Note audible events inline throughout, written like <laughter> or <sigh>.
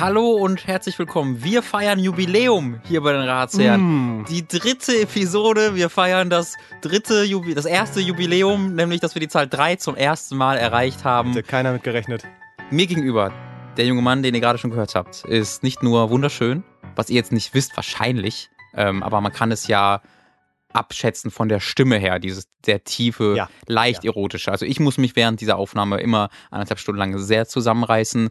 Hallo und herzlich willkommen. Wir feiern Jubiläum hier bei den Ratsherren. Mm. Die dritte Episode. Wir feiern das dritte, Jubi das erste Jubiläum, nämlich, dass wir die Zahl 3 zum ersten Mal erreicht haben. Hätte keiner mit gerechnet. Mir gegenüber, der junge Mann, den ihr gerade schon gehört habt, ist nicht nur wunderschön, was ihr jetzt nicht wisst, wahrscheinlich, ähm, aber man kann es ja abschätzen von der Stimme her, dieses sehr tiefe, Ja. leicht Ja. erotische. Also ich muss mich während dieser Aufnahme immer anderthalb Stunden lang sehr zusammenreißen.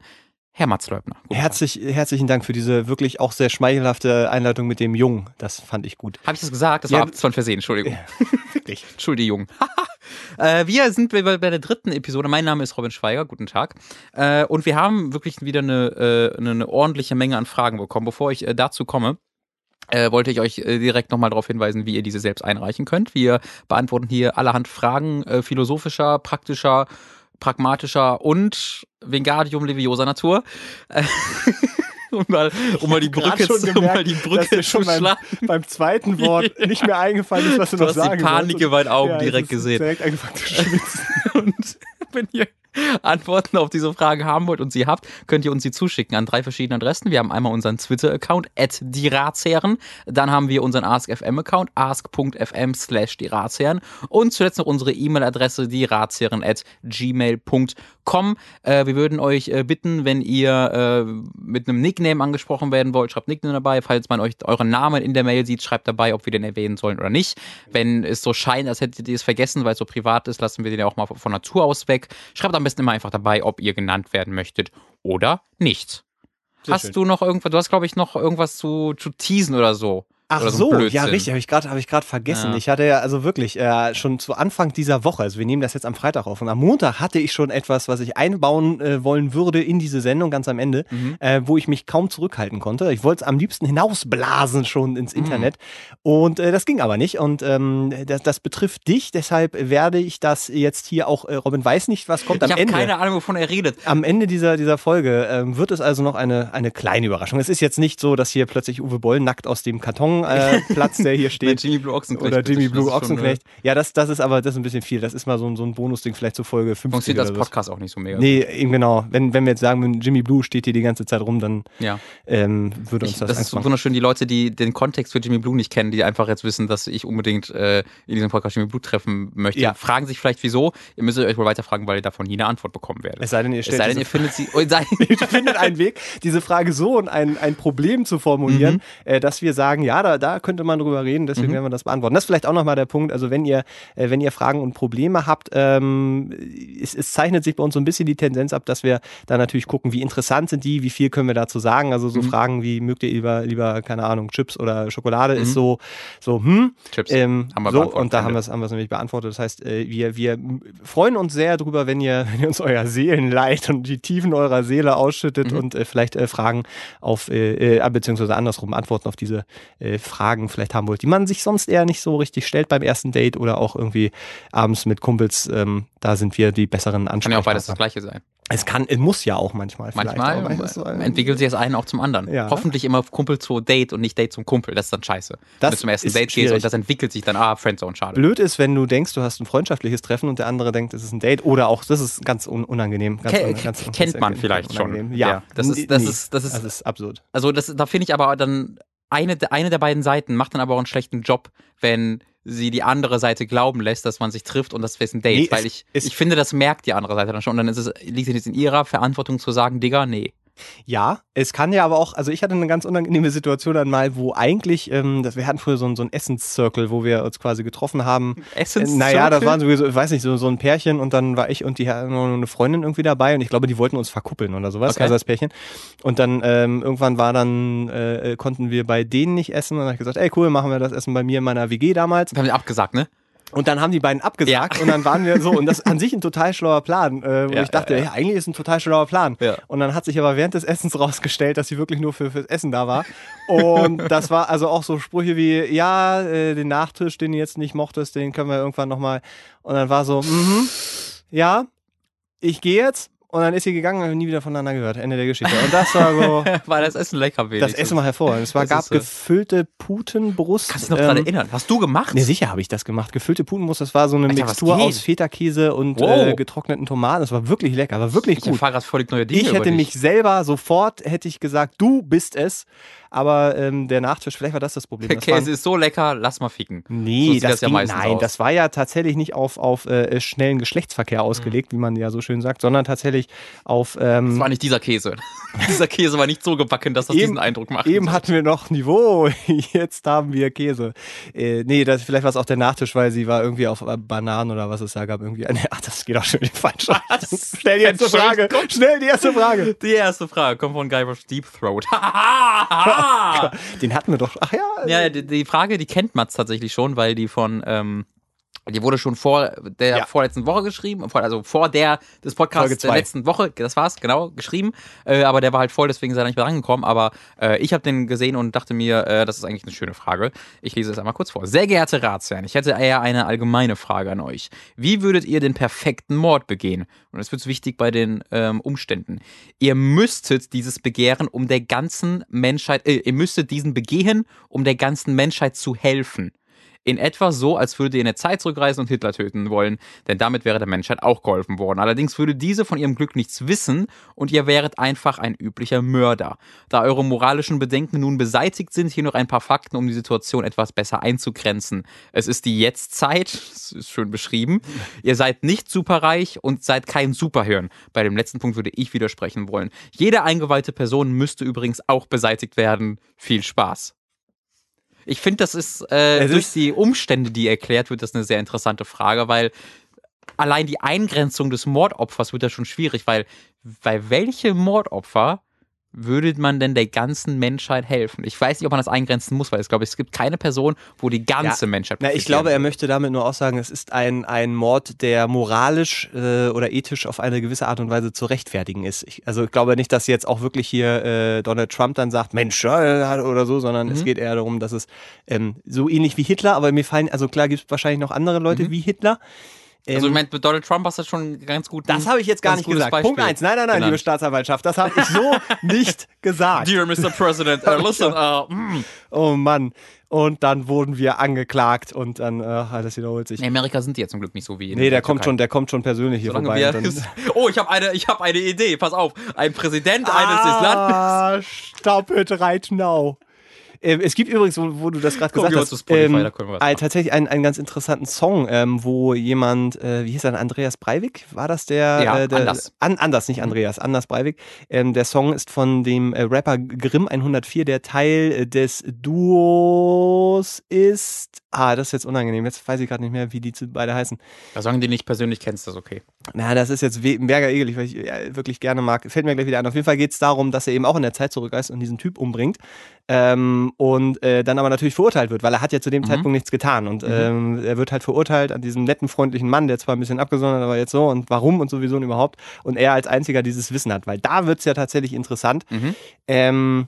Herr Mats Leubner. guten Tag. Herzlich, herzlichen Dank für diese wirklich auch sehr schmeichelhafte Einleitung mit dem Jungen. Das fand ich gut. Habe ich das gesagt? Das Ja. war von Versehen, Entschuldigung. <laughs> Wirklich. Entschuldigung. <laughs> äh, wir sind bei, bei der dritten Episode. Mein Name ist Robin Schweiger. Guten Tag. Äh, und wir haben wirklich wieder eine, äh, eine, eine ordentliche Menge an Fragen bekommen. Bevor ich äh, dazu komme, äh, wollte ich euch äh, direkt nochmal darauf hinweisen, wie ihr diese selbst einreichen könnt. Wir beantworten hier allerhand Fragen äh, philosophischer, praktischer, pragmatischer und Vingardium Leviosa Natur. <laughs> Um, mal, um mal die Brücke, schon zu, um gemerkt, mal die dass Brücke dir schon zu beim, beim zweiten Wort <laughs> nicht mehr eingefallen ist, was du, Du noch hast die sagen Panik wolltest. in meinen Augen Ja, direkt gesehen. Direkt angefangen zu schwitzen. <laughs> Und wenn ihr <laughs> Antworten auf diese Fragen haben wollt und sie habt, könnt ihr uns sie zuschicken an drei verschiedene Adressen. Wir haben einmal unseren Twitter-Account, at die Ratsherren. Dann haben wir unseren AskFM-Account, ask.fm slash die Ratsherren. Und zuletzt noch unsere E-Mail-Adresse, die Ratsherren at gmail.com. Äh, wir würden euch äh, bitten, wenn ihr äh, mit einem Nickname angesprochen werden wollt, schreibt Nickname dabei. Falls man euch euren Namen in der Mail sieht, schreibt dabei, ob wir den erwähnen sollen oder nicht. Wenn es so scheint, als hättet ihr es vergessen, weil es so privat ist, lassen wir den ja auch mal von Natur aus weg. Schreibt am besten immer einfach dabei, ob ihr genannt werden möchtet oder nicht. Sehr Hast schön. du noch irgendwas, du hast glaube ich noch irgendwas zu, zu teasen oder so. Ach so, ein ja richtig, habe ich gerade hab ich vergessen. Ja. Ich hatte ja also wirklich äh, schon zu Anfang dieser Woche, also wir nehmen das jetzt am Freitag auf und am Montag hatte ich schon etwas, was ich einbauen äh, wollen würde in diese Sendung ganz am Ende, Mhm. äh, wo ich mich kaum zurückhalten konnte. Ich wollte es am liebsten hinausblasen schon Mhm. ins Internet und äh, das ging aber nicht und ähm, das, das betrifft dich, deshalb werde ich das jetzt hier auch, äh, Robin weiß nicht, was kommt Ich am habe Ende. keine Ahnung, wovon er redet. Am Ende dieser, dieser Folge ähm, wird es also noch eine, eine kleine Überraschung. Es ist jetzt nicht so, dass hier plötzlich Uwe Boll nackt aus dem Karton äh, platzt, der hier <laughs> steht. Jimmy Blue Ochsenknecht. Oder. Jimmy Das Blue schon, Ochsenknecht. Ja, das, das ist aber das ist ein bisschen viel. Das ist mal so, ein- so ein Bonusding, vielleicht zur Folge äh, 50 Funktioniert so. Podcast auch nicht so mega. Nee, eben genau. Wenn, wenn wir jetzt sagen, Jimmy Blue steht hier die ganze Zeit rum, dann Ja. ähm, würde uns Ich, das, das ist machen. wunderschön, die Leute, die den Kontext für Jimmy Blue nicht kennen, die einfach jetzt wissen, dass ich unbedingt äh, in diesem Podcast Jimmy Blue treffen möchte, Ja. fragen sich vielleicht wieso. Ihr müsst euch wohl weiter fragen, weil ihr davon nie eine Antwort bekommen werdet. Es sei denn, ihr Es sei denn, ihr findet sie. Oh, sei, <laughs> ihr findet einen Weg, diese Frage so und ein, ein Problem zu formulieren, Mhm. äh, dass wir sagen, ja, da, da könnte man drüber reden, deswegen werden wir das beantworten. Das ist vielleicht auch nochmal der Punkt, also wenn ihr, äh, wenn ihr Fragen und Probleme habt, ähm, es, es zeichnet sich bei uns so ein bisschen die Tendenz ab, dass wir da natürlich gucken, wie interessant sind die, wie viel können wir dazu sagen. Also so Mhm. Fragen wie, mögt ihr lieber, lieber, keine Ahnung, Chips oder Schokolade, ist so, so, hm, Chips. ähm, Haben wir so, beantwortet, und da haben wir es haben wir's nämlich beantwortet. Das heißt, äh, wir, wir freuen uns sehr drüber, wenn ihr, <laughs> wenn ihr uns euer Seelenleid und die Tiefen eurer Seele ausschüttet Mhm. und äh, vielleicht äh, Fragen auf, äh, äh, beziehungsweise andersrum Antworten auf diese äh, Fragen vielleicht haben wollt, die man sich sonst eher nicht so richtig stellt beim ersten Date oder auch irgendwie abends mit Kumpels. Ähm, da sind wir die besseren Kann ja auch beides das Ansprechpartner. Gleiche sein. Es kann, es muss ja auch manchmal. Manchmal so, äh, entwickelt sich das eine auch zum anderen. Ja. Hoffentlich immer Kumpel zu Date und nicht Date zum Kumpel. Das ist dann scheiße. Das Wenn du zum ersten Date gehst schwierig. und das entwickelt sich dann, ah, Friendzone, schade. Blöd ist, wenn du denkst, du hast ein freundschaftliches Treffen und der andere denkt, es ist ein Date oder auch, das ist ganz un unangenehm. Ganz, Ke- un- ganz, kennt man vielleicht schon. unangenehm. Ja, Ja, das ist- das Nee, ist- das ist- das ist absurd. Also das, da finde ich aber dann, eine, eine der beiden Seiten macht dann aber auch einen schlechten Job, wenn sie die andere Seite glauben lässt, dass man sich trifft und das ist ein Date. Nee, weil es- ich, ich finde, das merkt die andere Seite dann schon. Und dann ist es, liegt es jetzt in ihrer Verantwortung zu sagen, Digga, nee. Ja, es kann ja aber auch, also ich hatte eine ganz unangenehme Situation einmal, wo eigentlich, ähm, das, wir hatten früher so, ein- so einen Essenscircle, wo wir uns quasi getroffen haben. Essence Äh, naja, das waren sowieso, ich weiß nicht, so, so ein Pärchen und dann war ich und die hatten noch eine Freundin irgendwie dabei und ich glaube, die wollten uns verkuppeln oder sowas, Okay. also das Pärchen. Und dann ähm, irgendwann war dann, äh, konnten wir bei denen nicht essen und dann habe ich gesagt, ey cool, machen wir das Essen bei mir in meiner WG damals. Das haben sie abgesagt, ne? Und dann haben die beiden abgesagt Ja. und dann waren wir so, und das ist <laughs> an sich ein total schlauer Plan, äh, wo Ja, ich dachte, ja, ja, ja. eigentlich ist ein total schlauer Plan. Ja. Und dann hat sich aber während des Essens rausgestellt, dass sie wirklich nur für, fürs Essen da war. Und <laughs> das war also auch so Sprüche wie, ja, äh, den Nachtisch, den du jetzt nicht mochtest, den können wir irgendwann nochmal. Und dann war so, mhm, ja, ich gehe jetzt. Und dann ist sie gegangen und nie wieder voneinander gehört. Ende der Geschichte. Und das war so. <laughs> Weil das Essen lecker das wenigstens. Essen war hervorragend. Es war, Das gab äh, gefüllte Putenbrust. Kannst du dich noch dran ähm, erinnern? Hast du gemacht? Ne, sicher habe ich das gemacht. Gefüllte Putenbrust, das war so eine Alter, Mixtur aus Feta-Käse und Wow. äh, getrockneten Tomaten. Das war wirklich lecker, war wirklich ich gut. völlig neue Dinge Ich hätte mich selber sofort, hätte ich gesagt, du bist es. Aber ähm, der Nachtisch, vielleicht war das das Problem. Der <laughs> Das Käse ist so lecker, lass mal ficken. So Nee, sieht das, das ja ging, nein, aus. das war ja tatsächlich nicht auf, auf äh, schnellen Geschlechtsverkehr ausgelegt, wie man ja so schön sagt, sondern tatsächlich auf. Ähm, Das war nicht dieser Käse. <laughs> dieser Käse war nicht so gebacken, dass das Eben- diesen Eindruck macht. Eben hatten wir noch Niveau, <laughs> jetzt haben wir Käse. Äh, nee, das, vielleicht war es auch der Nachtisch, weil sie war irgendwie auf äh, Bananen oder was es da gab. Irgendwie. Nee, ach, das geht auch schon in die falsche Was? Richtung. Schnell die erste Frage. Schnell die erste Frage. Die erste Frage kommt von Guybrush Deep Throat. <laughs> Den hatten wir doch. Ach ja. ja, die, die Frage, die kennt Mats tatsächlich schon, weil die von, ähm, die wurde schon vor der Ja. vorletzten Woche geschrieben, also vor der des Podcasts der letzten Woche, das war's, genau, geschrieben. Äh, aber der war halt voll, deswegen ist er nicht mehr rangekommen. Aber äh, ich habe den gesehen und dachte mir, äh, das ist eigentlich eine schöne Frage. Ich lese es einmal kurz vor. Sehr geehrte Ratsherren, ich hätte eher eine allgemeine Frage an euch. Wie würdet ihr den perfekten Mord begehen? Und das wird wichtig bei den ähm, Umständen. Ihr müsstet dieses Begehren um der ganzen Menschheit, äh, ihr müsstet diesen begehen, um der ganzen Menschheit zu helfen. In etwa so, als würdet ihr in der Zeit zurückreisen und Hitler töten wollen, denn damit wäre der Menschheit auch geholfen worden. Allerdings würde diese von ihrem Glück nichts wissen und ihr wäret einfach ein üblicher Mörder. Da eure moralischen Bedenken nun beseitigt sind, hier noch ein paar Fakten, um die Situation etwas besser einzugrenzen. Es ist die Jetztzeit, das ist schön beschrieben. Ihr seid nicht superreich und seid kein Superhirn. Bei dem letzten Punkt würde ich widersprechen wollen. Jede eingeweihte Person müsste übrigens auch beseitigt werden. Viel Spaß. Ich finde, das ist äh, durch ist- die Umstände, die erklärt wird, das eine sehr interessante Frage, weil allein die Eingrenzung des Mordopfers wird ja schon schwierig, weil bei welche Mordopfer würde man denn der ganzen Menschheit helfen? Ich weiß nicht, ob man das eingrenzen muss, weil es glaube ich, es gibt keine Person, wo die ganze Ja. Menschheit Na, ich glaube, er möchte damit nur aussagen, es ist ein, ein Mord, der moralisch äh, oder ethisch auf eine gewisse Art und Weise zu rechtfertigen ist. Ich, also ich glaube nicht, dass jetzt auch wirklich hier äh, Donald Trump dann sagt, Mensch, ja, oder so, sondern Mhm. es geht eher darum, dass es ähm, so ähnlich wie Hitler, aber mir fallen, also klar gibt es wahrscheinlich noch andere Leute wie Hitler. Ähm, Also ich meine, mit Donald Trump hast du schon ganz gut. das habe ich jetzt gar nicht gesagt. Beispiel Punkt eins. Nein, nein, nein, genannt. liebe Staatsanwaltschaft, das habe ich so <laughs> nicht gesagt. Dear Mr. President, uh, listen, uh, mm. Oh Mann. Und dann wurden wir angeklagt und dann, äh, das wiederholt sich. In Amerika sind die ja zum Glück nicht so wie in Nee, der der kommt Türkei. schon, der kommt schon persönlich hier Solange vorbei. dann- oh, ich habe eine, ich habe eine Idee. Pass auf, ein Präsident eines des Landes. Ah, stop it right now. Ähm, es gibt übrigens, wo, wo du das gerade gesagt hast, Spotify, ähm, ein, machen. tatsächlich einen, einen ganz interessanten Song, ähm, wo jemand, äh, wie hieß er, Andreas Breivik? War das der? Ja, äh, der Anders. An, anders, nicht Andreas, Anders Breivik. Ähm, der Song ist von dem äh, Rapper Grimm 104, der Teil äh, des Duos ist. Ah, das ist jetzt unangenehm. Jetzt weiß ich gerade nicht mehr, wie die beide heißen. Da sagen die nicht persönlich kennst, das okay. Na, das ist jetzt mega ekelig, weil ich ja, wirklich gerne mag. Fällt mir gleich wieder ein. Auf jeden Fall geht es darum, dass er eben auch in der Zeit zurückreist und diesen Typ umbringt. Ähm, und äh, dann aber natürlich verurteilt wird, weil er hat ja zu dem Mhm. Zeitpunkt nichts getan. Und ähm, er wird halt verurteilt an diesem netten, freundlichen Mann, der zwar ein bisschen abgesondert, aber jetzt so und warum und sowieso und überhaupt. Und er als einziger dieses Wissen hat, weil da wird es ja tatsächlich interessant. Mhm. Ähm,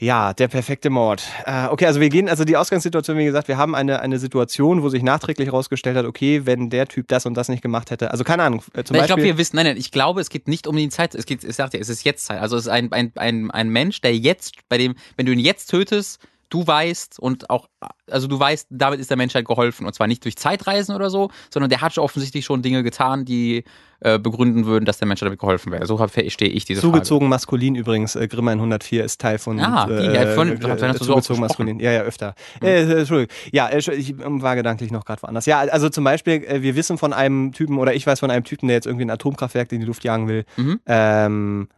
ja, der perfekte Mord. Äh, okay, also wir gehen, also die Ausgangssituation, wie gesagt, wir haben eine, eine Situation, wo sich nachträglich herausgestellt hat, okay, wenn der Typ das und das nicht gemacht hätte, also keine Ahnung, äh, zum Na, ich glaube, Beispiel, wir wissen, nein, nein, ich glaube, es geht nicht um die Zeit, es geht, ich sagte, es ist jetzt Zeit. Also es ist ein, ein, ein, ein Mensch, der jetzt, bei dem, wenn du ihn jetzt tötest, du weißt und auch, also du weißt, damit ist der Menschheit geholfen. Und zwar nicht durch Zeitreisen oder so, sondern der hat schon offensichtlich schon Dinge getan, die äh, begründen würden, dass der Menschheit damit geholfen wäre. So verstehe ich diese zugezogen maskulin übrigens, äh, Grimm 104 ist Teil von Ah, die, äh, ja, vorhin- äh, du so zugezogen maskulin. Ja, ja, öfter. Äh, äh, Entschuldigung. Ja, äh, ich ähm, war gedanklich noch gerade woanders. Ja, also zum Beispiel, äh, wir wissen von einem Typen, oder ich weiß von einem Typen, der jetzt irgendwie ein Atomkraftwerk in die Luft jagen will. Mhm. Ähm,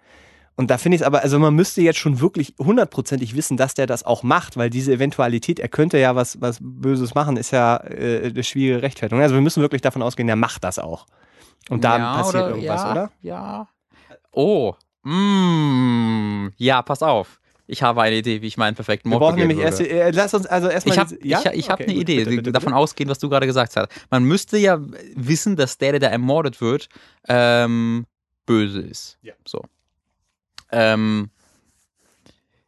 und da finde ich es aber, also man müsste jetzt schon wirklich hundertprozentig wissen, dass der das auch macht, weil diese Eventualität, er könnte ja was, was Böses machen, ist ja äh, eine schwierige Rechtfertigung. Also wir müssen wirklich davon ausgehen, er macht das auch. Und da Ja, passiert oder- irgendwas, ja, oder? Ja. Oh. Mm, ja, pass auf. Ich habe eine Idee, wie ich meinen perfekten Wir Mord brauchen begehen nämlich erst, würde. äh, lass uns also erstmal. Ich habe ja? ich, ich hab Okay, eine gut, Idee, bitte, bitte, davon bitte. ausgehen, was du gerade gesagt hast. Man müsste ja wissen, dass der, der da ermordet wird, ähm, böse ist. Ja. So. Ähm,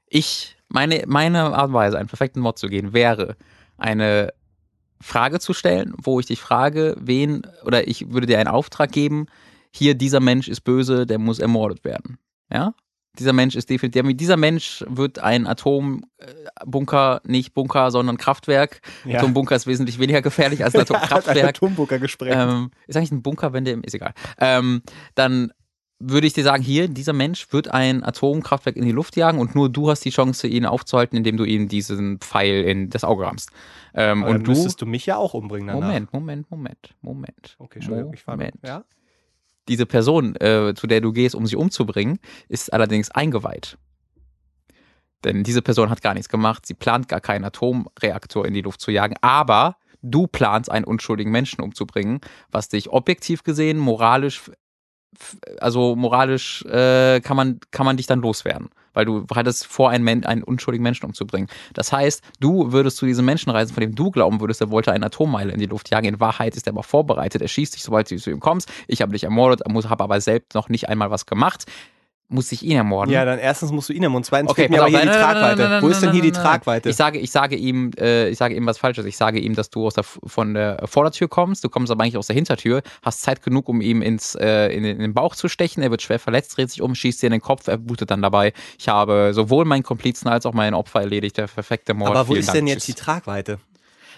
ich, meine, meine Art und Weise, einen perfekten Mord zu gehen, wäre eine Frage zu stellen, wo ich dich frage, wen, oder ich würde dir einen Auftrag geben, hier dieser Mensch ist böse, der muss ermordet werden. Ja? Dieser Mensch ist definitiv, dieser Mensch wird ein Atombunker, nicht Bunker, sondern Kraftwerk. Ja. Atombunker ist wesentlich weniger gefährlich als ein Hat <laughs> ein Atomkraftwerk. Atombunker gesprengt. ähm, ist eigentlich ein Bunker, wenn der, ist egal. Ähm, dann würde ich dir sagen, hier, dieser Mensch wird ein Atomkraftwerk in die Luft jagen und nur du hast die Chance, ihn aufzuhalten, indem du ihm diesen Pfeil in das Auge rammst. Ähm, und du, müsstest du mich ja auch umbringen danach. Moment, Moment, Moment, Moment. Okay, Entschuldigung, ich war Moment. Ja? Diese Person, äh, zu der du gehst, um sie umzubringen, ist allerdings eingeweiht. Denn diese Person hat gar nichts gemacht. Sie plant gar keinen Atomreaktor in die Luft zu jagen. Aber du planst, einen unschuldigen Menschen umzubringen, was dich objektiv gesehen, moralisch, also moralisch äh, kann, man, kann man dich dann loswerden. Weil du hattest vor, einen, Men einen unschuldigen Menschen umzubringen. Das heißt, du würdest zu diesem Menschen reisen, von dem du glauben würdest, er wollte eine Atommeile in die Luft jagen. In Wahrheit ist er aber vorbereitet. Er schießt dich, sobald du zu ihm kommst. Ich habe dich ermordet, habe aber selbst noch nicht einmal was gemacht. Muss ich ihn ermorden? Ja, dann erstens musst du ihn und zweitens Okay, mir aber hier die nein, nein, nein, Tragweite. nein, Wo ist denn hier die. Tragweite? Ich sage, ich sage ihm, äh, ich sage ihm was Falsches. Ich sage ihm, dass du aus der, von der Vordertür kommst. Du kommst aber eigentlich aus der Hintertür, hast Zeit genug, um ihm ins, äh, in, den- in den Bauch zu stechen. Er wird schwer verletzt, dreht sich um, schießt dir in den Kopf, er blutet dann dabei. Ich habe sowohl meinen Komplizen als auch meinen Opfer erledigt. Der perfekte Mord. aber wo Vielen ist Dank. denn jetzt die Tschüss. Tragweite?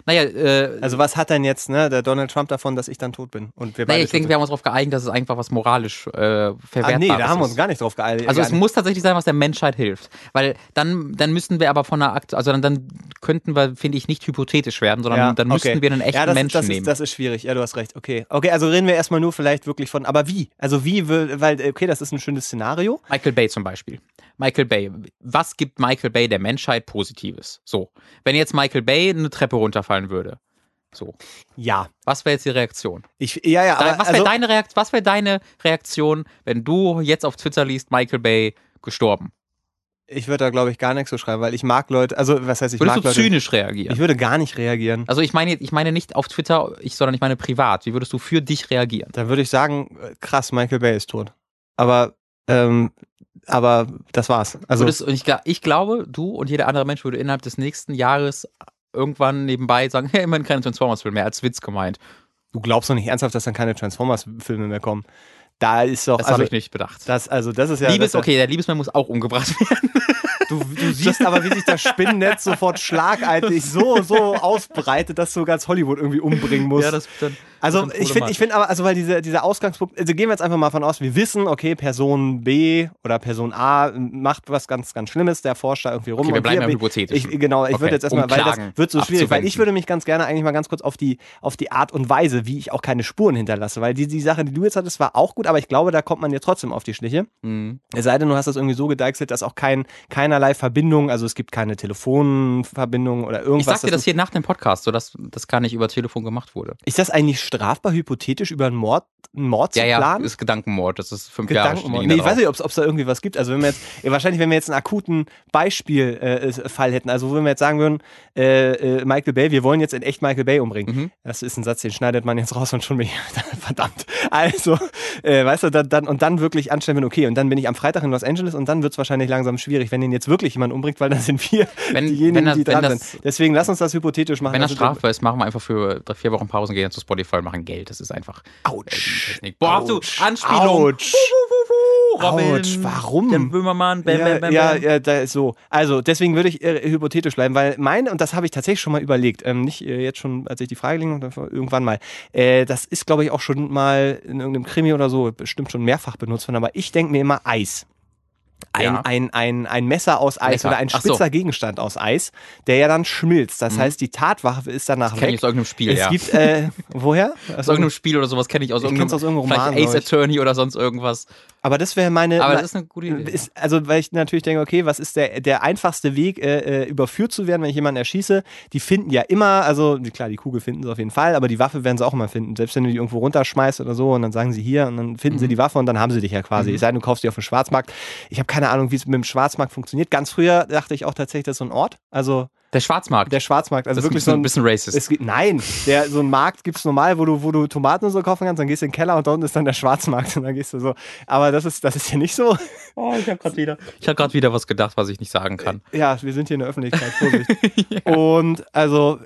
Naja, äh, Also was hat denn jetzt ne, der Donald Trump davon, dass ich dann tot bin? Und wir naja ich denke, wir haben uns darauf geeinigt, dass es einfach was moralisch äh, sind? verwertbares ah, nee, da haben wir uns ist. gar nicht drauf geeinigt. Also es muss tatsächlich sein, was der Menschheit hilft. Weil dann, dann müssten wir aber von einer Akt, also dann, dann könnten wir, finde ich, nicht hypothetisch werden, sondern Ja, dann müssten okay. wir einen echten ja, das, Menschen ist, das, nehmen. ist, das ist schwierig. Ja, du hast recht. Okay. Okay, also reden wir erstmal nur vielleicht wirklich von, aber wie? Also wie, will- weil, okay, das ist ein schönes Szenario. Michael Bay zum Beispiel. Michael Bay. Was gibt Michael Bay der Menschheit Positives? So. Wenn jetzt Michael Bay eine Treppe runterfallen würde. So. Ja. Was wäre jetzt die Reaktion? Ich, ja, ja, Da, aber was wäre also, deine, Reakt wär deine Reaktion, wenn du jetzt auf Twitter liest, Michael Bay gestorben? ich würde da, glaube ich, gar nichts so schreiben, weil ich mag Leute, also was heißt, ich Würdest mag du Leute. zynisch reagieren? Ich würde gar nicht reagieren. also ich meine, ich meine nicht auf Twitter, ich, sondern ich meine privat. Wie würdest du für dich reagieren? Dann würde ich sagen, krass, Michael Bay ist tot. Aber, ähm, aber das war's. Also, Würdest, und ich, ich glaube, du und jeder andere Mensch würde innerhalb des nächsten Jahres irgendwann nebenbei sagen, <laughs> hey, immerhin keine Transformers-Filme mehr, als Witz gemeint. du glaubst doch nicht ernsthaft, dass dann keine Transformers-Filme mehr kommen. Da ist doch, Das also, habe ich nicht bedacht. das, also, das ist ja. Liebes, das, okay, der Liebesmann muss auch umgebracht <laughs> werden. Du, du siehst aber, wie sich das Spinnennetz sofort schlagartig so, so ausbreitet, dass du ganz Hollywood irgendwie umbringen musst. das dann. Also ich finde, ich finde aber, also weil diese, dieser Ausgangspunkt, also gehen wir jetzt einfach mal von aus, wir wissen, okay, Person B oder Person A macht was ganz, ganz Schlimmes, der forscht da irgendwie rum. Okay, wir bleiben beim Hypothetischen. Ich, genau, ich Okay, würde jetzt erstmal, um weil das Klagen wird so schwierig, weil ich würde mich ganz gerne eigentlich mal ganz kurz auf die, auf die Art und Weise, wie ich auch keine Spuren hinterlasse, weil die, die Sache, die du jetzt hattest, war auch gut, aber ich glaube, da kommt man jetzt trotzdem auf die Schliche. Mhm. Es sei denn, du hast das irgendwie so gedeichselt, dass auch kein, keinerlei Verbindung, also es gibt keine Telefonverbindung oder Ich irgendwas. sag dir das hier nach dem Podcast, sodass das gar nicht über Telefon gemacht wurde. ist das eigentlich strafbar, hypothetisch über einen Mord, einen Mord zu Ja, ja, planen? ist Gedankenmord. Das ist fünf Jahre Gedankenmord. stehen Nee, ich weiß drauf. nicht, ob es da irgendwie was gibt. Also wenn wir jetzt, ja, wahrscheinlich, wenn wir jetzt einen akuten Beispielfall hätten, also wenn wir jetzt sagen würden, äh, äh, Michael Bay, wir wollen jetzt in echt Michael Bay umbringen. Mhm. Das ist ein Satz, den schneidet man jetzt raus und schon bin ich, <laughs> verdammt. Also, äh, weißt du, dann, dann, und dann wirklich anstellen, okay, und dann bin ich am Freitag in Los Angeles und dann wird es wahrscheinlich langsam schwierig, wenn ihn jetzt wirklich jemand umbringt, weil dann sind wir <laughs> Wenn- diejenigen, wenn das- die dran das- sind. Deswegen lass uns das hypothetisch machen. Wenn das Also, strafbar ist, machen wir einfach für drei, vier Wochen Pausen, gehen dann zu Spotify und machen Geld. Das ist einfach äh, Autsch. Boah, du, Autsch. Anspielung. Autsch. Robin. Autsch, warum? Der Böhmermann. Bam, ja, bam, bam, ja, ja, da ist so. Also deswegen würde ich äh, hypothetisch bleiben, weil mein, und das habe ich tatsächlich schon mal überlegt, ähm, nicht äh, jetzt schon, als ich die Frage gelegen habe, irgendwann mal, äh, das ist, glaube ich, auch schon mal in irgendeinem Krimi oder so bestimmt schon mehrfach benutzt worden, aber ich denke mir immer Eis. Ein, Ja. ein, ein, ein Messer aus Eis Lecker. oder ein Ach so. spitzer Gegenstand aus Eis, der ja dann schmilzt. Das Mhm. heißt, die Tatwaffe ist danach Kenn ich weg. aus irgendeinem Spiel, es ja. gibt, äh, woher? <laughs> aus irgendeinem Spiel oder sowas kenne ich aus Ich irgendeinem, aus irgendeinem vielleicht Roman, Ace. Attorney oder sonst irgendwas. Aber das wäre meine. Aber das ist eine gute Idee. Ist, also, weil ich natürlich denke, okay, was ist der, der einfachste Weg, äh, äh, überführt zu werden, wenn ich jemanden erschieße? Die finden ja immer, also klar, die Kugel finden sie auf jeden Fall, aber die Waffe werden sie auch immer finden. Selbst wenn du die irgendwo runterschmeißt oder so und dann sagen sie hier und dann finden sie Mhm. die Waffe und dann haben sie dich ja quasi. Es sei denn, du kaufst die auf dem Schwarzmarkt. Ich habe keine Ahnung, wie es mit dem Schwarzmarkt funktioniert. Ganz früher dachte ich auch tatsächlich, das ist so ein Ort. Also Der Schwarzmarkt. der Schwarzmarkt, also das ist ein wirklich bisschen, so ein. bisschen racist. Es nein, der, so ein Markt gibt es normal, wo du, wo du Tomaten und so kaufen kannst, dann gehst du in den Keller und da unten ist dann der Schwarzmarkt und dann gehst du so. Aber das ist, das ist hier nicht so. <laughs> oh, ich habe gerade wieder, ich hab grad wieder was gedacht, was ich nicht sagen kann. Ja, wir sind hier in der Öffentlichkeit, Vorsicht. <laughs> Und also,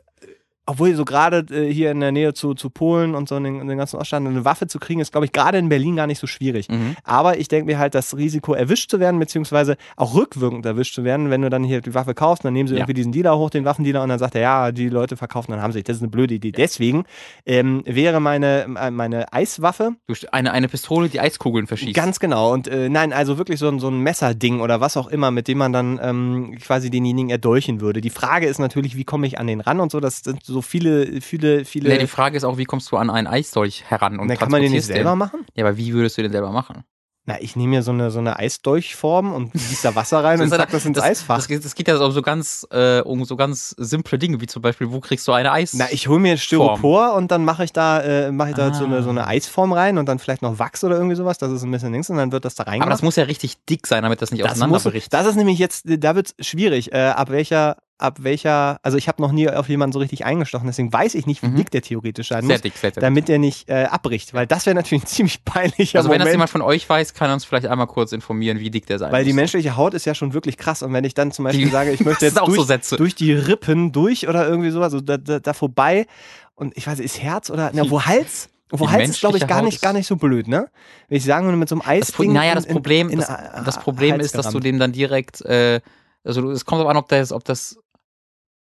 obwohl so gerade äh, hier in der Nähe zu, zu Polen und so in den, in den ganzen Oststaaten eine Waffe zu kriegen, ist, glaube ich, gerade in Berlin gar nicht so schwierig. Mhm. Aber ich denke mir halt, das Risiko erwischt zu werden, beziehungsweise auch rückwirkend erwischt zu werden, wenn du dann hier die Waffe kaufst, dann nehmen sie Ja. irgendwie diesen Dealer hoch, den Waffendealer, und dann sagt er, ja, die Leute verkaufen, dann haben sie. Das ist eine blöde Idee. Deswegen ähm, wäre meine, äh, meine Eiswaffe eine, eine Pistole, die Eiskugeln verschießt. Ganz genau. Und äh, nein, also wirklich so ein, so ein Messerding oder was auch immer, mit dem man dann ähm, quasi denjenigen erdolchen würde. Die Frage ist natürlich, wie komme ich an den ran und so. Das sind so viele, viele, viele. Nee, die Frage ist auch, wie kommst du an einen Eisdolch heran und Na, kann man den nicht selber machen? Ja, aber wie würdest du den selber machen? Na, ich nehme mir so eine, so eine Eisdolchform und gieße da Wasser rein <laughs> und pack das ins Eisfach. Das, geht- das geht ja um so ganz, äh, um so ganz simple Dinge, wie zum Beispiel, wo kriegst du eine Eis? Na, ich hole mir Styropor und dann mache ich da, äh, mache ich da so, eine, so eine Eisform rein und dann vielleicht noch Wachs oder irgendwie sowas. Das ist ein bisschen links und dann wird das da aber reingemacht. das muss ja richtig dick sein, damit das nicht das, muss, auseinanderbricht. das ist nämlich jetzt, da wird es schwierig. Äh, ab welcher, ab welcher, also ich habe noch nie auf jemanden so richtig eingestochen, deswegen weiß ich nicht, wie Mhm. dick der theoretisch sein sehr muss, dick, sehr, dick. damit der nicht äh, abbricht, weil das wäre natürlich ein ziemlich peinlicher Also wenn das Moment. jemand von euch weiß, kann er uns vielleicht einmal kurz informieren, wie dick der sein weil die muss. menschliche Haut ist ja schon wirklich krass und wenn ich dann zum Beispiel Die- sage, ich <laughs> möchte Das jetzt durch, so durch die Rippen durch oder irgendwie sowas, also da, da, da vorbei und ich weiß nicht, ist Herz oder, na, wo Hals? Wo Die Hals ist, glaube ich, gar Haut nicht, gar nicht so blöd, ne? Wenn ich sagen würde, mit so einem Eis. das, naja, das Problem, das, äh, das Problem ist, dass du dem dann direkt, äh, also es kommt aber an, ob das, ob das,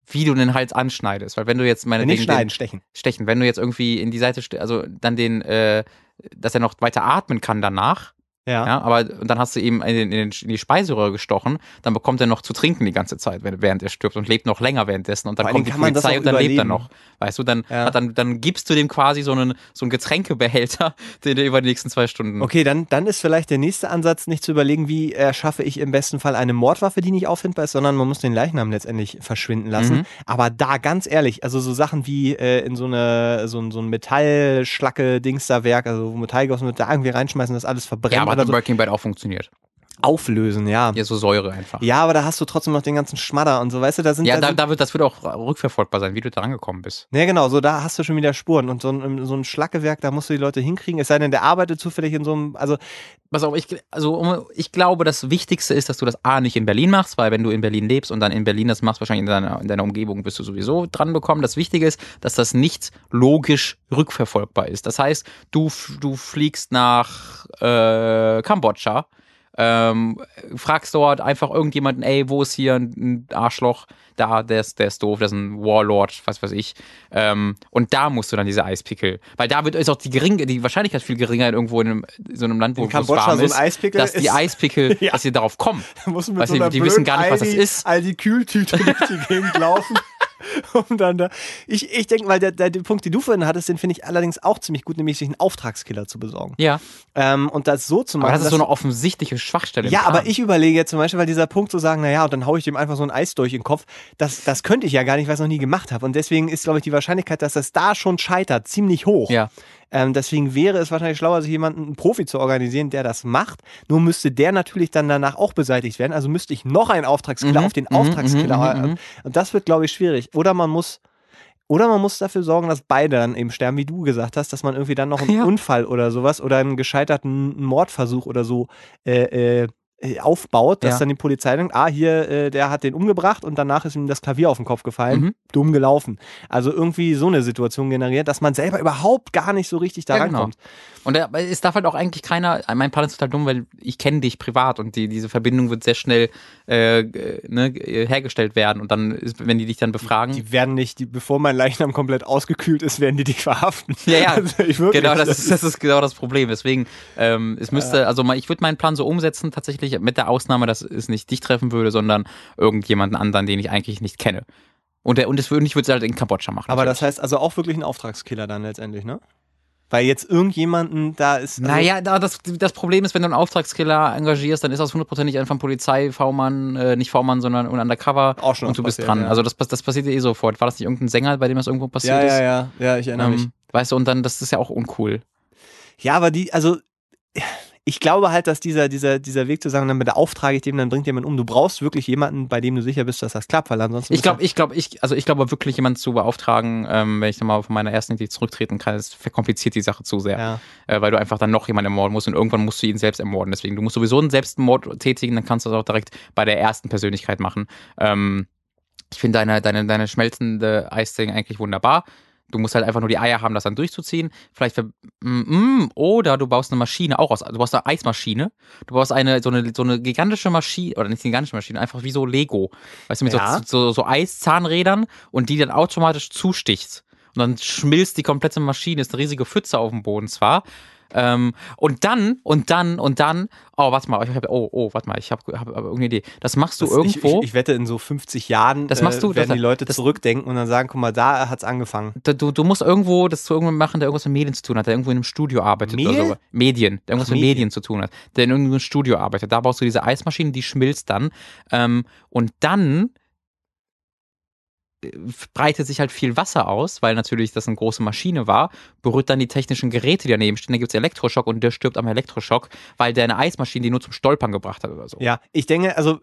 wie du den Hals anschneidest, weil wenn du jetzt meine nicht schneiden, stechen. stechen. Wenn du jetzt irgendwie in die Seite, also dann den, äh, dass er noch weiter atmen kann danach, Ja. ja, aber und dann hast du ihm in, den, in, den, in die Speiseröhre gestochen, dann bekommt er noch zu trinken die ganze Zeit, während er stirbt und lebt noch länger währenddessen und dann kommt die Polizei und dann lebt er überleben. noch. Weißt du, dann, Ja. dann, dann gibst du dem quasi so einen, so einen Getränkebehälter, <laughs> den der über die nächsten zwei Stunden. Okay, dann, dann ist vielleicht der nächste Ansatz, nicht zu überlegen, wie erschaffe ich im besten Fall eine Mordwaffe, die nicht auffindbar ist, sondern man muss den Leichnam letztendlich verschwinden lassen. Mhm. Aber da ganz ehrlich, also so Sachen wie äh, in so eine so ein, so ein Metallschlacke-Dings da Werk, also wo Metall gegossen wird, da irgendwie reinschmeißen, das alles verbrennt Ja, hat oder im so. Breaking Bad auch funktioniert. Auflösen, ja. Ja, so Säure einfach. Ja, aber da hast du trotzdem noch den ganzen Schmadder und so, weißt du, da sind Ja, da da, sind, da wird, das wird auch rückverfolgbar sein, wie du da rangekommen bist. Ja, genau, so da hast du schon wieder Spuren. Und so ein, so ein Schlackewerk, da musst du die Leute hinkriegen. Es sei denn, der arbeitet zufällig in so einem, also Pass auf, ich, also, ich glaube, das Wichtigste ist, dass du das A nicht in Berlin machst, weil wenn du in Berlin lebst und dann in Berlin das machst, wahrscheinlich in deiner, in deiner Umgebung bist du sowieso dran bekommen. Das Wichtige ist, dass das nicht logisch rückverfolgbar ist. Das heißt, du, du fliegst nach äh, Kambodscha, ähm, fragst dort einfach irgendjemanden, ey, wo ist hier ein Arschloch? Da, der ist, der ist doof, das ist ein Warlord, was weiß ich. Ähm, und da musst du dann diese Eispickel. Weil da wird ist auch die geringe, die Wahrscheinlichkeit viel geringer irgendwo in, einem, so einem Land, wo es Kambodscha warm so ein ist, Eispickel dass die Eispickel, <laughs> Ja. dass sie darauf kommen. da muss man Weiß nicht, die wissen gar nicht, was das ist. All die Kühltüte durch die Gegend laufen. <laughs> <laughs> Um dann da. Ich, ich denke, weil der, der, der Punkt, den du vorhin hattest, den finde ich allerdings auch ziemlich gut, nämlich sich einen Auftragskiller zu besorgen. Ja, Ähm, und das so zu machen. aber das ist so eine offensichtliche Schwachstelle. Ja, aber ich überlege jetzt zum Beispiel, weil dieser Punkt zu sagen, naja, und dann haue ich dem einfach so ein Eis durch den Kopf, das, das könnte ich ja gar nicht, weil ich es noch nie gemacht habe. Und deswegen ist, glaube ich, die Wahrscheinlichkeit, dass das da schon scheitert, ziemlich hoch. Ja. Ähm, deswegen wäre es wahrscheinlich schlauer, sich jemanden, einen Profi zu organisieren, der das macht. Nur müsste der natürlich dann danach auch beseitigt werden. Also müsste ich noch einen Auftragskiller Mhm, auf den mhm, Auftragskiller. mhm, mhm. Und das wird, glaube ich, schwierig. Oder man muss. Oder man muss dafür sorgen, dass beide dann eben sterben, wie du gesagt hast, dass man irgendwie dann noch einen Ja. Unfall oder sowas oder einen gescheiterten Mordversuch oder so äh, äh, aufbaut, dass Ja. dann die Polizei denkt, ah, hier, äh, der hat den umgebracht und danach ist ihm das Klavier auf den Kopf gefallen. Mhm. Dumm gelaufen. Also irgendwie so eine Situation generiert, dass man selber überhaupt gar nicht so richtig da Ja, genau. rankommt. Und da, es darf halt auch eigentlich keiner, mein Plan ist total dumm, weil ich kenne dich privat und die, diese Verbindung wird sehr schnell äh, äh, ne, äh, hergestellt werden. Und dann, ist, wenn die dich dann befragen. Die werden nicht, die, bevor mein Leichnam komplett ausgekühlt ist, werden die dich verhaften. Ja, ja, <laughs> Also ich wirklich, genau, das ist, das ist genau das Problem. Deswegen, ähm, es müsste, also mal, ich würde meinen Plan so umsetzen, tatsächlich mit der Ausnahme, dass es nicht dich treffen würde, sondern irgendjemanden anderen, den ich eigentlich nicht kenne. Und, der, und das würde, ich würde es halt in Kambodscha machen. Aber das heißt also auch wirklich ein Auftragskiller dann letztendlich, ne? Weil jetzt irgendjemanden da ist. Also, Naja, da, das, das Problem ist, wenn du einen Auftragskiller engagierst, dann ist das hundertprozentig einfach ein Polizei-V-Mann, äh, nicht V-Mann, sondern ein Undercover. Auch schon und du bist dran. ja. Also das, das passiert dir eh sofort. War das nicht irgendein Sänger, bei dem das irgendwo passiert ja, ist? ja, ja, ja, ich erinnere mich. Ähm, weißt du, und dann, das ist ja auch uncool. Ja, aber die, also ich glaube halt, dass dieser, dieser, dieser Weg zu sagen, dann beauftrage ich dem, dann bringt jemand um. Du brauchst wirklich jemanden, bei dem du sicher bist, dass das klappt, weil ansonsten. Ich glaube, ich glaube, ich, also ich glaube wirklich jemanden zu beauftragen, ähm, wenn ich nochmal von meiner ersten Idee zurücktreten kann, es verkompliziert die Sache zu sehr. Ja. Äh, weil du einfach dann noch jemanden ermorden musst und irgendwann musst du ihn selbst ermorden. Deswegen, du musst sowieso einen Selbstmord tätigen, dann kannst du das auch direkt bei der ersten Persönlichkeit machen. Ähm, Ich finde deine, deine, deine schmelzende Eisding eigentlich wunderbar. Du musst halt einfach nur die Eier haben, das dann durchzuziehen. Vielleicht für, mm, mm, oder du baust eine Maschine auch aus. Du baust eine Eismaschine. Du baust eine so eine so eine gigantische Maschine oder nicht gigantische Maschine, einfach wie so Lego, weißt du mit Ja. so, so so Eiszahnrädern und die dann automatisch zusticht. Und dann schmilzt die komplette Maschine, ist eine riesige Pfütze auf dem Boden zwar. Ähm, und dann, und dann, und dann, oh, warte mal, ich hab, oh, oh, warte mal, ich habe hab, hab irgendeine Idee. Das machst du Das- irgendwo. Ich, ich, ich wette, in so 50 Jahren Das machst du, äh, werden das- die Leute das- zurückdenken und dann sagen, guck mal, da hat's angefangen. Da- du, du musst irgendwo das zu irgendjemandem machen, der irgendwas mit Medien zu tun hat, der irgendwo in einem Studio arbeitet Mehl? oder so. Medien, der irgendwas Ach, mit Medien. Medien zu tun hat, der in irgendeinem Studio arbeitet. Da baust du diese Eismaschine, die schmilzt dann. Ähm, und dann äh, breitet sich halt viel Wasser aus, weil natürlich das eine große Maschine war, berührt dann die technischen Geräte, die daneben stehen. Da gibt es Elektroschock und der stirbt am Elektroschock, weil der eine Eismaschine die nur zum Stolpern gebracht hat oder so. Ja, ich denke, also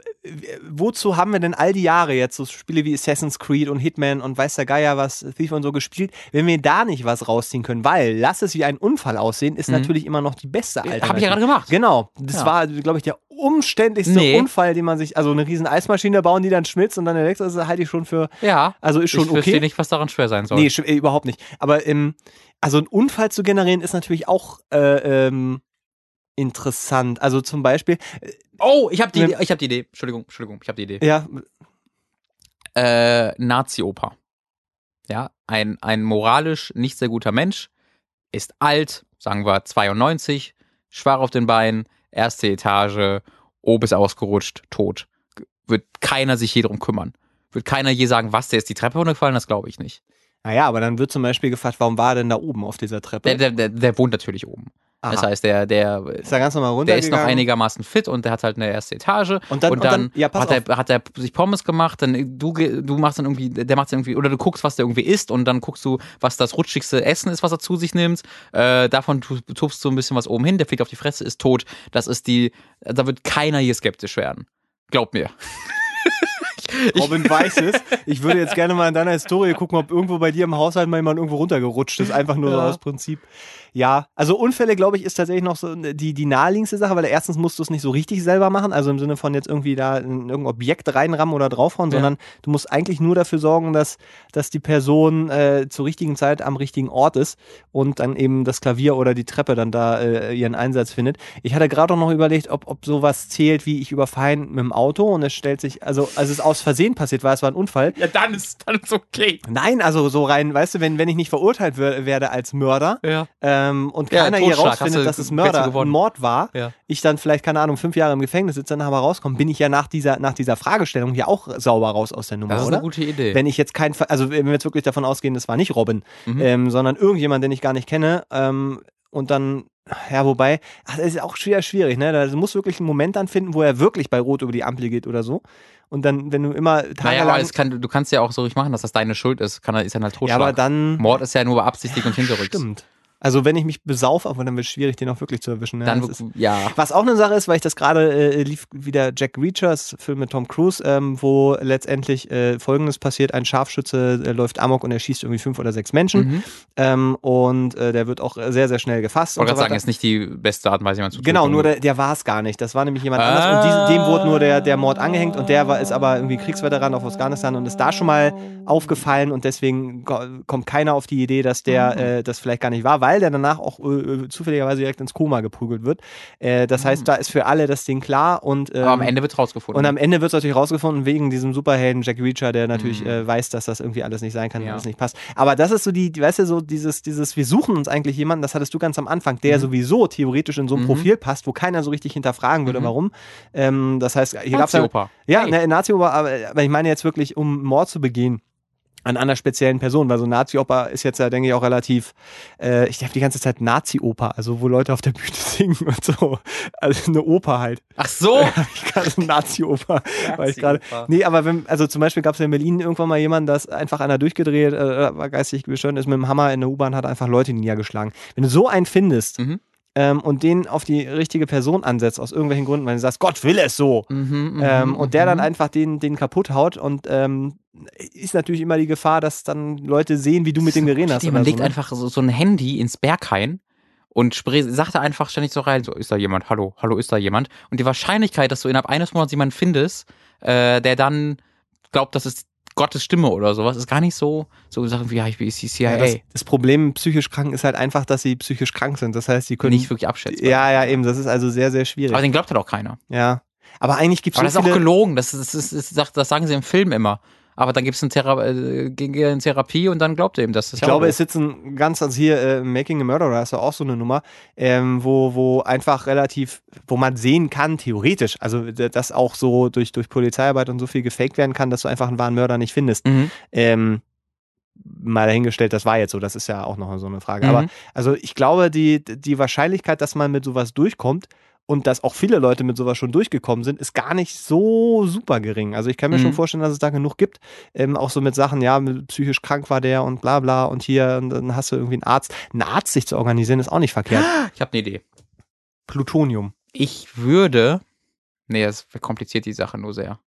wozu haben wir denn all die Jahre jetzt so Spiele wie Assassin's Creed und Hitman und weiß der Geier was, Thief und so gespielt, wenn wir da nicht was rausziehen können? Weil, lass es wie ein Unfall aussehen, ist Mhm. natürlich immer noch die beste Alternative. Habe ich ja gerade gemacht. Genau, das Ja. war, glaube ich, der umständlichste Nee. Unfall, den man sich, also eine riesen Eismaschine bauen, die dann schmilzt und dann Elektro, das halte ich schon für, Ja. also ist schon ich verstehe okay. nicht, was daran schwer sein soll. Nee, äh, überhaupt nicht. Aber ähm, also einen Unfall zu generieren ist natürlich auch äh, ähm, interessant. Also zum Beispiel, oh, ich habe die, Ne- Idee, ich habe die Idee. Entschuldigung, Entschuldigung, ich habe die Idee. ja, äh, Nazi-Oper. Ja, ein, ein moralisch nicht sehr guter Mensch, ist alt, sagen wir 92, schwach auf den Beinen, erste Etage, oben ist ausgerutscht, tot. Wird keiner sich je drum kümmern. Wird keiner je sagen, was, der ist die Treppe runtergefallen? Das glaube ich nicht. naja, aber dann wird zum Beispiel gefragt, warum war er denn da oben auf dieser Treppe? Der, der, der, der wohnt natürlich oben. Das Aha. heißt, der, der, ist er ganz normal der ist noch einigermaßen fit und der hat halt eine erste Etage. Und dann- und dann- ja, pass hat, er, hat er sich Pommes gemacht, dann du, du machst dann irgendwie, der macht dann irgendwie, oder du guckst, was der irgendwie isst und dann guckst du, was das rutschigste Essen ist, was er zu sich nimmt. Äh, davon tu- tupfst du ein bisschen was oben hin, der fliegt auf die Fresse, ist tot. Das ist die, da wird keiner hier skeptisch werden. Glaub mir. Robin weiß es. Ich würde jetzt gerne mal in deiner Historie gucken, ob irgendwo bei dir im Haushalt mal jemand irgendwo runtergerutscht ist. Einfach nur so Ja. aus Prinzip. Ja, also Unfälle, glaube ich, ist tatsächlich noch so die, die naheliegendste Sache, weil erstens musst du es nicht so richtig selber machen, also im Sinne von jetzt irgendwie da in irgendein Objekt reinrammen oder draufhauen, Ja. sondern du musst eigentlich nur dafür sorgen, dass, dass die Person äh, zur richtigen Zeit am richtigen Ort ist und dann eben das Klavier oder die Treppe dann da äh, ihren Einsatz findet. Ich hatte gerade auch noch überlegt, ob, ob sowas zählt, wie ich überfahre mit dem Auto und es stellt sich, also als es aus Versehen passiert war, es war ein Unfall, Ja, dann ist, dann ist okay. Nein, also so rein, weißt du, wenn, wenn ich nicht verurteilt wer- werde als Mörder Ja. ähm, und Ja, keiner hier rausfindet, du- dass es Mörder, ein Mord war, Ja. ich dann vielleicht, keine Ahnung, fünf Jahre im Gefängnis sitze, dann aber rauskomme, bin ich ja nach dieser, nach dieser Fragestellung ja auch sauber raus aus der Nummer, Das ist oder? eine gute Idee. Wenn ich jetzt kein, also wenn wir jetzt wirklich davon ausgehen, das war nicht Robin, Mhm. ähm, sondern irgendjemand, den ich gar nicht kenne, ähm, und dann, ja, wobei, ach, das ist auch schwer schwierig, ne? Da muss wirklich einen Moment dann finden, wo er wirklich bei Rot über die Ampel geht oder so. Und dann, wenn du immer naja, tagelang. aber es kann, du kannst ja auch so ruhig machen, dass das deine Schuld ist. Kann, ist dann halt ja, Totschlag. aber dann. Mord ist ja nur beabsichtigt und hinterrücks. Stimmt. Also wenn ich mich besaufe, aber dann wird es schwierig, den auch wirklich zu erwischen. Ne? Dann, ist, ja. was auch eine Sache ist, weil ich das gerade äh, lief wieder Jack Reachers Film mit Tom Cruise, ähm, wo letztendlich äh, Folgendes passiert: Ein Scharfschütze äh, läuft amok und er schießt irgendwie fünf oder sechs Menschen Mhm. ähm, und äh, der wird auch sehr sehr schnell gefasst. Ich wollte so sagen, ist nicht die beste Art und Weise, jemanden zu Genau, nur der, der war es gar nicht. Das war nämlich jemand anders. Ah. Und diesem, dem wurde nur der, der Mord angehängt und der war, ist aber irgendwie Kriegsveteran auf Afghanistan und ist da schon mal aufgefallen und deswegen ko- kommt keiner auf die Idee, dass der Mhm. äh, das vielleicht gar nicht war, weil der danach auch äh, zufälligerweise direkt ins Koma geprügelt wird. Äh, das heißt, da ist für alle das Ding klar und ähm, Mhm. Aber am Ende wird rausgefunden. und am Ende wird es natürlich rausgefunden, wegen diesem Superhelden Jack Reacher, der natürlich Mhm. äh, weiß, dass das irgendwie alles nicht sein kann und Ja. alles nicht passt. Aber das ist so die, weißt du, so dieses, dieses, wir suchen uns eigentlich jemanden, das hattest du ganz am Anfang, der Mhm. sowieso theoretisch in so ein Mhm. Profil passt, wo keiner so richtig hinterfragen würde, Mhm. warum. Ähm, das heißt, hier gab es ja, Hey. ne, Nazi-Oper, aber, aber ich meine jetzt wirklich, um Mord zu begehen an einer speziellen Person, weil so Nazi-Oper ist jetzt ja, denke ich, auch relativ, äh, ich habe die ganze Zeit Nazi-Oper, also wo Leute auf der Bühne <laughs> singen und so. Also eine Oper halt. Ach so. <laughs> Ich gerade Nazi-Oper, weil ich gerade. Nazi-Oper. Nee, aber wenn, also zum Beispiel gab es ja in Berlin irgendwann mal jemanden, da ist einfach einer durchgedreht, äh, war geistig gestört, ist mit dem Hammer in der U-Bahn, hat einfach Leute niedergeschlagen. Wenn du so einen findest Mhm. Ähm, und den auf die richtige Person ansetzt, aus irgendwelchen Gründen, weil du sagst, Gott will es so, Mhm, ähm, mhm, und der dann mhm. einfach den, den kaputt haut und ähm, ist natürlich immer die Gefahr, dass dann Leute sehen, wie du mit dem geredet hast. Man so, legt ne? einfach so, so ein Handy ins Berghain und sagt da einfach ständig so rein, so, ist da jemand? Hallo, hallo, ist da jemand? Und die Wahrscheinlichkeit, dass du innerhalb eines Monats jemanden findest, äh, der dann glaubt, dass es Gottes Stimme oder sowas. Ist gar nicht so, so Sachen wie, ja, ich bin CIA. Ja, das, das Problem psychisch krank ist halt einfach, dass sie psychisch krank sind. Das heißt, sie können. nicht wirklich abschätzen. Ja, ja, eben. Das ist also sehr, sehr schwierig. Aber den glaubt halt auch keiner. ja. Aber eigentlich gibt es Aber so das ist auch gelogen. Das, ist, das, ist, das sagen sie im Film immer. Aber dann gibt es eine, äh, in Therapie und dann glaubt er ihm das. das ist Ich glaube, es sitzen ganz, also hier äh, Making a Murderer ist ja auch so eine Nummer, ähm, wo, wo einfach relativ, wo man sehen kann, theoretisch, also dass auch so durch, durch Polizeiarbeit und so viel gefaked werden kann, dass du einfach einen wahren Mörder nicht findest. Mhm. Ähm, mal dahingestellt, das war jetzt so, das ist ja auch noch so eine Frage. Mhm. Aber also ich glaube, die, die Wahrscheinlichkeit, dass man mit sowas durchkommt und dass auch viele Leute mit sowas schon durchgekommen sind, ist gar nicht so super gering. Also ich kann mir Mhm. schon vorstellen, dass es da genug gibt. Ähm, auch so mit Sachen, ja, psychisch krank war der und bla bla und hier, und dann hast du irgendwie einen Arzt. Einen Arzt sich zu organisieren, ist auch nicht verkehrt. Ich habe eine Idee. Plutonium. Ich würde. Nee, das verkompliziert die Sache nur sehr.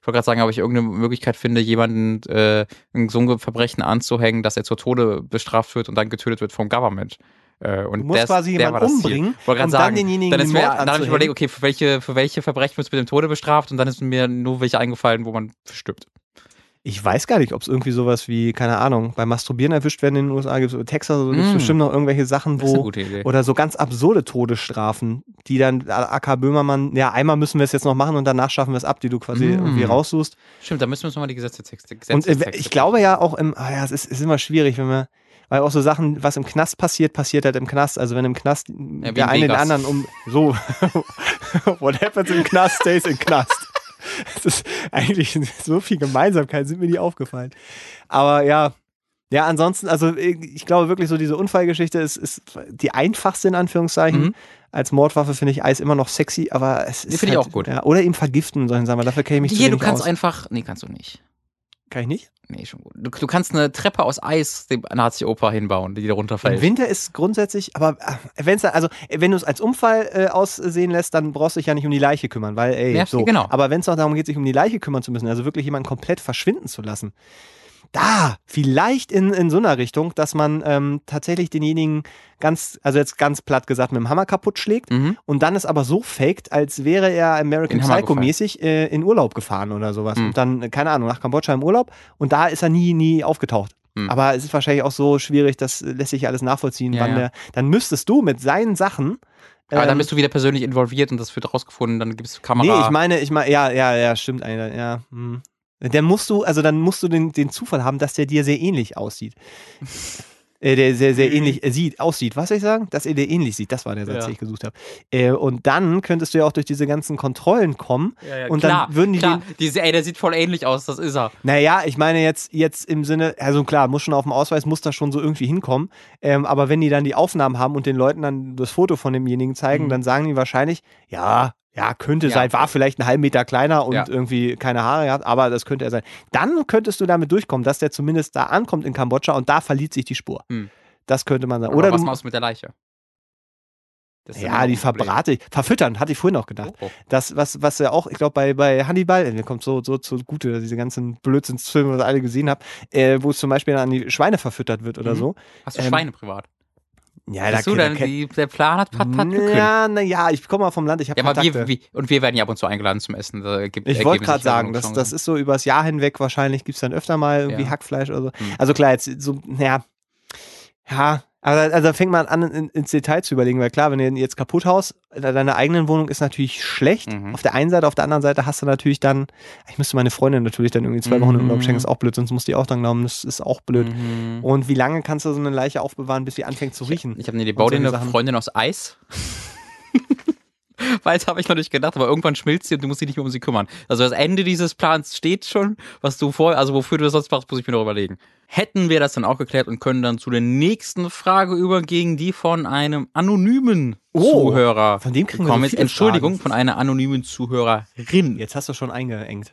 Ich wollte gerade sagen, ob ich irgendeine Möglichkeit finde, jemanden äh, in so ein Verbrechen anzuhängen, dass er zur Tode bestraft wird und dann getötet wird vom Government. Äh, und Du musst der quasi der jemanden umbringen, um dann sagen, denjenigen dann ist mir, dann habe ich überlegt, okay, für welche, für welche Verbrechen wird es mit dem Tode bestraft und dann ist mir nur welche eingefallen, wo man stirbt. Ich weiß gar nicht, ob es irgendwie sowas wie, keine Ahnung, beim Masturbieren erwischt werden in den USA gibt es Texas, also gibt es Mm. bestimmt noch irgendwelche Sachen, wo oder so ganz absurde Todesstrafen, die dann AK Böhmermann, ja, einmal müssen wir es jetzt noch machen und danach schaffen wir es ab, die du quasi Mm. irgendwie raussuchst. Stimmt, da müssen wir uns nochmal die Gesetzestexte. Und äh, ich glaube ja auch im, ah ja, es ist, es ist immer schwierig, wenn wir, weil auch so Sachen, was im Knast passiert, passiert halt im Knast. Also wenn im Knast wie der in eine den anderen um so <laughs> what happens im Knast stays im Knast. <laughs> Das ist eigentlich so viel Gemeinsamkeit, sind mir die aufgefallen. Aber ja, ja, ansonsten, also ich glaube wirklich so diese Unfallgeschichte ist, ist die einfachste in Anführungszeichen. Mhm. Als Mordwaffe finde ich Eis immer noch sexy, aber es ist. finde ich halt, auch gut. Ja, oder eben vergiften, sollen sagen wir. Dafür kenne ich mich zu Hier, du kannst aus. einfach. Nee, kannst du nicht. Kann ich nicht? Nee, schon gut. Du, du kannst eine Treppe aus Eis dem Nazi-Oper hinbauen, die da runterfällt. Im Winter ist grundsätzlich, aber wenn es also wenn du es als Unfall äh, aussehen lässt, dann brauchst du dich ja nicht um die Leiche kümmern, weil ey, Ja, so. genau. Aber wenn es auch darum geht, sich um die Leiche kümmern zu müssen, also wirklich jemanden komplett verschwinden zu lassen, da vielleicht in, in so einer Richtung, dass man ähm, tatsächlich denjenigen ganz, also jetzt ganz platt gesagt, mit dem Hammer kaputt schlägt Mhm. und dann es aber so faked, als wäre er American In Hammer Psycho mäßig äh, in Urlaub gefahren oder sowas Mhm. und dann keine Ahnung nach Kambodscha im Urlaub und da ist er nie nie aufgetaucht. Mhm. Aber es ist wahrscheinlich auch so schwierig, das lässt sich alles nachvollziehen, Ja, wann ja. der dann müsstest du mit seinen Sachen Aber dann ähm, bist du wieder persönlich involviert und das wird rausgefunden, dann gibt es Kamera. Nee, ich meine, ich meine, ja, ja, ja, stimmt eigentlich, ja. Hm. Dann musst du, also dann musst du den, den Zufall haben, dass der dir sehr ähnlich aussieht. <laughs> äh, der sehr, sehr ähnlich äh, sieht, aussieht. Was soll ich sagen? Dass er dir ähnlich sieht. Das war der Satz, Ja. den ich gesucht habe. Äh, und dann könntest du ja auch durch diese ganzen Kontrollen kommen. ja, ja, und klar, dann würden die klar. den. Diese, ey, der sieht voll ähnlich aus, das ist er. Naja, ich meine jetzt, jetzt im Sinne, also klar, muss schon auf dem Ausweis, muss da schon so irgendwie hinkommen. Ähm, aber wenn die dann die Aufnahmen haben und den Leuten dann das Foto von demjenigen zeigen, Mhm. dann sagen die wahrscheinlich, ja, ja, könnte Ja. sein, war vielleicht einen halben Meter kleiner und Ja. irgendwie keine Haare gehabt, aber das könnte er sein. Dann könntest du damit durchkommen, dass der zumindest da ankommt in Kambodscha und da verliert sich die Spur. Mhm. Das könnte man sagen. Aber Oder was du, machst du mit der Leiche? Ja, die verbrate ich. Verfüttern, hatte ich vorhin auch gedacht. Oh, oh. Das, was, was ja auch, ich glaube, bei, bei Hannibal, mir kommt so, so zugute, diese ganzen Blödsinnsfilme, die ich alle gesehen habe, äh, wo es zum Beispiel an die Schweine verfüttert wird oder Mhm. so. Hast du Ähm, Schweine privat? Ja, Bist du da, dann, die, der Plan hat, hat gekündigt. Ja, na ja, ich komme mal vom Land, ich habe Ja, aber Kontakte. wir, wir, und wir werden ja ab und zu eingeladen zum Essen. Da gibt, ich wollte gerade sagen, das, das ist so übers Jahr hinweg wahrscheinlich, gibt es dann öfter mal irgendwie Ja. Hackfleisch oder so. Hm. Also klar, jetzt so, naja, ja, aber also da fängt man an, in, ins Detail zu überlegen, weil klar, wenn du jetzt kaputt haust, in deiner eigenen Wohnung ist natürlich schlecht. Mhm. Auf der einen Seite, auf der anderen Seite hast du natürlich dann, ich müsste meine Freundin natürlich dann irgendwie zwei Wochen in Urlaub Mhm. schenken, ist auch blöd, sonst muss die auch dann glauben, das ist auch blöd. Mhm. Und wie lange kannst du so eine Leiche aufbewahren, bis sie anfängt zu riechen? Ich habe eine Idee, eine Sachen. Freundin aus Eis. <laughs> Weiß habe ich noch nicht gedacht, aber irgendwann schmilzt sie und du musst dich nicht mehr um sie kümmern. Also das Ende dieses Plans steht schon, was du vor, also wofür du das sonst machst, muss ich mir noch überlegen. Hätten wir das dann auch geklärt und können dann zu der nächsten Frage übergehen, die von einem anonymen Oh, Zuhörer von dem kriegen wir so Entschuldigung, Fragen. von einer anonymen Zuhörerin. Jetzt hast du schon eingeengt.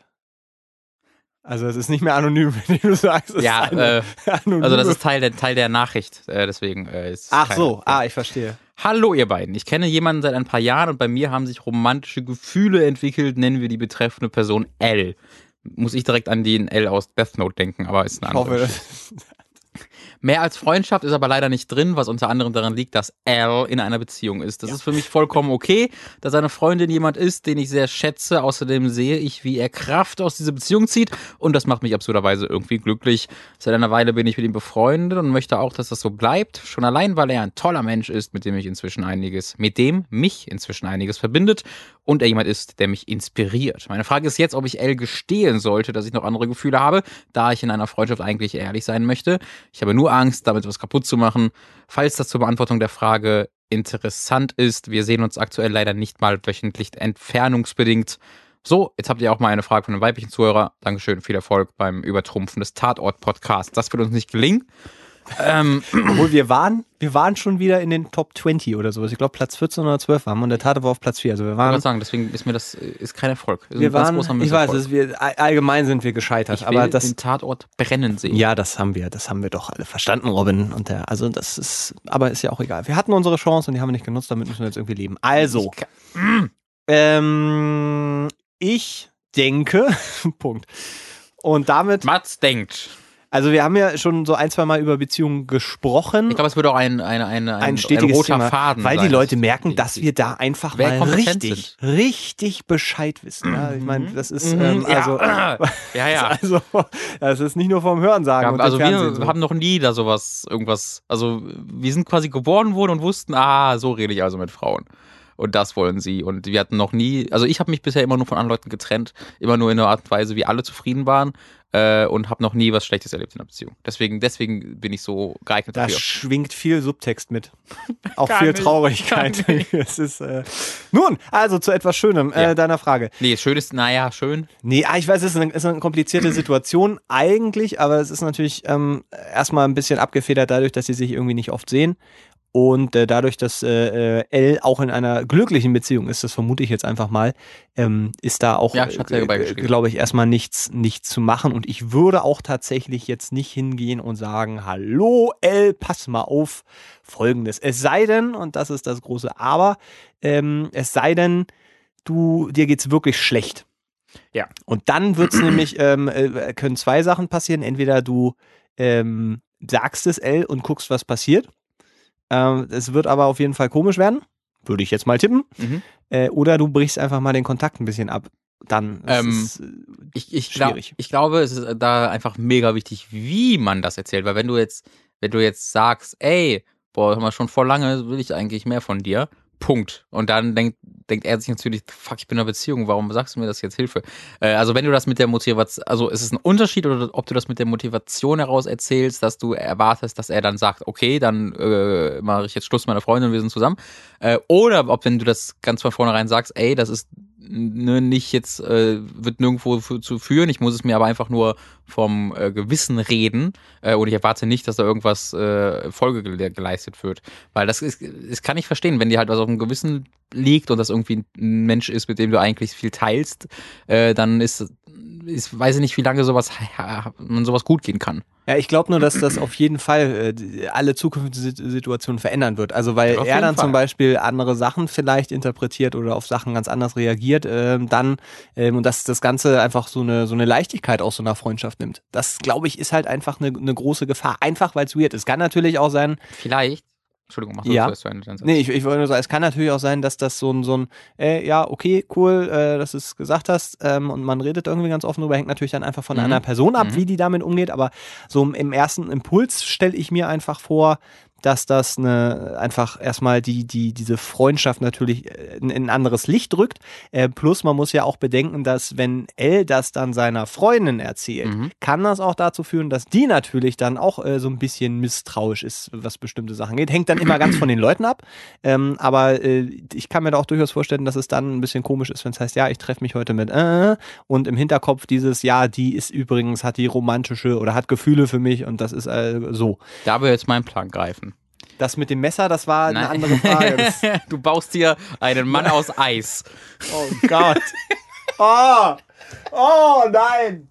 Also es ist nicht mehr anonym, <laughs> wenn du sagst, es Ja, ist eine äh, Also das ist Teil der, Teil der Nachricht, äh, deswegen äh, ist Ach keine- so, ah, ich verstehe. Hallo ihr beiden, ich kenne jemanden seit ein paar Jahren und bei mir haben sich romantische Gefühle entwickelt, nennen wir die betreffende Person L. Muss ich direkt an den L aus Death Note denken, aber ist eine Ich andere. hoffe. <laughs> Mehr als Freundschaft ist aber leider nicht drin, was unter anderem daran liegt, dass Al in einer Beziehung ist. Das ja. ist für mich vollkommen okay, dass seine Freundin jemand ist, den ich sehr schätze. Außerdem sehe ich, wie er Kraft aus dieser Beziehung zieht und das macht mich absurderweise irgendwie glücklich. Seit einer Weile bin ich mit ihm befreundet und möchte auch, dass das so bleibt. Schon allein, weil er ein toller Mensch ist, mit dem ich inzwischen einiges, mit dem mich inzwischen einiges verbindet und er jemand ist, der mich inspiriert. Meine Frage ist jetzt, ob ich L gestehen sollte, dass ich noch andere Gefühle habe, da ich in einer Freundschaft eigentlich ehrlich sein möchte. Ich habe nur Angst, damit was kaputt zu machen. Falls das zur Beantwortung der Frage interessant ist, wir sehen uns aktuell leider nicht mal wöchentlich entfernungsbedingt. So, jetzt habt ihr auch mal eine Frage von einem weiblichen Zuhörer. Dankeschön, viel Erfolg beim Übertrumpfen des Tatort-Podcasts. Das wird uns nicht gelingen. Ähm, Obwohl wir waren, wir waren schon wieder in den Top 20 oder sowas. Ich glaube Platz 14 oder 12 waren und der Tate war auf Platz 4. Also wir waren. Ich sagen, deswegen ist mir das ist kein Erfolg. Ist wir waren, ich weiß, ist, wir, allgemein sind wir gescheitert. Ich will aber das, den Tatort brennen sehen. Ja, das haben wir, das haben wir doch alle verstanden, Robin. Und der, also das ist, aber ist ja auch egal. Wir hatten unsere Chance und die haben wir nicht genutzt. Damit müssen wir jetzt irgendwie leben. Also, ich, ähm, ich denke, <laughs> Punkt. Und damit. Mats denkt. Also wir haben ja schon so ein, zwei Mal über Beziehungen gesprochen. Ich glaube, es wird auch ein, ein, ein, ein, ein, stetiges ein roter Thema, Faden Weil sein. die Leute merken, dass wir da einfach Wer mal richtig, sind. richtig Bescheid wissen. Ja, ich meine, das ist mhm. ähm, also, <clears throat> <laughs> ja. ja, ja. also das ist nicht nur vom Hörensagen. Ja, also wir so. haben noch nie da sowas, irgendwas, also wir sind quasi geboren worden und wussten, ah, so rede ich also mit Frauen und das wollen sie. Und wir hatten noch nie, also ich habe mich bisher immer nur von anderen Leuten getrennt, immer nur in einer Art und Weise, wie alle zufrieden waren äh, und habe noch nie was Schlechtes erlebt in einer Beziehung. Deswegen, deswegen bin ich so geeignet da dafür. Da schwingt viel Subtext mit. <laughs> Auch viel nicht, Traurigkeit. <laughs> es ist, äh Nun, also zu etwas Schönem äh, ja. deiner Frage. Nee, schön ist, naja, schön. Nee, ah, ich weiß, es ist eine, ist eine komplizierte Situation eigentlich, aber es ist natürlich ähm, erstmal ein bisschen abgefedert dadurch, dass sie sich irgendwie nicht oft sehen. Und äh, dadurch, dass äh, äh, L auch in einer glücklichen Beziehung ist, das vermute ich jetzt einfach mal, ähm, ist da auch, ja, äh, glaube ich, erstmal nichts, nichts zu machen. Und ich würde auch tatsächlich jetzt nicht hingehen und sagen, hallo L, pass mal auf, folgendes. Es sei denn, und das ist das große Aber, ähm, es sei denn, du, dir geht's wirklich schlecht. Ja. Und dann wird's nämlich, ähm, äh, können zwei Sachen passieren. Entweder du ähm, sagst es L und guckst, was passiert ähm, es wird aber auf jeden Fall komisch werden. Würde ich jetzt mal tippen. Mhm. Äh, oder du brichst einfach mal den Kontakt ein bisschen ab. Dann ähm, ist äh, ich, ich, glaub, ich glaube, es ist da einfach mega wichtig, wie man das erzählt. Weil wenn du jetzt, wenn du jetzt sagst, ey, boah, hör mal, schon vor lange will ich eigentlich mehr von dir Punkt. Und dann denkt, denkt er sich natürlich, fuck, ich bin in einer Beziehung, warum sagst du mir das jetzt Hilfe? Äh, also wenn du das mit der Motivation, also ist es ein Unterschied oder ob du das mit der Motivation heraus erzählst, dass du erwartest, dass er dann sagt, okay, dann äh, mache ich jetzt Schluss mit meiner Freundin, wir sind zusammen. Äh, oder ob wenn du das ganz von vornherein sagst, ey, das ist ne, nicht jetzt, äh, wird nirgendwo zu führen. Ich muss es mir aber einfach nur vom äh, Gewissen reden äh, und ich erwarte nicht, dass da irgendwas äh, Folge geleistet wird. Weil das ist, das kann ich verstehen, wenn dir halt was auf dem Gewissen liegt und das irgendwie ein Mensch ist, mit dem du eigentlich viel teilst, äh, dann ist, ist, weiß ich nicht, wie lange sowas, man sowas gut gehen kann. Ja, ich glaube nur, dass das auf jeden Fall äh, alle zukünftigen Situationen verändern wird. Also weil ja, er dann Fall. zum Beispiel andere Sachen vielleicht interpretiert oder auf Sachen ganz anders reagiert, äh, dann ähm, und dass das Ganze einfach so eine so eine Leichtigkeit aus so einer Freundschaft nimmt. Das glaube ich ist halt einfach eine, eine große Gefahr. Einfach weil es weird ist. Kann natürlich auch sein. Vielleicht Entschuldigung, mach du ja. zu Ende. Nee, ich, ich wollte nur sagen, es kann natürlich auch sein, dass das so ein, so ein äh, ja, okay, cool, äh, dass du es gesagt hast ähm, und man redet irgendwie ganz offen drüber, hängt natürlich dann einfach von mhm. einer Person ab, mhm. wie die damit umgeht, aber so im ersten Impuls stelle ich mir einfach vor, dass das eine, einfach erstmal die, die, diese Freundschaft natürlich äh, in, in ein anderes Licht drückt. Äh, plus man muss ja auch bedenken, dass wenn L das dann seiner Freundin erzählt, mhm. kann das auch dazu führen, dass die natürlich dann auch äh, so ein bisschen misstrauisch ist, was bestimmte Sachen geht. Hängt dann immer ganz von den Leuten ab. Ähm, aber äh, ich kann mir da auch durchaus vorstellen, dass es dann ein bisschen komisch ist, wenn es heißt, ja, ich treffe mich heute mit äh, und im Hinterkopf dieses, ja, die ist übrigens, hat die romantische oder hat Gefühle für mich und das ist äh, so. Da würde jetzt mein Plan greifen. Das mit dem Messer, das war eine andere Frage. <laughs> du baust hier einen Mann aus Eis. Oh Gott. Oh, oh nein.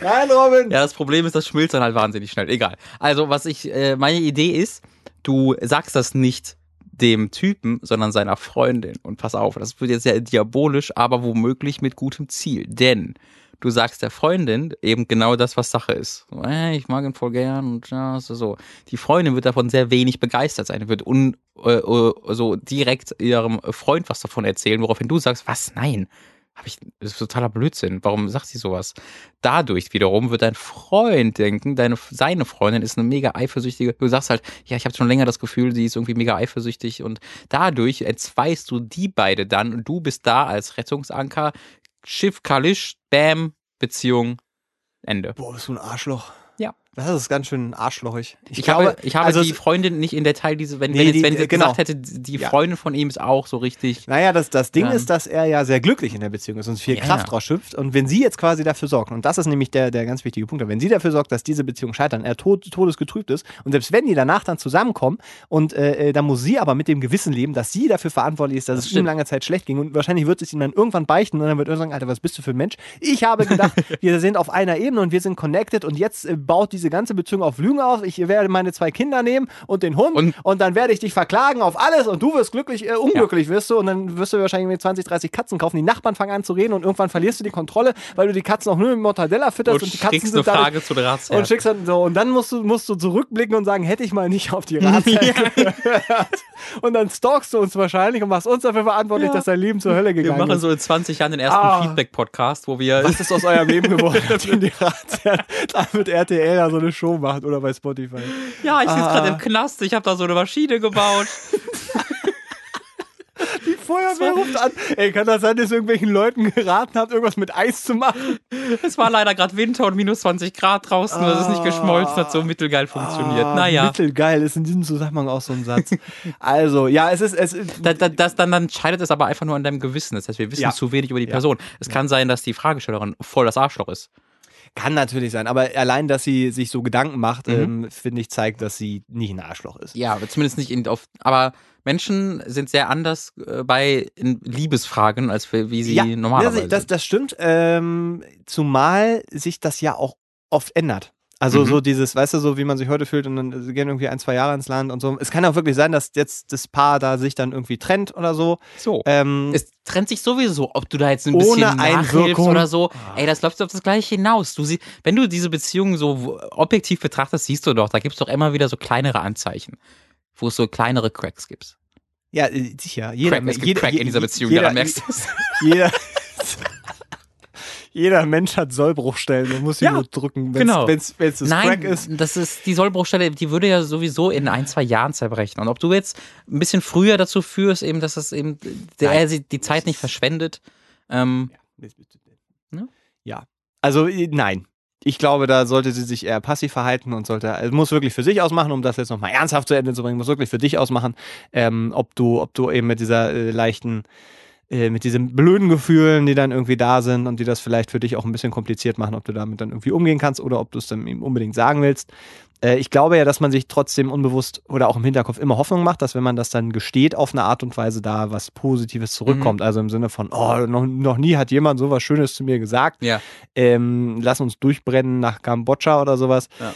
Nein, Robin. Ja, das Problem ist, das schmilzt dann halt wahnsinnig schnell. Egal. Also, was ich, äh, meine Idee ist, du sagst das nicht dem Typen, sondern seiner Freundin. Und pass auf, das wird jetzt sehr diabolisch, aber womöglich mit gutem Ziel. Denn du sagst der Freundin eben genau das, was Sache ist. So, hey, ich mag ihn voll gern und ja, so, so. Die Freundin wird davon sehr wenig begeistert sein, wird un, äh, äh, so direkt ihrem Freund was davon erzählen, woraufhin du sagst, was, nein, hab ich, das ist totaler Blödsinn. Warum sagt sie sowas? Dadurch wiederum wird dein Freund denken, deine, seine Freundin ist eine mega eifersüchtige. Du sagst halt, ja, ich habe schon länger das Gefühl, sie ist irgendwie mega eifersüchtig und dadurch entzweist du die beide dann und du bist da als Rettungsanker. Schiff Kalisch, Bam, Beziehung, Ende. Boah, bist du ein Arschloch. Ja. Das ist ganz schön arschlochig. Ich, habe, ich habe also die Freundin nicht in Detail diese, wenn, Nee, wenn, die- wenn sie genau. gesagt hätte, die Ja. Freundin von ihm ist auch so richtig. Naja, das, das Ding Ja. ist, dass er ja sehr glücklich in der Beziehung ist und viel Ja, Kraft ja. draus schöpft. Und wenn sie jetzt quasi dafür sorgt, und das ist nämlich der, der ganz wichtige Punkt, wenn sie dafür sorgt, dass diese Beziehung scheitern, er tot, todesgetrübt ist, und selbst wenn die danach dann zusammenkommen, und äh, äh, dann muss sie aber mit dem Gewissen leben, dass sie dafür verantwortlich ist, dass Das es ihm lange Zeit schlecht ging. Und wahrscheinlich wird es ihm dann irgendwann beichten und dann wird er sagen, Alter, was bist du für ein Mensch? Ich habe gedacht, <laughs> wir sind auf einer Ebene und wir sind connected und jetzt äh, baut diese ganze Beziehung auf Lügen auf. Ich werde meine zwei Kinder nehmen und den Hund und, Und- dann werde ich dich verklagen auf alles und du wirst glücklich, äh, unglücklich wirst du und dann wirst du wahrscheinlich mit 20, 30 Katzen kaufen. Die Nachbarn fangen an zu reden und irgendwann verlierst du die Kontrolle, weil du die Katzen auch nur mit Mortadella fütterst und, Und die Katzen eine sind dadurch Frage zu der Ratsherr. und schickst dann so und dann musst du musst du zurückblicken und sagen, hätte ich mal nicht auf die <laughs> Ratsherren gehört. Und dann stalkst du uns wahrscheinlich und machst uns dafür verantwortlich, Ja. dass dein Leben zur Hölle Wir gegangen machen ist. so in 20 Jahren den ersten Ah. Feedback-Podcast, wo wir. Was ist aus eurem Leben geworden, <laughs> die Ratsherren damit RTL da so eine Show macht oder bei Spotify? Ja, ich sitze Ah. gerade im Knast, ich habe da so eine Maschine gebaut. <laughs> Die Feuerwehr ruft an. Ey, kann das sein, dass ihr irgendwelchen Leuten geraten habt, irgendwas mit Eis zu machen? es war leider gerade Winter und minus 20 Grad draußen, das ist nicht geschmolzen, hat so mittelgeil funktioniert. Ah, naja. Mittelgeil ist in diesem Zusammenhang auch so ein Satz. also, ja, es ist. Es ist Da, da, das, dann, dann scheidet es aber einfach nur an deinem Gewissen. Das heißt, wir wissen Ja. zu wenig über die Ja. Person. Es kann sein, dass die Fragestellerin voll das Arschloch ist. Kann natürlich sein, aber allein, dass sie sich so Gedanken macht, Mhm. ähm, finde ich, zeigt, dass sie nicht ein Arschloch ist. Ja, zumindest nicht in, auf. Aber Menschen sind sehr anders äh, bei Liebesfragen, als für, wie sie normalerweise das, das, das stimmt. Ähm, zumal sich das ja auch oft ändert. Also Mhm. so dieses, weißt du, so wie man sich heute fühlt und dann äh, gehen irgendwie ein, zwei Jahre ins Land und so. Es kann auch wirklich sein, dass jetzt das Paar da sich dann irgendwie trennt oder so. So. Ähm, Es trennt sich sowieso, ob du da jetzt ein bisschen nachhilfst Einwirkung. oder so. Ey, das läuft auf das Gleiche hinaus. Du sie, wenn du diese Beziehung so objektiv betrachtest, siehst du doch, da gibt's doch immer wieder so kleinere Anzeichen, wo es so kleinere Cracks gibt. ja, äh, sicher. Jeder, Crack, es gibt jeder, Crack in dieser Beziehung, jeder, daran merkst du es. Jeder, <laughs> <laughs> jeder Mensch hat Sollbruchstellen und muss sie Ja, nur drücken, wenn genau. es das Nein, Crack ist. das ist die Sollbruchstelle, die würde ja sowieso in ein, zwei Jahren zerbrechen. Und ob du jetzt ein bisschen früher dazu führst, eben, dass es eben der, er die Zeit nicht verschwendet. Ähm, Ne? Ja. Also äh, nein. Ich glaube, da sollte sie sich eher passiv verhalten und sollte, also muss wirklich für sich ausmachen, um das jetzt nochmal ernsthaft zu Ende zu bringen, muss wirklich für dich ausmachen, ähm, ob du, ob du eben mit dieser äh, leichten, äh, mit diesen blöden Gefühlen, die dann irgendwie da sind und die das vielleicht für dich auch ein bisschen kompliziert machen, ob du damit dann irgendwie umgehen kannst oder ob du es dann ihm unbedingt sagen willst. Äh, ich glaube ja, dass man sich trotzdem unbewusst oder auch im Hinterkopf immer Hoffnung macht, dass wenn man das dann gesteht, auf eine Art und Weise da was Positives zurückkommt. Also im Sinne von, oh, noch, noch nie hat jemand so was Schönes zu mir gesagt ja. ähm, lass uns durchbrennen nach Kambodscha oder sowas. Ja.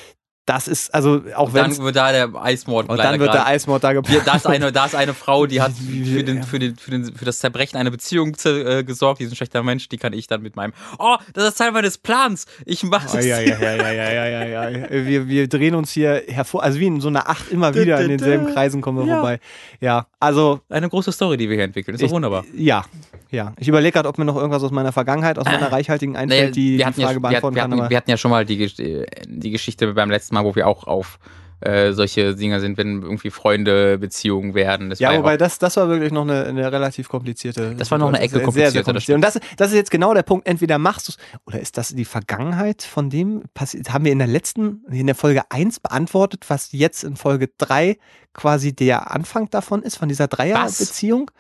Das ist, also auch wenn Dann wird da der Eismord und dann wird der Eismord da geplant. da, ist eine, da ist eine Frau, die hat <laughs> für, den, für, den, für, den, für das Zerbrechen einer Beziehung äh, gesorgt. Die ist ein schlechter Mensch, die kann ich dann mit meinem, oh, das ist Teil meines Plans. Ich mach das. Oh, ja, ja, ja, ja, ja, ja, ja, ja. Wir, wir drehen uns hier hervor, also wie in so einer Acht immer wieder in denselben Kreisen kommen wir Ja. vorbei. Ja, also Eine große Story, die wir hier entwickeln. Ist doch wunderbar. ja, ja. Ich überlege gerade, ob mir noch irgendwas aus meiner Vergangenheit, aus meiner <laughs> reichhaltigen einfällt, die die Frage ja, beantworten wir, kann. hatten, Aber wir hatten ja schon mal die, äh, die Geschichte beim letzten Mal, wo wir auch auf äh, solche Dinge sind, wenn irgendwie Freunde, Beziehungen werden. Das ja, war wobei auch, das, das war wirklich noch eine, eine relativ komplizierte. Das war noch eine Ecke Situation. Sehr, sehr komplizierter, kompliziert. Und das, das ist jetzt genau der Punkt. Entweder machst du es, oder ist das die Vergangenheit von dem passiert? Haben wir in der letzten, in der Folge 1 beantwortet, was jetzt in Folge 3 quasi der Anfang davon ist, von dieser Dreierbeziehung?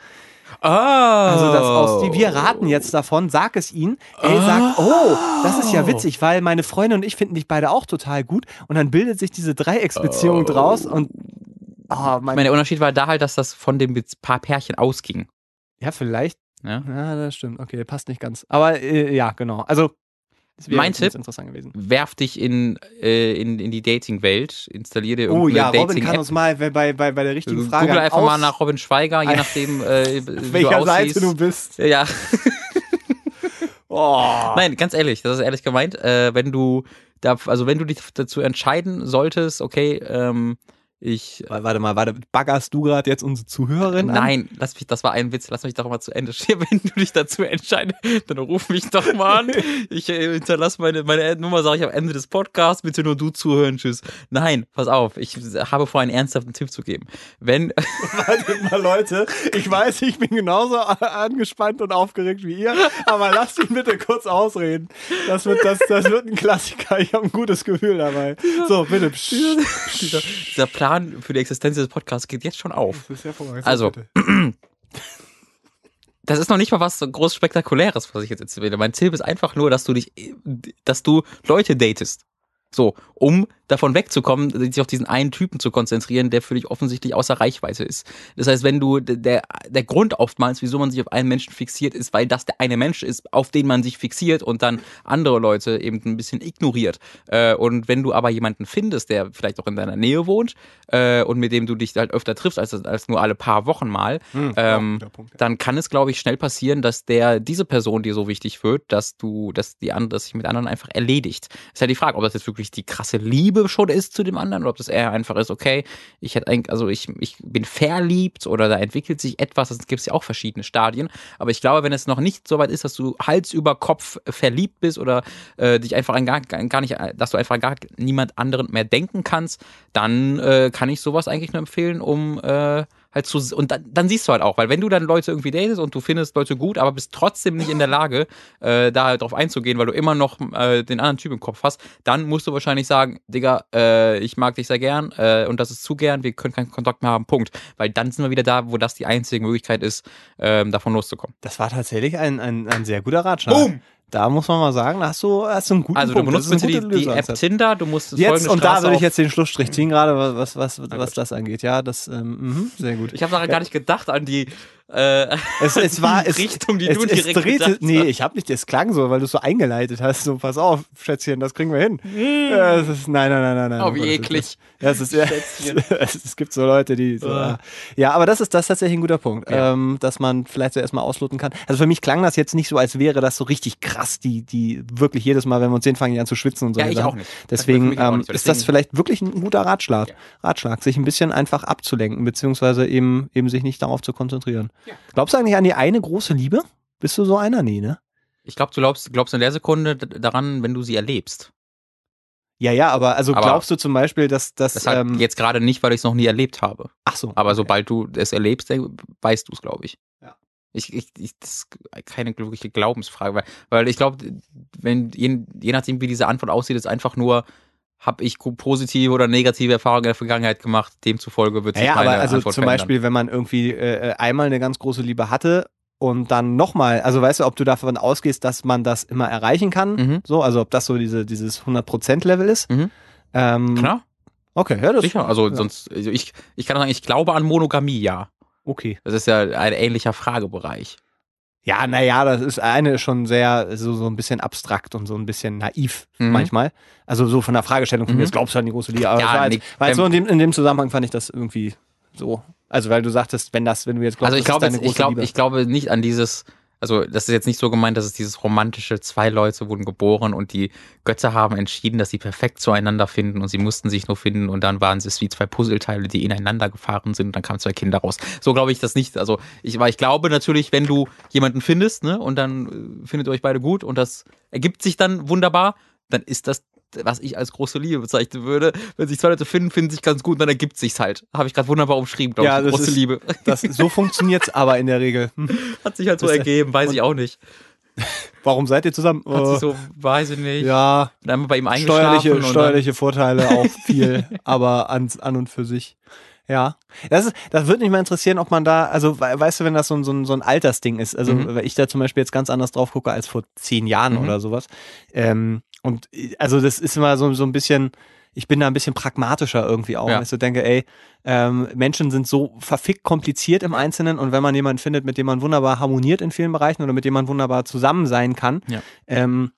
Oh. Also das aus, die, wir raten jetzt davon, sag es ihnen. Er sagt, oh, das ist ja witzig, weil meine Freunde und ich finden dich beide auch total gut. Und dann bildet sich diese Dreiecksbeziehung draus und oh, Ich mein, meine, der Unterschied war da halt, dass das von dem paar Pärchen ausging. ja, vielleicht. Ja? Ja, das stimmt. Okay, passt nicht ganz. Aber äh, ja, genau. Also, Mein Tipp? interessant gewesen. Werf dich in, äh, in, in die Dating-Welt, installier dir Oh irgendeine ja, Robin kann uns mal bei, bei, bei der richtigen Frage Google einfach mal nach Robin Schweiger, je nachdem, äh, <laughs> wie du welcher aussiehst. Seite du bist. Ja, Oh, <laughs> Oh. Nein, ganz ehrlich, das ist ehrlich gemeint. Äh, wenn du da, also wenn du dich dazu entscheiden solltest, okay, ähm, ich. Warte mal, warte, baggerst du gerade jetzt unsere Zuhörerin an? Nein, lass mich, das war ein Witz, lass mich doch mal zu Ende stehen. <laughs> Wenn du dich dazu entscheidest, dann ruf mich doch mal an. <laughs> Ich äh, hinterlasse meine, meine Nummer, sage ich am Ende des Podcasts, bitte nur du zuhören, tschüss. Nein, pass auf, ich habe vor, einen ernsthaften Tipp zu geben. Wenn. <laughs> Warte mal, Leute, ich weiß, ich bin genauso angespannt und aufgeregt wie ihr, aber lasst ihn bitte kurz ausreden. Das wird, das, das wird ein Klassiker, ich habe ein gutes Gefühl dabei. So, bitte. Psch, dieser, dieser Plan für die Existenz des Podcasts geht jetzt schon auf. Das ist hervorragend. Also, <clears throat> das ist noch nicht mal was so groß Spektakuläres, was ich jetzt erzähle. Mein Ziel ist einfach nur, dass du dich, dass du Leute datest. So, um davon wegzukommen, sich auf diesen einen Typen zu konzentrieren, der für dich offensichtlich außer Reichweite ist. Das heißt, wenn du, der, der Grund oftmals, wieso man sich auf einen Menschen fixiert, ist, weil das der eine Mensch ist, auf den man sich fixiert und dann andere Leute eben ein bisschen ignoriert. Äh, und wenn du aber jemanden findest, der vielleicht auch in deiner Nähe wohnt äh, und mit dem du dich halt öfter triffst, als, als nur alle paar Wochen mal, Hm, ähm, Punkt, ja. dann kann es, glaube ich, schnell passieren, dass der, diese Person dir so wichtig wird, dass du, dass die andere, dass sich mit anderen einfach erledigt. Ist ja die Frage, ob das jetzt wirklich die krasse Liebe schon ist zu dem anderen oder ob das eher einfach ist, okay, ich hätte eigentlich, also ich, ich bin verliebt oder da entwickelt sich etwas, das gibt es ja auch verschiedene Stadien. Aber ich glaube, wenn es noch nicht so weit ist, dass du Hals über Kopf verliebt bist oder äh, dich einfach an gar, gar nicht, dass du einfach gar niemand anderen mehr denken kannst, dann äh, kann ich sowas eigentlich nur empfehlen, um äh, halt zu und dann, dann siehst du halt auch, weil wenn du dann Leute irgendwie datest und du findest Leute gut, aber bist trotzdem nicht in der Lage, äh, da halt drauf einzugehen, weil du immer noch äh, den anderen Typ im Kopf hast, dann musst du wahrscheinlich sagen, Digga, äh, ich mag dich sehr gern äh, und das ist zu gern, wir können keinen Kontakt mehr haben, Punkt. Weil dann sind wir wieder da, wo das die einzige Möglichkeit ist, ähm, davon loszukommen. Das war tatsächlich ein, ein, ein sehr guter Ratschlag. Da muss man mal sagen, da hast du, hast du einen guten Also Punkt. du benutzt Das ist bitte die, die App. Tinder, du musst Jetzt, und da Straße würde ich jetzt den Schlussstrich ziehen, gerade was, was, was, was das angeht. Ja, das, ähm, mhm, sehr gut. Ich habe daran gar nicht gedacht an die äh, Es, es war <laughs> es, Richtung, die es, du es direkt drehte, gedacht Nee, ich habe nicht, es klang so, weil du es so eingeleitet hast. So, pass auf, Schätzchen, das kriegen wir hin. Ja, es ist, nein, nein, nein, nein, nein. Oh, wie eklig. Ja, es ist, ja, <laughs> es, es gibt so Leute, die so, Ah. ja. aber das ist, das ist tatsächlich ein guter Punkt, Ja. ähm, dass man vielleicht so erstmal ausloten kann. Also für mich klang das jetzt nicht so, als wäre das so richtig krass, die, die wirklich jedes Mal, wenn wir uns sehen, fangen die an zu schwitzen und so. Ja, ich auch nicht. Deswegen Das auch ähm, nicht so. ist das vielleicht wirklich ein guter Ratschlag. Ratschlag, sich ein bisschen einfach abzulenken, beziehungsweise eben, eben sich nicht darauf zu konzentrieren. Glaubst du eigentlich an die eine große Liebe? Bist du so einer? Nee, ne? Ich glaube, du glaubst, glaubst in der Sekunde daran, wenn du sie erlebst. Ja, ja, aber also Aber- glaubst du zum Beispiel, dass das. Deshalb Ähm, jetzt gerade nicht, weil ich es noch nie erlebt habe. ach so. Aber okay. sobald du es erlebst, weißt du es, glaube ich. Ja. Ich, ich, ich, das ist keine wirkliche Glaubensfrage, weil, weil ich glaube, wenn je, je nachdem, wie diese Antwort aussieht, ist einfach nur, habe ich positive oder negative Erfahrungen in der Vergangenheit gemacht, demzufolge wird sich ja, meine aber also Antwort zum verändern. Beispiel, wenn man irgendwie äh, einmal eine ganz große Liebe hatte und dann nochmal, also weißt du, ob du davon ausgehst, dass man das immer erreichen kann, Mhm. so, also ob das so diese, dieses 100%-Level ist. Mhm. Ähm, Klar, Okay, ja, das sicher. Also ja. sonst, also ich, ich kann sagen, ich glaube an Monogamie, ja. Okay. Das ist ja ein ähnlicher Fragebereich. Ja, naja, das ist eine ist schon sehr, so, so ein bisschen abstrakt und so ein bisschen naiv Mhm. manchmal. Also so von der Fragestellung von Mhm. mir, jetzt glaubst du an die große Liebe. Aber Ja, das war nee, jetzt so in dem, in dem Zusammenhang fand ich das irgendwie so. Also weil du sagtest, wenn das, wenn du jetzt glaubst, Also ich das ist glaube, ich Liebe. ich glaube nicht an dieses, also das ist jetzt nicht so gemeint, dass es dieses romantische, zwei Leute wurden geboren und die Götter haben entschieden, dass sie perfekt zueinander finden und sie mussten sich nur finden und dann waren es wie zwei Puzzleteile, die ineinander gefahren sind und dann kamen zwei Kinder raus. So glaube ich das nicht. Also ich, weil ich glaube natürlich, wenn du jemanden findest, ne, und dann äh, findet ihr euch beide gut und das ergibt sich dann wunderbar, dann ist das was ich als große Liebe bezeichnen würde. Wenn sich zwei Leute finden, finden sich ganz gut, dann ergibt sich's halt. Habe ich gerade wunderbar umschrieben, glaube Ja, ich. Große ist- Liebe. Das, so funktioniert's <laughs> aber in der Regel. Hm. Hat sich halt so Das- ergeben, weiß ich auch nicht. <laughs> Warum seid ihr zusammen? Hat Äh, sich so, weiß ich nicht. ja, Bin einmal bei ihm eingeschlafen steuerliche, und steuerliche Vorteile auch <laughs> viel, aber an, an und für sich. Ja, das, ist, das würde mich mal interessieren, ob man da, also we- weißt du, wenn das so ein, so ein, so ein Altersding ist, also Mhm. weil ich da zum Beispiel jetzt ganz anders drauf gucke als vor zehn Jahren Mhm. oder sowas. Ähm, und äh, also das ist immer so, so ein bisschen, ich bin da ein bisschen pragmatischer irgendwie auch, Ja. weil ich so denke, ey, ähm, Menschen sind so verfickt kompliziert im Einzelnen und wenn man jemanden findet, mit dem man wunderbar harmoniert in vielen Bereichen oder mit dem man wunderbar zusammen sein kann, Ja. ähm,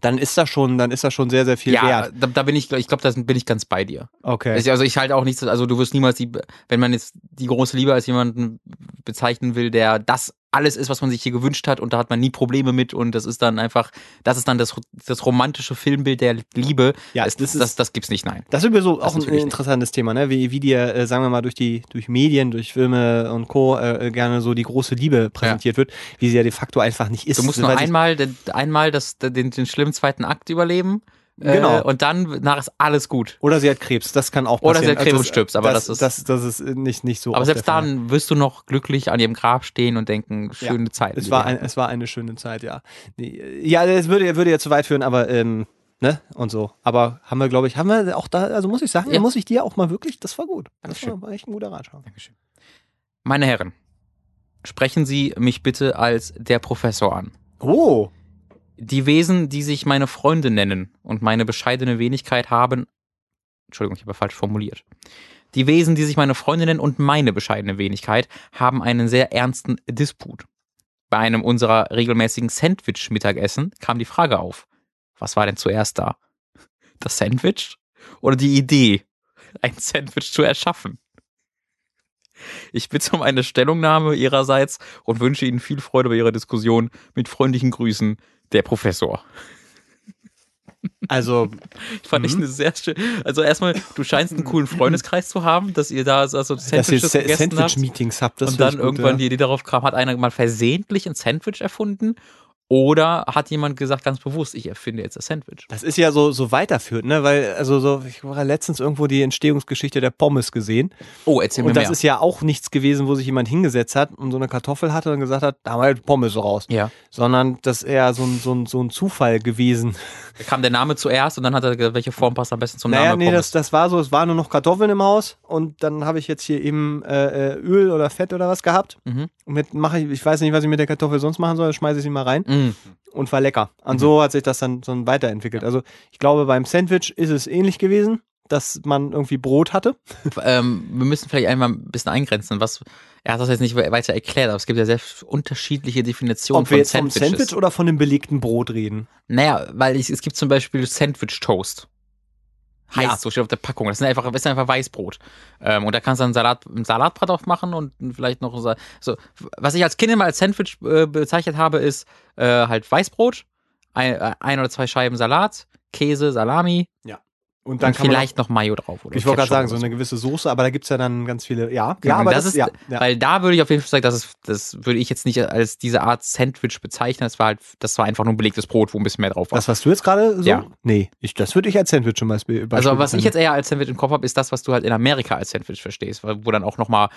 dann ist das schon, dann ist das schon sehr, sehr viel ja, wert. da, da bin ich, ich glaube, da bin ich ganz bei dir. Okay. Also ich halte auch nichts, also du wirst niemals die, wenn man jetzt die große Liebe als jemanden bezeichnen will, der das alles ist, was man sich hier gewünscht hat und da hat man nie Probleme mit und das ist dann einfach, das ist dann das, das romantische Filmbild der Liebe. Ja, das, das das, das, ist- gibt's nicht, nein. Das ist sowieso Das auch ist ein interessantes Thema, ne? wie, wie dir, äh, sagen wir mal, durch die durch Medien, durch Filme und Co. Äh, gerne so die große Liebe präsentiert wird, wie sie ja de facto einfach nicht ist. Du musst nur einmal, den, einmal das, den, den schlimmen zweiten Akt überleben. Genau. Äh, und dann nach ist alles gut. Oder sie hat Krebs, das kann auch passieren. Oder sie hat Krebs und stirbst, aber das, das ist- das, das ist nicht, nicht so. Aber selbst dann wirst du noch glücklich an ihrem Grab stehen und denken, schöne Zeit. Es war, ein, es war eine schöne Zeit, ja. Ja, es würde, würde ja zu weit führen, aber ähm, ne und so. Aber haben wir, glaube ich, haben wir auch da, also muss ich sagen, Ja. da muss ich dir auch mal wirklich, das war gut. Das Dankeschön. war echt ein guter Ratschlag. Dankeschön. Meine Herren, sprechen Sie mich bitte als der Professor an. Oh, Die Wesen, die sich meine Freunde nennen und meine bescheidene Wenigkeit haben. Entschuldigung, ich habe falsch formuliert. Die Wesen, die sich meine Freunde nennen und meine bescheidene Wenigkeit, haben einen sehr ernsten Disput. Bei einem unserer regelmäßigen Sandwich-Mittagessen kam die Frage auf: Was war denn zuerst da? Das Sandwich oder die Idee, ein Sandwich zu erschaffen? Ich bitte um eine Stellungnahme Ihrerseits und wünsche Ihnen viel Freude bei Ihrer Diskussion. Mit freundlichen Grüßen, der Professor. also <laughs> Fand ich Mhm. eine sehr schön. Also erstmal, du scheinst einen coolen Freundeskreis zu haben, dass ihr da so dass ihr Sandwiches Sa- gegessen habt. Sandwich-Meetings habt, und dann ich gut, irgendwann ja. die Idee darauf kam, hat einer mal versehentlich ein Sandwich erfunden oder hat jemand gesagt ganz bewusst, ich erfinde jetzt das Sandwich. Das ist ja so, so weiterführend, ne? Weil, also so, ich habe letztens irgendwo die Entstehungsgeschichte der Pommes gesehen. Oh, erzähl mir Und das mehr. ist ja auch nichts gewesen, wo sich jemand hingesetzt hat und so eine Kartoffel hatte und gesagt hat, da haben wir jetzt Pommes raus. ja, Sondern das ist eher so ein, so ein, so ein Zufall gewesen. da kam der Name zuerst und dann hat er gesagt, welche Form passt am besten zum naja, Namen nee, Pommes. das, das war so, es waren nur noch Kartoffeln im Haus und dann habe ich jetzt hier eben äh, äh, Öl oder Fett oder was gehabt. Mhm. Und mit mache ich, ich weiß nicht, was ich mit der Kartoffel sonst machen soll, schmeiße ich sie mal rein Mm. und war lecker. Und Mhm. so hat sich das dann so weiterentwickelt. Also ich glaube, beim Sandwich ist es ähnlich gewesen, dass man irgendwie Brot hatte. ähm, wir müssen vielleicht einmal ein bisschen eingrenzen, was er hat das jetzt nicht weiter erklärt, aber es gibt ja sehr unterschiedliche Definitionen Ob wir von jetzt vom. Sandwich oder von dem belegten Brot reden. Naja, weil ich, es gibt zum Beispiel Sandwich Toast. Heißt Ja. so, steht auf der Packung. Das ist einfach, das ist einfach Weißbrot. Ähm, und da kannst du dann Salat, ein Salatbrot drauf machen und vielleicht noch so. Was ich als Kind immer als Sandwich äh, bezeichnet habe, ist äh, halt Weißbrot, ein, äh, ein oder zwei Scheiben Salat, Käse, Salami Und dann und vielleicht noch Mayo drauf. Oder Ich wollte gerade sagen, so eine gewisse Soße, aber da gibt es ja dann ganz viele. Ja, Genau, ja aber das das, ist- ja, ja. Weil da würde ich auf jeden Fall sagen, das, ist, das würde ich jetzt nicht als diese Art Sandwich bezeichnen. Das war halt, das war einfach nur ein belegtes Brot, wo ein bisschen mehr drauf war. Das, was du jetzt gerade so? Ja. Nee, ich, das würde ich als Sandwich zum Beispiel. Also was ich jetzt eher als Sandwich im Kopf habe, ist das, was du halt in Amerika als Sandwich verstehst, wo wo dann auch nochmal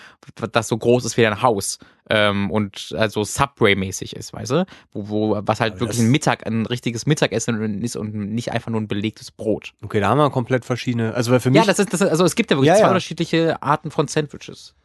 das so groß ist wie dein Haus ähm, und also Subway-mäßig ist, weißt du? Wo, wo was halt Aber wirklich ein Mittag, ein richtiges Mittagessen ist und nicht einfach nur ein belegtes Brot. Okay, da haben wir komplett verschiedene. Also weil für mich. Ja, das ist, das also es gibt ja wirklich Ja, zwei ja. unterschiedliche Arten von Sandwiches.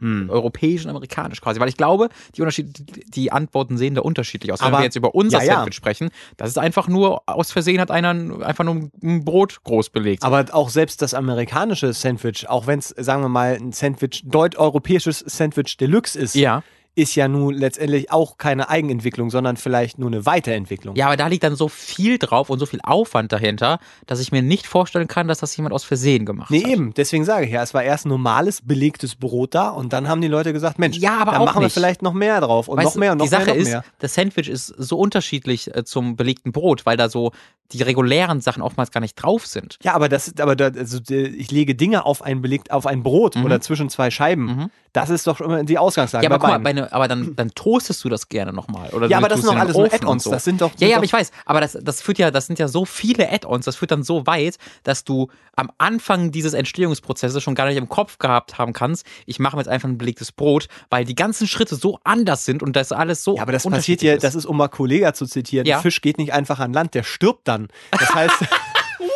Hm. Europäisch und amerikanisch quasi. Weil ich glaube, die, Unterschied, die Antworten sehen da unterschiedlich aus. Wenn Aber- wir jetzt über unser ja, ja. Sandwich sprechen, das ist einfach nur, aus Versehen hat einer ein- einfach nur ein Brot groß belegt. Aber auch selbst das amerikanische Sandwich, auch wenn es, sagen wir mal, ein Sandwich, deutsch-europäisches Sandwich Deluxe ist, ja. Ist ja nun letztendlich auch keine Eigenentwicklung, sondern vielleicht nur eine Weiterentwicklung. Ja, aber da liegt dann so viel drauf und so viel Aufwand dahinter, dass ich mir nicht vorstellen kann, dass das jemand aus Versehen gemacht Nee, hat. eben. Deswegen sage ich ja, es war erst normales, belegtes Brot da und dann haben die Leute gesagt, Mensch, Ja, aber dann auch machen wir nicht. vielleicht noch mehr drauf und Weißt noch mehr und noch die Sache mehr, noch ist, mehr. das Sandwich ist so unterschiedlich äh, zum belegten Brot, weil da so die regulären Sachen oftmals gar nicht drauf sind. Ja, aber das, aber da, also die- ich lege Dinge auf ein belegt, auf ein Brot Mhm. oder zwischen zwei Scheiben. Mhm. Das ist doch immer die Ausgangslage. Ja, aber bei guck mal, bei ne, aber dann, dann toastest du das gerne nochmal. ja, aber das sind doch alles nur Add-ons. So. Das sind doch. Ja, sind ja, aber ich weiß, aber das, das führt ja, das sind ja so viele Add-ons, das führt dann so weit, dass du am Anfang dieses Entstehungsprozesses schon gar nicht im Kopf gehabt haben kannst, ich mache mir jetzt einfach ein belegtes Brot, weil die ganzen Schritte so anders sind und das alles so Ja, aber das passiert ja, das ist, um mal Kollega zu zitieren, Ja. Fisch geht nicht einfach an Land, der stirbt dann. Das heißt. <laughs> <laughs> What?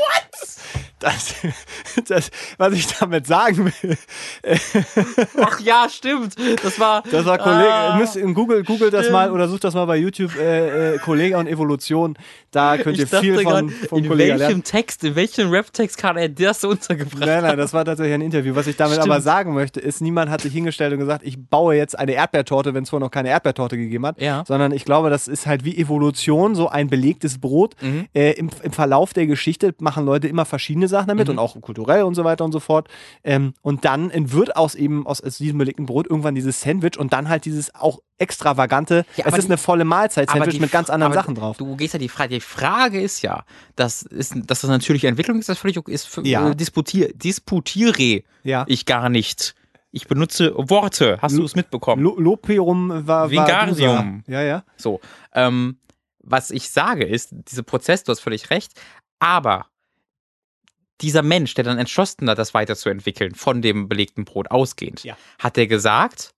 Das, das, was ich damit sagen will, Ach ja, stimmt. Das war. das war Kollege, Ah, müsst, in Google, Google das mal oder sucht das mal bei YouTube, äh, äh, Kollege und Evolution, da könnt ihr viel von, vom in Kollegen welchem lernen. Text, in welchem Rap-Text kann er das untergebracht Nein, nein, das war tatsächlich ein Interview. Was ich damit Stimmt. aber sagen möchte, ist, niemand hat sich hingestellt und gesagt, ich baue jetzt eine Erdbeertorte, wenn es vorher noch keine Erdbeertorte gegeben hat. Ja. Sondern ich glaube, das ist halt wie Evolution, so ein belegtes Brot. Mhm. Äh, im, Im Verlauf der Geschichte machen Leute immer verschiedene Sachen damit Mhm. und auch kulturell und so weiter und so fort. Ähm, und dann wird aus eben aus, aus diesem belegten Brot irgendwann dieses Sandwich und dann halt dieses auch extravagante, Ja, es ist die- eine volle Mahlzeit-Sandwich die mit ganz anderen Sachen drauf. Du gehst ja die Frage, die Frage ist ja, das ist, dass das natürliche Entwicklung ist, das völlig okay, ist, Ja. äh, disputier, disputiere Ja. ich gar nicht. Ich benutze Worte. Hast du es mitbekommen? Lo Lopium war, war Wingardium. Dusa. Ja, ja. So. Ähm, was ich sage ist, dieser Prozess, du hast völlig recht, aber dieser Mensch, der dann entschlossen hat, das weiterzuentwickeln, von dem belegten Brot ausgehend, Ja. hat er gesagt,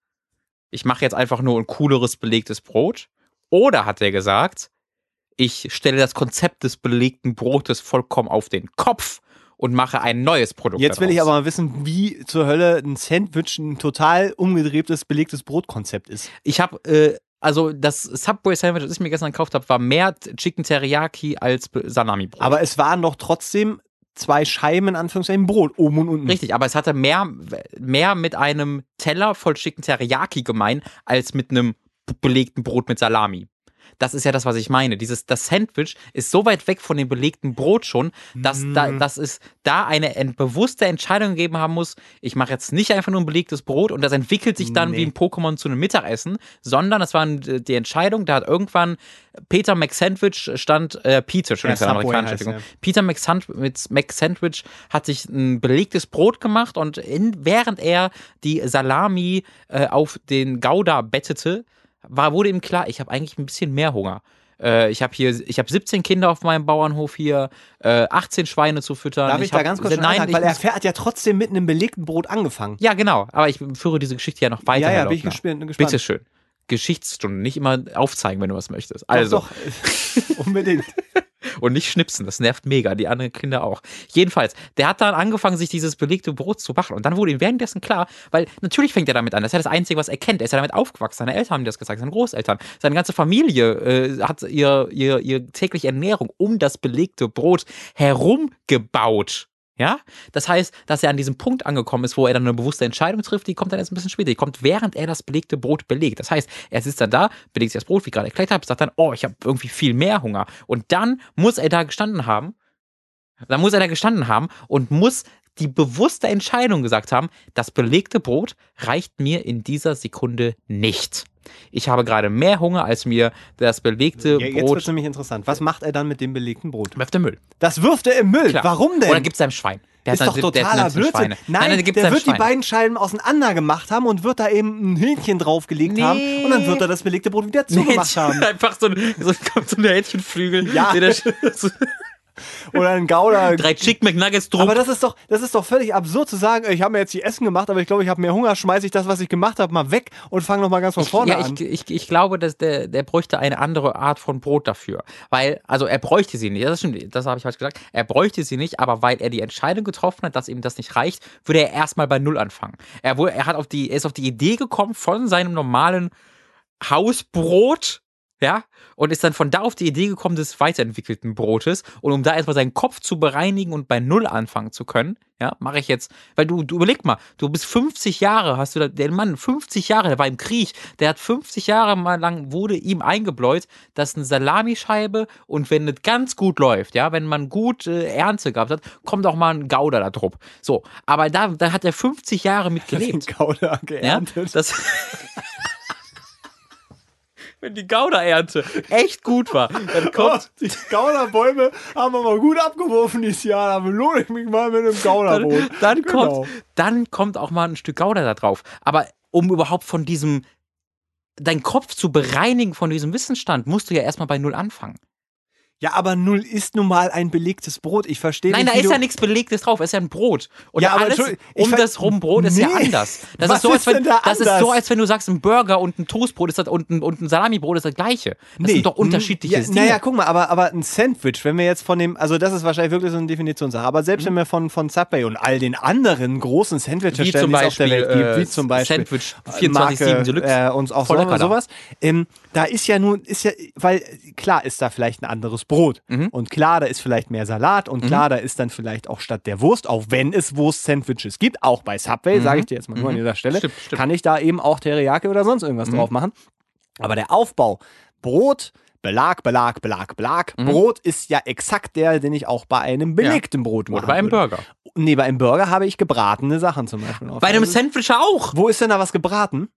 ich mache jetzt einfach nur ein cooleres belegtes Brot? Oder hat er gesagt, ich stelle das Konzept des belegten Brotes vollkommen auf den Kopf und mache ein neues Produkt Jetzt will ich daraus? aber mal wissen, wie zur Hölle ein Sandwich ein total umgedrehtes, belegtes Brotkonzept ist. Ich habe, äh, also das Subway Sandwich, das ich mir gestern gekauft habe, war mehr Chicken Teriyaki als Salami-Brot. Aber es waren doch trotzdem zwei Scheiben in Anführungszeichen Brot, oben und unten. Richtig, aber es hatte mehr, mehr mit einem Teller voll Chicken Teriyaki gemein, als mit einem belegten Brot mit Salami. Das ist ja das, was ich meine. Dieses, das Sandwich ist so weit weg von dem belegten Brot schon, dass, da, Mm. dass es da eine ent bewusste Entscheidung gegeben haben muss, ich mache jetzt nicht einfach nur ein belegtes Brot und das entwickelt sich dann Nee. wie ein Pokémon zu einem Mittagessen, sondern das war die Entscheidung, da hat irgendwann Peter McSandwich stand, äh, Peter, Entschuldigung, Ja, amerikanische heißt Entschuldigung. Peter McSand McSandwich hat sich ein belegtes Brot gemacht und in, während er die Salami äh, auf den Gouda bettete, war, wurde ihm klar, ich habe eigentlich ein bisschen mehr Hunger. Äh, ich habe hier, ich habe 17 Kinder auf meinem Bauernhof hier, äh, 18 Schweine zu füttern. Darf ich, da hab- ganz kurz Nein, einhaken, ich weil er hat ja trotzdem mit einem belegten Brot angefangen. ja genau, aber ich führe diese Geschichte ja noch weiter. ja, ja, bin ich gespannt. gespannt. Bitte schön. Geschichtsstunde, nicht immer aufzeigen, wenn du was möchtest. Also. Doch, doch. <laughs> unbedingt. <laughs> Und nicht schnipsen, das nervt mega, die anderen Kinder auch. Jedenfalls, der hat dann angefangen, sich dieses belegte Brot zu machen. Und dann wurde ihm währenddessen klar, weil natürlich fängt er damit an. Das ist ja das Einzige, was er kennt. Er ist ja damit aufgewachsen. Seine Eltern haben das gesagt, seine Großeltern. Seine ganze Familie äh, hat ihr, ihr, ihr tägliche Ernährung um das belegte Brot herum gebaut. Ja, das heißt, dass er an diesem Punkt angekommen ist, wo er dann eine bewusste Entscheidung trifft, die kommt dann erst ein bisschen später. Die kommt, während er das belegte Brot belegt. Das heißt, er sitzt dann da, belegt sich das Brot, wie ich gerade erklärt habe, sagt dann, oh, ich habe irgendwie viel mehr Hunger. Und dann muss er da gestanden haben, dann muss er da gestanden haben und muss die bewusste Entscheidung gesagt haben, das belegte Brot reicht mir in dieser Sekunde nicht. Ich habe gerade mehr Hunger, als mir das belegte Ja, jetzt wird Brot es nämlich interessant. Was macht er dann mit dem belegten Brot? wirft im Müll. Das wirft er im Müll. Klar. Warum denn? Oder gibt es einem Schwein. Der ist doch der totaler 19 Blödsinn. Schweine. Nein, dann gibt's der einem wird die Schwein. beiden Scheiben auseinander gemacht haben und wird da eben ein Hähnchen draufgelegt Nee. haben und dann wird er das belegte Brot wieder zugemacht Hähnchen- haben. <laughs> Einfach so ein, so, kommt so ein Hähnchenflügel. Ja. Oder ein Gouda. <laughs> drei Chick McNuggets drum. Aber das ist doch, das ist doch völlig absurd zu sagen, ich habe mir jetzt die Essen gemacht, aber ich glaube, ich habe mehr Hunger, schmeiße ich das, was ich gemacht habe, mal weg und fange nochmal ganz von vorne ja, an. ich, ich, ich glaube, dass der, der bräuchte eine andere Art von Brot dafür. Weil, also er bräuchte sie nicht, das, stimmt, das habe ich falsch gesagt. Er bräuchte sie nicht, aber weil er die Entscheidung getroffen hat, dass ihm das nicht reicht, würde er erstmal bei Null anfangen. Er, wurde, er, hat auf die, er ist auf die Idee gekommen, von seinem normalen Hausbrot, ja, und ist dann von da auf die Idee gekommen des weiterentwickelten Brotes. Und um da erstmal seinen Kopf zu bereinigen und bei Null anfangen zu können, ja, mache ich jetzt, weil du, du überleg mal, du bist 50 Jahre, hast du da, der Mann, 50 Jahre, der war im Krieg, der hat 50 Jahre mal lang, wurde ihm eingebläut, dass eine Salamischeibe und wenn es ganz gut läuft, ja, wenn man gut äh, Ernte gehabt hat, kommt auch mal ein Gouda da drauf. So, aber da, da hat er 50 Jahre mit <laughs> gelebt. Gouda Ja, geerntet. das. <laughs> Wenn die Gouda-Ernte echt gut war, dann Oh, kommt. die Gouda-Bäume haben wir mal gut abgeworfen dieses Jahr. Da belohne ich mich mal mit einem Gouda-Brot. Dann, dann, Genau. kommt, dann kommt auch mal ein Stück Gouda da drauf. Aber um überhaupt von diesem, deinen Kopf zu bereinigen von diesem Wissensstand, musst du ja erstmal bei Null anfangen. Ja, aber Null ist nun mal ein belegtes Brot. Ich verstehe Nein, nicht, da ist ja nichts Belegtes drauf, es ist ja ein Brot. Und Ja, aber alles um das rum Brot ist ja Nee. anders. Das, Was ist so, als wenn, da das ist so, als wenn du sagst, ein Burger und ein Toastbrot ist das, und, ein, und ein Salamibrot ist das gleiche. Das sind doch unterschiedliche ja. Naja, guck mal, aber, aber ein Sandwich, wenn wir jetzt von dem, also das ist wahrscheinlich wirklich so eine Definitionssache, aber selbst Mhm. wenn wir von, von Subway und all den anderen großen Sandwich-Herstellern, zum die es auf der Beispiel, Welt gibt, äh, wie zum Beispiel Sandwich äh, 24/7 Marke, Deluxe. äh, und auch so, sowas, ähm, da ist ja nun, ist ja, weil klar ist da vielleicht ein anderes Brot Mhm. und klar, da ist vielleicht mehr Salat und klar, da ist dann vielleicht auch statt der Wurst, auch wenn es Wurst-Sandwiches gibt, auch bei Subway, sage ich dir jetzt mal nur an dieser Stelle, Mhm. Stimmt, stimmt. kann ich da eben auch Teriyaki oder sonst irgendwas Mhm. drauf machen. Aber der Aufbau, Brot Belag, Belag, Belag, Belag. Mhm. Brot ist ja exakt der, den ich auch bei einem belegten Brot mache. Oder bei einem Burger. Nee, bei einem Burger habe ich gebratene Sachen zum Beispiel. Bei einem Sandwich auch. Wo ist denn da was gebraten?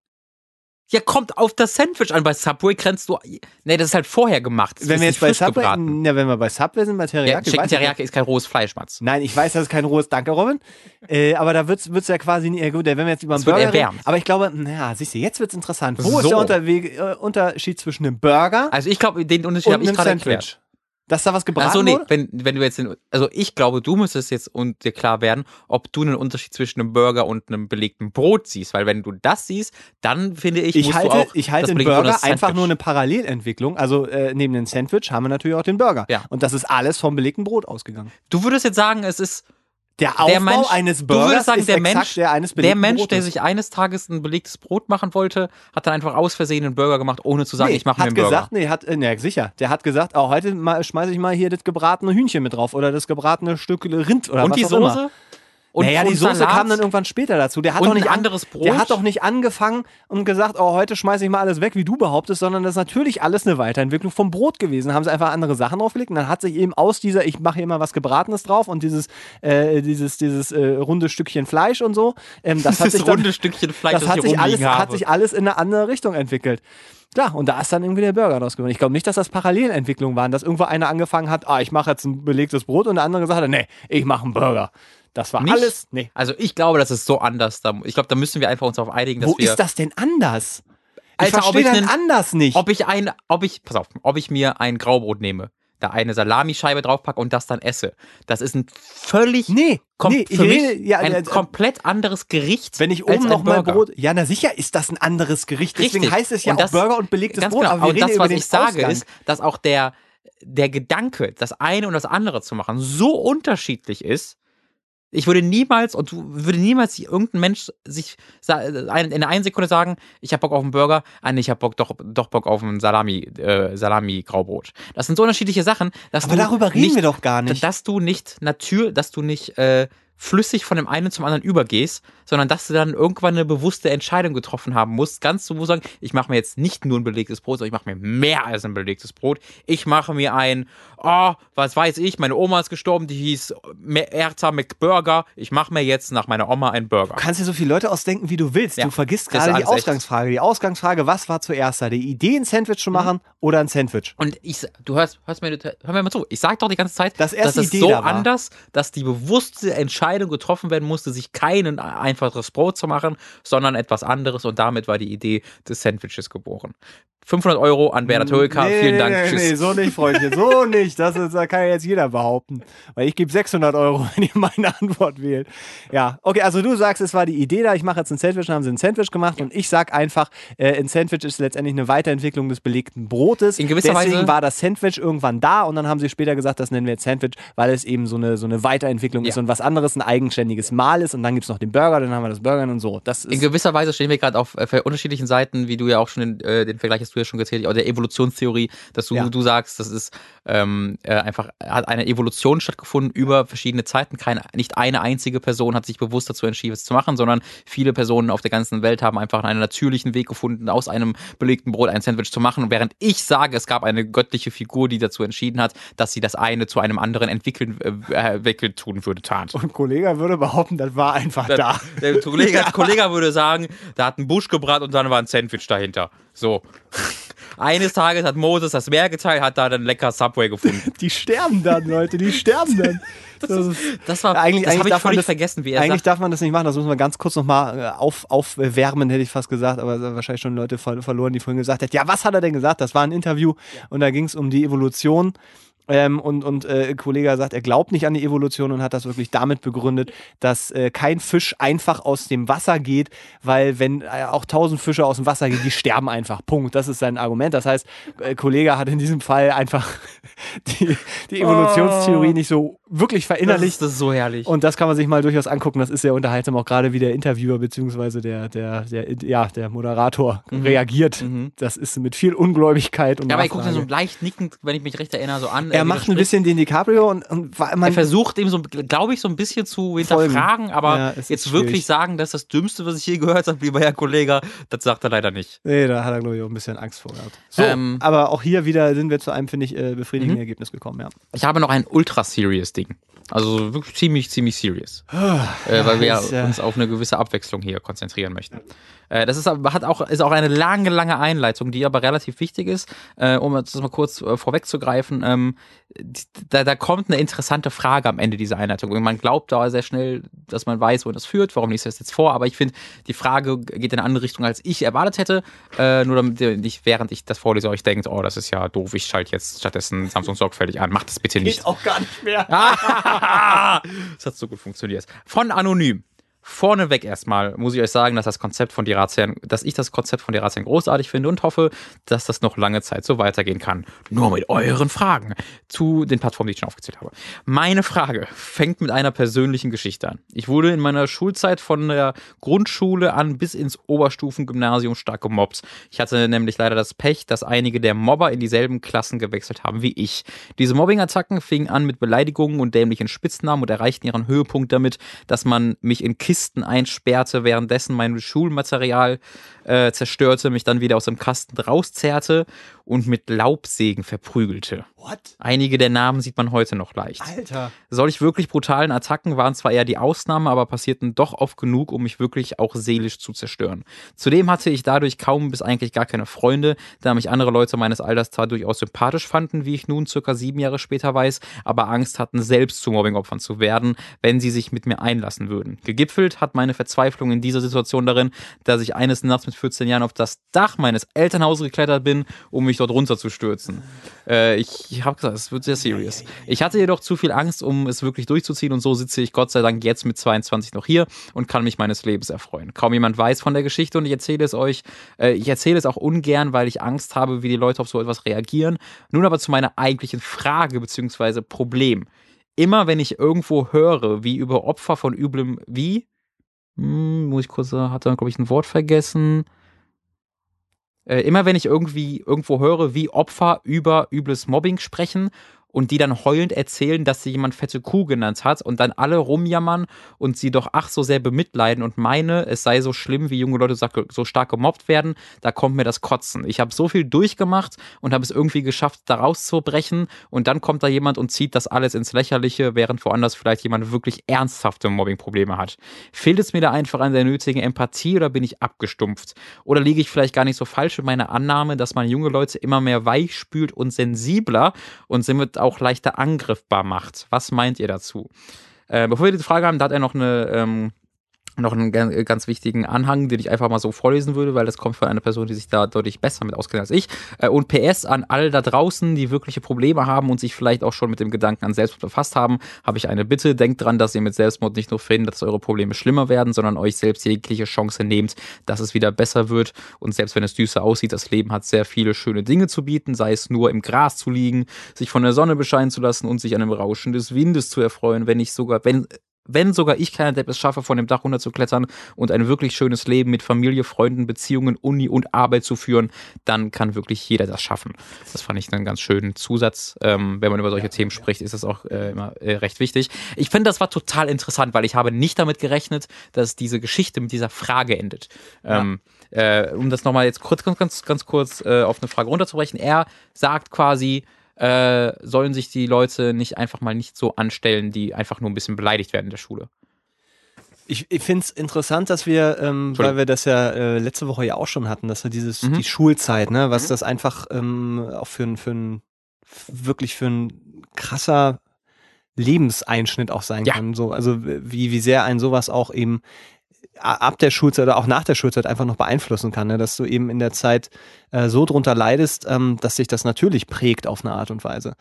Ja, kommt auf das Sandwich an. Bei Subway grenzt du. Nee, das ist halt vorher gemacht. Das Wenn wir jetzt bei Subway, gebraten. ja, wenn wir bei Subway sind, bei Ja, Teriyaki, ich Teriyaki ist kein rohes Fleisch, Mats. Nein, ich weiß, das ist kein rohes Danke, Robin. Äh, aber da wird's wird's ja quasi ja gut, wenn wir jetzt über einen Burger reden. Aber ich glaube, naja, siehst du, jetzt wird's interessant. Wo So. ist der Unterweg, äh, Unterschied zwischen einem Burger Also ich glaube, den Unterschied habe ich gerade erklärt. Dass da was gebraten Achso, nee, wurde? wenn, wenn du jetzt den, also ich glaube, du müsstest jetzt und dir klar werden, ob du einen Unterschied zwischen einem Burger und einem belegten Brot siehst, weil wenn du das siehst, dann finde ich, Ich halte, auch ich halte den Burger einfach nur eine Parallelentwicklung. Also äh, neben dem Sandwich haben wir natürlich auch den Burger. Ja. Und das ist alles vom belegten Brot ausgegangen. Du würdest jetzt sagen, es ist Der Aufbau Mensch- eines Burgers sagen, ist der exakt Mensch- der eines der Mensch, der Brotes. sich eines Tages ein belegtes Brot machen wollte, hat dann einfach aus Versehen einen Burger gemacht, ohne zu sagen, nee, ich mache mir einen Burger. gesagt, nee, hat, äh, nee, sicher. Der hat gesagt, oh, heute schmeiße ich mal hier das gebratene Hühnchen mit drauf oder das gebratene Stück Rind oder und was die auch immer. Und, naja, die und Soße Salat? kam dann irgendwann später dazu. Der hat doch nicht anderes Brot? Der hat doch nicht angefangen und gesagt, oh, heute schmeiße ich mal alles weg, wie du behauptest, sondern das ist natürlich alles eine Weiterentwicklung vom Brot gewesen. Haben sie einfach andere Sachen draufgelegt und dann hat sich eben aus dieser, ich mache hier mal was Gebratenes drauf und dieses, äh, dieses, dieses äh, runde Stückchen Fleisch und so, ähm, das <laughs> hat sich dann, runde Stückchen Fleisch, das das, hat ich sich, alles, hat sich alles in eine andere Richtung entwickelt. Klar, und da ist dann irgendwie der Burger raus geworden. Ich glaube nicht, dass das Parallelentwicklungen waren, dass irgendwo einer angefangen hat, ah, ich mache jetzt ein belegtes Brot und der andere gesagt hat, nee, ich mache einen Burger. Das war Nicht? alles, nee. Also ich glaube, das ist so anders. Ich glaube, da müssen wir einfach uns darauf einigen, dass Wo wir. ist das denn anders? Ich Alter, ob verstehe ich dann anders nicht. ob ich ein, ob ich, pass auf, ob ich mir ein Graubrot nehme, da eine Salamischeibe draufpacke und das dann esse. Das ist ein völlig nee, kom nee, ich für mich rede, ja, ein äh, komplett anderes Gericht. wenn ich oben ein noch mal Burger. Brot, ja, na sicher ist das ein anderes Gericht. Deswegen Richtig. heißt es ja Und auch das- Burger und belegtes Ganz Brot. genau. Aber wir und das, was ich sage, Ausgang. ist, dass auch der, der Gedanke, das eine und das andere zu machen, so unterschiedlich ist. Ich würde niemals, und du würde niemals irgendein Mensch sich in einer Sekunde sagen, ich habe Bock auf einen Burger, ah, nee, ich habe Bock doch, doch Bock auf ein Salami, äh, Salami-Graubrot. Das sind so unterschiedliche Sachen, dass aber du darüber reden nicht, wir doch gar nicht. dass du nicht natür, dass du nicht äh, flüssig von dem einen zum anderen übergehst, sondern dass du dann irgendwann eine bewusste Entscheidung getroffen haben musst, ganz zu sagen, ich mache mir jetzt nicht nur ein belegtes Brot, sondern ich mache mir mehr als ein belegtes Brot. Ich mache mir ein, oh, was weiß ich, meine Oma ist gestorben, die hieß Erza McBurger. Ich mache mir jetzt nach meiner Oma einen Burger. Du kannst dir so viele Leute ausdenken, wie du willst. Ja, du vergisst gerade die alles echt. Ausgangsfrage. Die Ausgangsfrage, was war zuerst da? Die Idee, ein Sandwich Mhm. zu machen oder ein Sandwich? Und ich, du hörst, hörst mir, hör mir mal zu. Ich sag doch die ganze Zeit, Das erst dass es Idee so da anders, dass die bewusste Entscheidung getroffen werden musste, sich kein einfaches Brot zu machen, sondern etwas anderes. Und damit war die Idee des Sandwiches geboren. 500 Euro an Werder Tölka. Nee, Vielen Dank. Nee, Tschüss. nee, so nicht, Freundchen, so <laughs> nicht. Das, ist, das kann ja jetzt jeder behaupten. Weil ich gebe 600 Euro, <laughs> wenn ihr meine Antwort wählt. Ja, okay, also du sagst, es war die Idee da, ich mache jetzt ein Sandwich, dann haben sie ein Sandwich gemacht und ich sag einfach, äh, ein Sandwich ist letztendlich eine Weiterentwicklung des belegten Brotes. In gewisser Deswegen Weise- war das Sandwich irgendwann da und dann haben sie später gesagt, das nennen wir jetzt Sandwich, weil es eben so eine, so eine Weiterentwicklung Ja. ist und was anderes ein eigenständiges Mahl ist und dann gibt es noch den Burger, dann haben wir das Burger und so. Das In gewisser Weise stehen wir gerade auf äh, unterschiedlichen Seiten, wie du ja auch schon den, äh, den Vergleich hast du ja schon gezählt, auch der Evolutionstheorie, dass du, Ja. du sagst, das ist ähm, äh, einfach, hat eine Evolution stattgefunden über verschiedene Zeiten. Keine, nicht eine einzige Person hat sich bewusst dazu entschieden, es zu machen, sondern viele Personen auf der ganzen Welt haben einfach einen natürlichen Weg gefunden, aus einem belegten Brot ein Sandwich zu machen. Und während ich sage, es gab eine göttliche Figur, die dazu entschieden hat, dass sie das eine zu einem anderen entwickeln, äh, entwickeln tun würde, tat. und ein Kollege würde behaupten, das war einfach da. Der Kollege, <laughs> Kollege würde sagen, da hat ein Busch gebrannt und dann war ein Sandwich dahinter. So. Eines Tages hat Moses das Meer geteilt, hat da dann lecker Subway gefunden. <laughs> Die sterben dann, Leute, die sterben dann. <laughs> Das ist, Das war, eigentlich- das eigentlich darf man das- vergessen, wie er eigentlich sagt. darf man das nicht machen, das müssen wir ganz kurz nochmal auf, aufwärmen, hätte ich fast gesagt, aber wahrscheinlich schon Leute ver verloren, die vorhin gesagt hätten, ja, was hat er denn gesagt? Das war ein Interview und da ging es um die Evolution. Ähm, und und äh, Kollege sagt, er glaubt nicht an die Evolution und hat das wirklich damit begründet, dass äh, kein Fisch einfach aus dem Wasser geht, weil wenn äh, auch tausend Fische aus dem Wasser gehen, die sterben einfach. Punkt. Das ist sein Argument. Das heißt, äh, Kollege hat in diesem Fall einfach <laughs> die, die Evolutionstheorie nicht so wirklich Das verinnerlicht. ist, das ist so herrlich. Und das kann man sich mal durchaus angucken. Das ist sehr unterhaltsam, auch gerade wie der Interviewer bzw. Der, der, der, ja, der Moderator reagiert. Mhm. Das ist mit viel Ungläubigkeit und ja, aber ich gucke so leicht nickend, wenn ich mich recht erinnere, so an. Er macht ein bisschen den DiCaprio und, und man er versucht ihm so, glaube ich, so ein bisschen zu hinterfragen, aber ja, jetzt wirklich sagen, dass das Dümmste, was ich je gehört habe, lieber Herr Kollege, das sagt er leider nicht. Nee, da hat er, glaube ich, auch ein bisschen Angst vor gehabt. So, ähm, aber auch hier wieder sind wir zu einem, finde ich, äh, befriedigenden mhm. Ergebnis gekommen, ja. Ich habe noch ein ultra-serious Ding. Also wirklich ziemlich, ziemlich serious. Oh, äh, weil wir ja, uns auf eine gewisse Abwechslung hier konzentrieren möchten. Äh, das ist, hat auch, ist auch eine lange, lange Einleitung, die aber relativ wichtig ist. Äh, um das mal kurz äh, vorwegzugreifen, ähm, da, da kommt eine interessante Frage am Ende dieser Einleitung. Und man glaubt da sehr schnell, dass man weiß, wo das führt. Warum liest du das jetzt vor? Aber ich finde, die Frage geht in eine andere Richtung, als ich erwartet hätte. Äh, nur damit ich, während ich das vorlese, euch denkt, oh, das ist ja doof, ich schalte jetzt stattdessen Samsung sorgfältig an. Macht das bitte nicht. Geht auch gar nicht mehr. <laughs> das hat so gut funktioniert. Von Anonym. Vorneweg erstmal muss ich euch sagen, dass das Konzept von Dirazien, dass ich das Konzept von Dirazien großartig finde und hoffe, dass das noch lange Zeit so weitergehen kann. Nur mit euren Fragen zu den Plattformen, die ich schon aufgezählt habe. Meine Frage fängt mit einer persönlichen Geschichte an. Ich wurde in meiner Schulzeit von der Grundschule an bis ins Oberstufengymnasium stark gemobbt. Ich hatte nämlich leider das Pech, dass einige der Mobber in dieselben Klassen gewechselt haben wie ich. Diese Mobbing-Attacken fingen an mit Beleidigungen und dämlichen Spitznamen und erreichten ihren Höhepunkt damit, dass man mich in Kisten Kisten einsperrte, währenddessen mein Schulmaterial äh, zerstörte, mich dann wieder aus dem Kasten rauszerrte und mit Laubsägen verprügelte. What? Einige der Namen sieht man heute noch leicht. Alter. Solch wirklich brutalen Attacken waren zwar eher die Ausnahme, aber passierten doch oft genug, um mich wirklich auch seelisch zu zerstören. Zudem hatte ich dadurch kaum bis eigentlich gar keine Freunde, da mich andere Leute meines Alters zwar durchaus sympathisch fanden, wie ich nun circa sieben Jahre später weiß, aber Angst hatten, selbst zu Mobbingopfern zu werden, wenn sie sich mit mir einlassen würden. Gegipfelt hat meine Verzweiflung in dieser Situation darin, dass ich eines Nachts mit 14 Jahren auf das Dach meines Elternhauses geklettert bin, um mich dort runterzustürzen. Äh, ich ich habe gesagt, es wird sehr serious. Ich hatte jedoch zu viel Angst, um es wirklich durchzuziehen und so sitze ich Gott sei Dank jetzt mit 22 noch hier und kann mich meines Lebens erfreuen. Kaum jemand weiß von der Geschichte und ich erzähle es euch. Äh, ich erzähle es auch ungern, weil ich Angst habe, wie die Leute auf so etwas reagieren. Nun aber zu meiner eigentlichen Frage bzw. Problem. Immer wenn ich irgendwo höre, wie über Opfer von üblem, wie? Hm, muss ich kurz, hat er, glaube ich, ein Wort vergessen äh, immer wenn ich irgendwie irgendwo höre, wie Opfer über übles Mobbing sprechen und die dann heulend erzählen, dass sie jemand fette Kuh genannt hat und dann alle rumjammern und sie doch ach so sehr bemitleiden und meine, es sei so schlimm, wie junge Leute so stark gemobbt werden, da kommt mir das Kotzen. Ich habe so viel durchgemacht und habe es irgendwie geschafft, da rauszubrechen und dann kommt da jemand und zieht das alles ins Lächerliche, während woanders vielleicht jemand wirklich ernsthafte Mobbingprobleme hat. Fehlt es mir da einfach an der nötigen Empathie oder bin ich abgestumpft? Oder liege ich vielleicht gar nicht so falsch in meiner Annahme, dass man junge Leute immer mehr weich spült und sensibler und somit auch leichter angriffbar macht. Was meint ihr dazu? Äh, bevor wir die Frage haben, da hat er noch eine ähm, noch einen ganz wichtigen Anhang, den ich einfach mal so vorlesen würde, weil das kommt von einer Person, die sich da deutlich besser mit auskennt als ich. Äh, und PS an alle da draußen, die wirkliche Probleme haben und sich vielleicht auch schon mit dem Gedanken an Selbstmord befasst haben, habe ich eine Bitte. Denkt dran, dass ihr mit Selbstmord nicht nur verhindert, dass eure Probleme schlimmer werden, sondern euch selbst jegliche Chance nehmt, dass es wieder besser wird. Und selbst wenn es düster aussieht, das Leben hat sehr viele schöne Dinge zu bieten, sei es nur im Gras zu liegen, sich von der Sonne bescheinen zu lassen und sich an dem Rauschen des Windes zu erfreuen, wenn nicht sogar, wenn wenn sogar ich keiner Depp es schaffe, von dem Dach runter zu klettern und ein wirklich schönes Leben mit Familie, Freunden, Beziehungen, Uni und Arbeit zu führen, dann kann wirklich jeder das schaffen. Das fand ich einen ganz schönen Zusatz. Ähm, wenn man über solche Themen spricht, ist das auch äh, immer äh, recht wichtig. Ich finde, das war total interessant, weil ich habe nicht damit gerechnet, dass diese Geschichte mit dieser Frage endet. Ähm, äh, um das nochmal jetzt kurz, ganz, ganz, ganz kurz äh, auf eine Frage runterzubrechen. Er sagt quasi, äh, sollen sich die Leute nicht einfach mal nicht so anstellen, die einfach nur ein bisschen beleidigt werden in der Schule. Ich, ich finde es interessant, dass wir, ähm, weil wir das ja äh, letzte Woche ja auch schon hatten, dass wir dieses, mhm. die Schulzeit, ne, was mhm. das einfach ähm, auch für ein, für ein, wirklich für ein krasser Lebenseinschnitt auch sein ja. kann. So, also wie, wie sehr ein sowas auch eben ab der Schulzeit oder auch nach der Schulzeit einfach noch beeinflussen kann, ne? dass du eben in der Zeit äh, so drunter leidest, ähm, dass sich das natürlich prägt auf eine Art und Weise.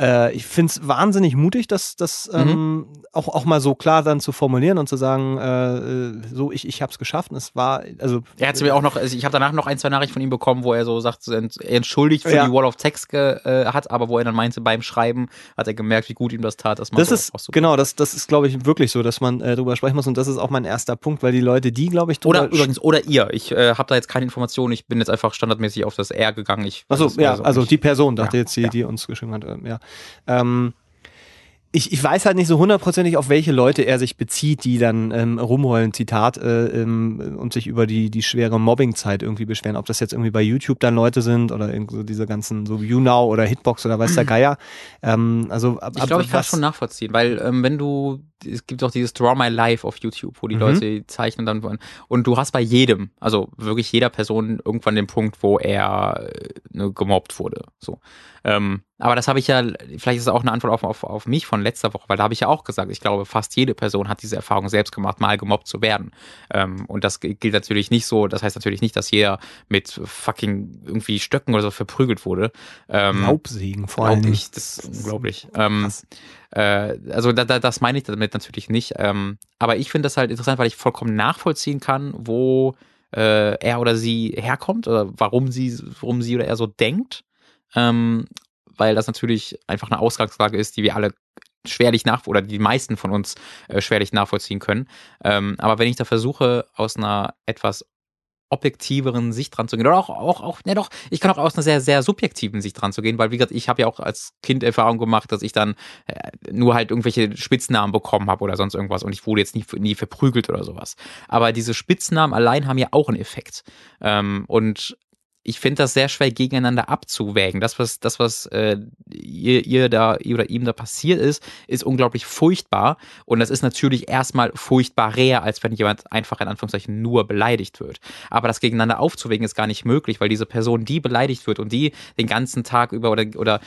Äh, ich finde es wahnsinnig mutig, das, das mhm. ähm, auch, auch mal so klar dann zu formulieren und zu sagen, äh, äh so, ich, ich habe es geschafft. Und es war, also. Er hat mir auch noch, also ich habe danach noch ein, zwei Nachrichten von ihm bekommen, wo er so sagt, er entschuldigt für ja. die Wall of Text äh, hat, aber wo er dann meinte, beim Schreiben hat er gemerkt, wie gut ihm das tat. Dass man das so ist, so genau, das, das ist, glaube ich, wirklich so, dass man äh, drüber sprechen muss und das ist auch mein erster Punkt, weil die Leute, die, glaube ich, Oder übrigens, oder ihr. Ich äh, habe da jetzt keine Informationen, ich bin jetzt einfach standardmäßig auf das R gegangen. Ich Achso, ja, also die Person, dachte ja, jetzt, die, ja. die uns geschrieben hat, ähm, ja. Ähm, ich, ich weiß halt nicht so hundertprozentig, auf welche Leute er sich bezieht, die dann ähm, rumheulen, Zitat, äh, ähm, und sich über die, die schwere Mobbingzeit irgendwie beschweren. Ob das jetzt irgendwie bei YouTube dann Leute sind oder irgendwie so diese ganzen, so YouNow oder Hitbox oder weiß der Geier. Ähm, also, ab, ich glaube, ich kann es schon nachvollziehen, weil ähm, wenn du es gibt auch dieses Draw My Life auf YouTube, wo die mhm. Leute zeichnen dann wollen. Und du hast bei jedem, also wirklich jeder Person irgendwann den Punkt, wo er äh, ne, gemobbt wurde. So. Ähm, aber das habe ich ja, vielleicht ist es auch eine Antwort auf, auf, auf mich von letzter Woche, weil da habe ich ja auch gesagt, ich glaube, fast jede Person hat diese Erfahrung selbst gemacht, mal gemobbt zu werden. Ähm, und das gilt natürlich nicht so, das heißt natürlich nicht, dass jeder mit fucking irgendwie Stöcken oder so verprügelt wurde. Ähm, Laubsägen vor allem. Das ist unglaublich. Ähm, äh, also da, da, das meine ich damit natürlich nicht. Ähm, aber ich finde das halt interessant, weil ich vollkommen nachvollziehen kann, wo äh, er oder sie herkommt oder warum sie, warum sie oder er so denkt. Ähm, weil das natürlich einfach eine Ausgangslage ist, die wir alle schwerlich nach oder die meisten von uns äh, schwerlich nachvollziehen können. Ähm, aber wenn ich da versuche, aus einer etwas objektiveren Sicht dran zu gehen. Oder auch, auch, auch, ne doch, ich kann auch aus einer sehr, sehr subjektiven Sicht dran zu gehen, weil wie gesagt, ich habe ja auch als Kind Erfahrung gemacht, dass ich dann äh, nur halt irgendwelche Spitznamen bekommen habe oder sonst irgendwas und ich wurde jetzt nie, nie verprügelt oder sowas. Aber diese Spitznamen allein haben ja auch einen Effekt. Ähm, und ich finde das sehr schwer gegeneinander abzuwägen. Das, was, das, was äh, ihr, ihr da ihr oder ihm da passiert ist, ist unglaublich furchtbar. Und das ist natürlich erstmal furchtbarer, als wenn jemand einfach in Anführungszeichen nur beleidigt wird. Aber das gegeneinander aufzuwägen ist gar nicht möglich, weil diese Person, die beleidigt wird und die den ganzen Tag über oder, oder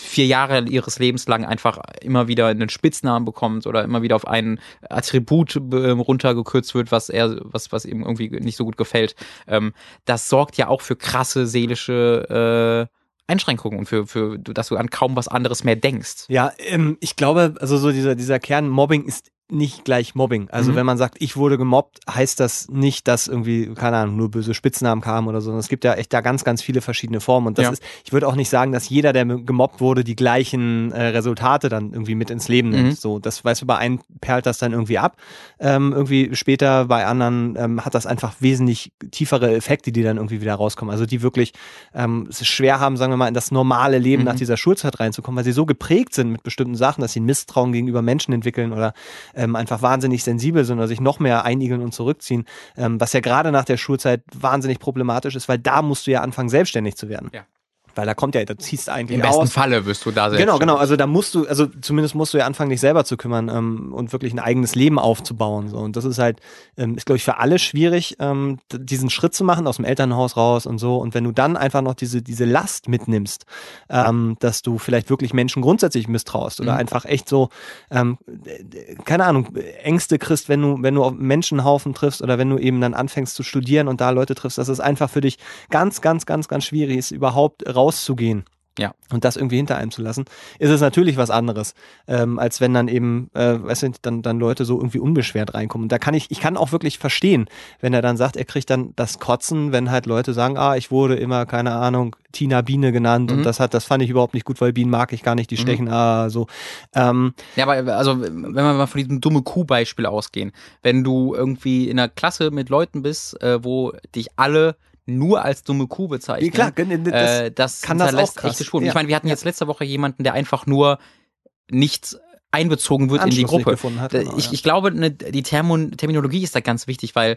vier Jahre ihres Lebens lang einfach immer wieder einen Spitznamen bekommt oder immer wieder auf ein Attribut äh, runtergekürzt wird, was er, was, was ihm irgendwie nicht so gut gefällt. Ähm, das sorgt ja auch für krasse seelische äh, Einschränkungen und für, für, dass du an kaum was anderes mehr denkst. Ja, ähm, ich glaube, also so dieser, dieser Kern Mobbing ist nicht gleich Mobbing. Also mhm. wenn man sagt, ich wurde gemobbt, heißt das nicht, dass irgendwie, keine Ahnung, nur böse Spitznamen kamen oder so. Es gibt ja echt da ganz, ganz viele verschiedene Formen. Und das ja. ist, ich würde auch nicht sagen, dass jeder, der gemobbt wurde, die gleichen äh, Resultate dann irgendwie mit ins Leben nimmt. Mhm. So, das weißt du, bei einem perlt das dann irgendwie ab. Ähm, irgendwie später bei anderen ähm, hat das einfach wesentlich tiefere Effekte, die dann irgendwie wieder rauskommen. Also die wirklich ähm, es schwer haben, sagen wir mal, in das normale Leben mhm. nach dieser Schulzeit reinzukommen, weil sie so geprägt sind mit bestimmten Sachen, dass sie ein Misstrauen gegenüber Menschen entwickeln oder ähm, einfach wahnsinnig sensibel sind oder sich noch mehr einigeln und zurückziehen, ähm, was ja gerade nach der Schulzeit wahnsinnig problematisch ist, weil da musst du ja anfangen, selbstständig zu werden. Ja weil da kommt ja, da ziehst du eigentlich Im besten aus. Falle wirst du da selbst. Genau, genau. Also da musst du, also zumindest musst du ja anfangen, dich selber zu kümmern ähm, und wirklich ein eigenes Leben aufzubauen. So. Und das ist halt, ähm, ist glaube ich für alle schwierig, ähm, diesen Schritt zu machen aus dem Elternhaus raus und so. Und wenn du dann einfach noch diese diese Last mitnimmst, ähm, dass du vielleicht wirklich Menschen grundsätzlich misstraust oder mhm. einfach echt so, ähm, keine Ahnung, Ängste kriegst, wenn du wenn du auf Menschenhaufen triffst oder wenn du eben dann anfängst zu studieren und da Leute triffst, dass es einfach für dich ganz, ganz, ganz, ganz schwierig ist, überhaupt raus rauszugehen. Ja. Und das irgendwie hinter einem zu lassen, ist es natürlich was anderes, ähm, als wenn dann eben, äh, weißt du, dann, dann Leute so irgendwie unbeschwert reinkommen. Und da kann ich, ich kann auch wirklich verstehen, wenn er dann sagt, er kriegt dann das Kotzen, wenn halt Leute sagen, ah, ich wurde immer, keine Ahnung, Tina Biene genannt mhm. und das hat, das fand ich überhaupt nicht gut, weil Bienen mag ich gar nicht, die mhm. stechen, mhm. ah, so. Ähm, ja, aber also, wenn wir mal von diesem dumme Kuh-Beispiel ausgehen, wenn du irgendwie in einer Klasse mit Leuten bist, äh, wo dich alle nur als dumme Kuh bezeichnen. Ja, klar, das, äh, das kann das auch krass. echte Spuren. Ja. Ich meine, wir hatten jetzt letzte Woche jemanden, der einfach nur nichts einbezogen wird Anschluss in die Gruppe. Hat, genau, ich, ich glaube, ne, die Termin Terminologie ist da ganz wichtig, weil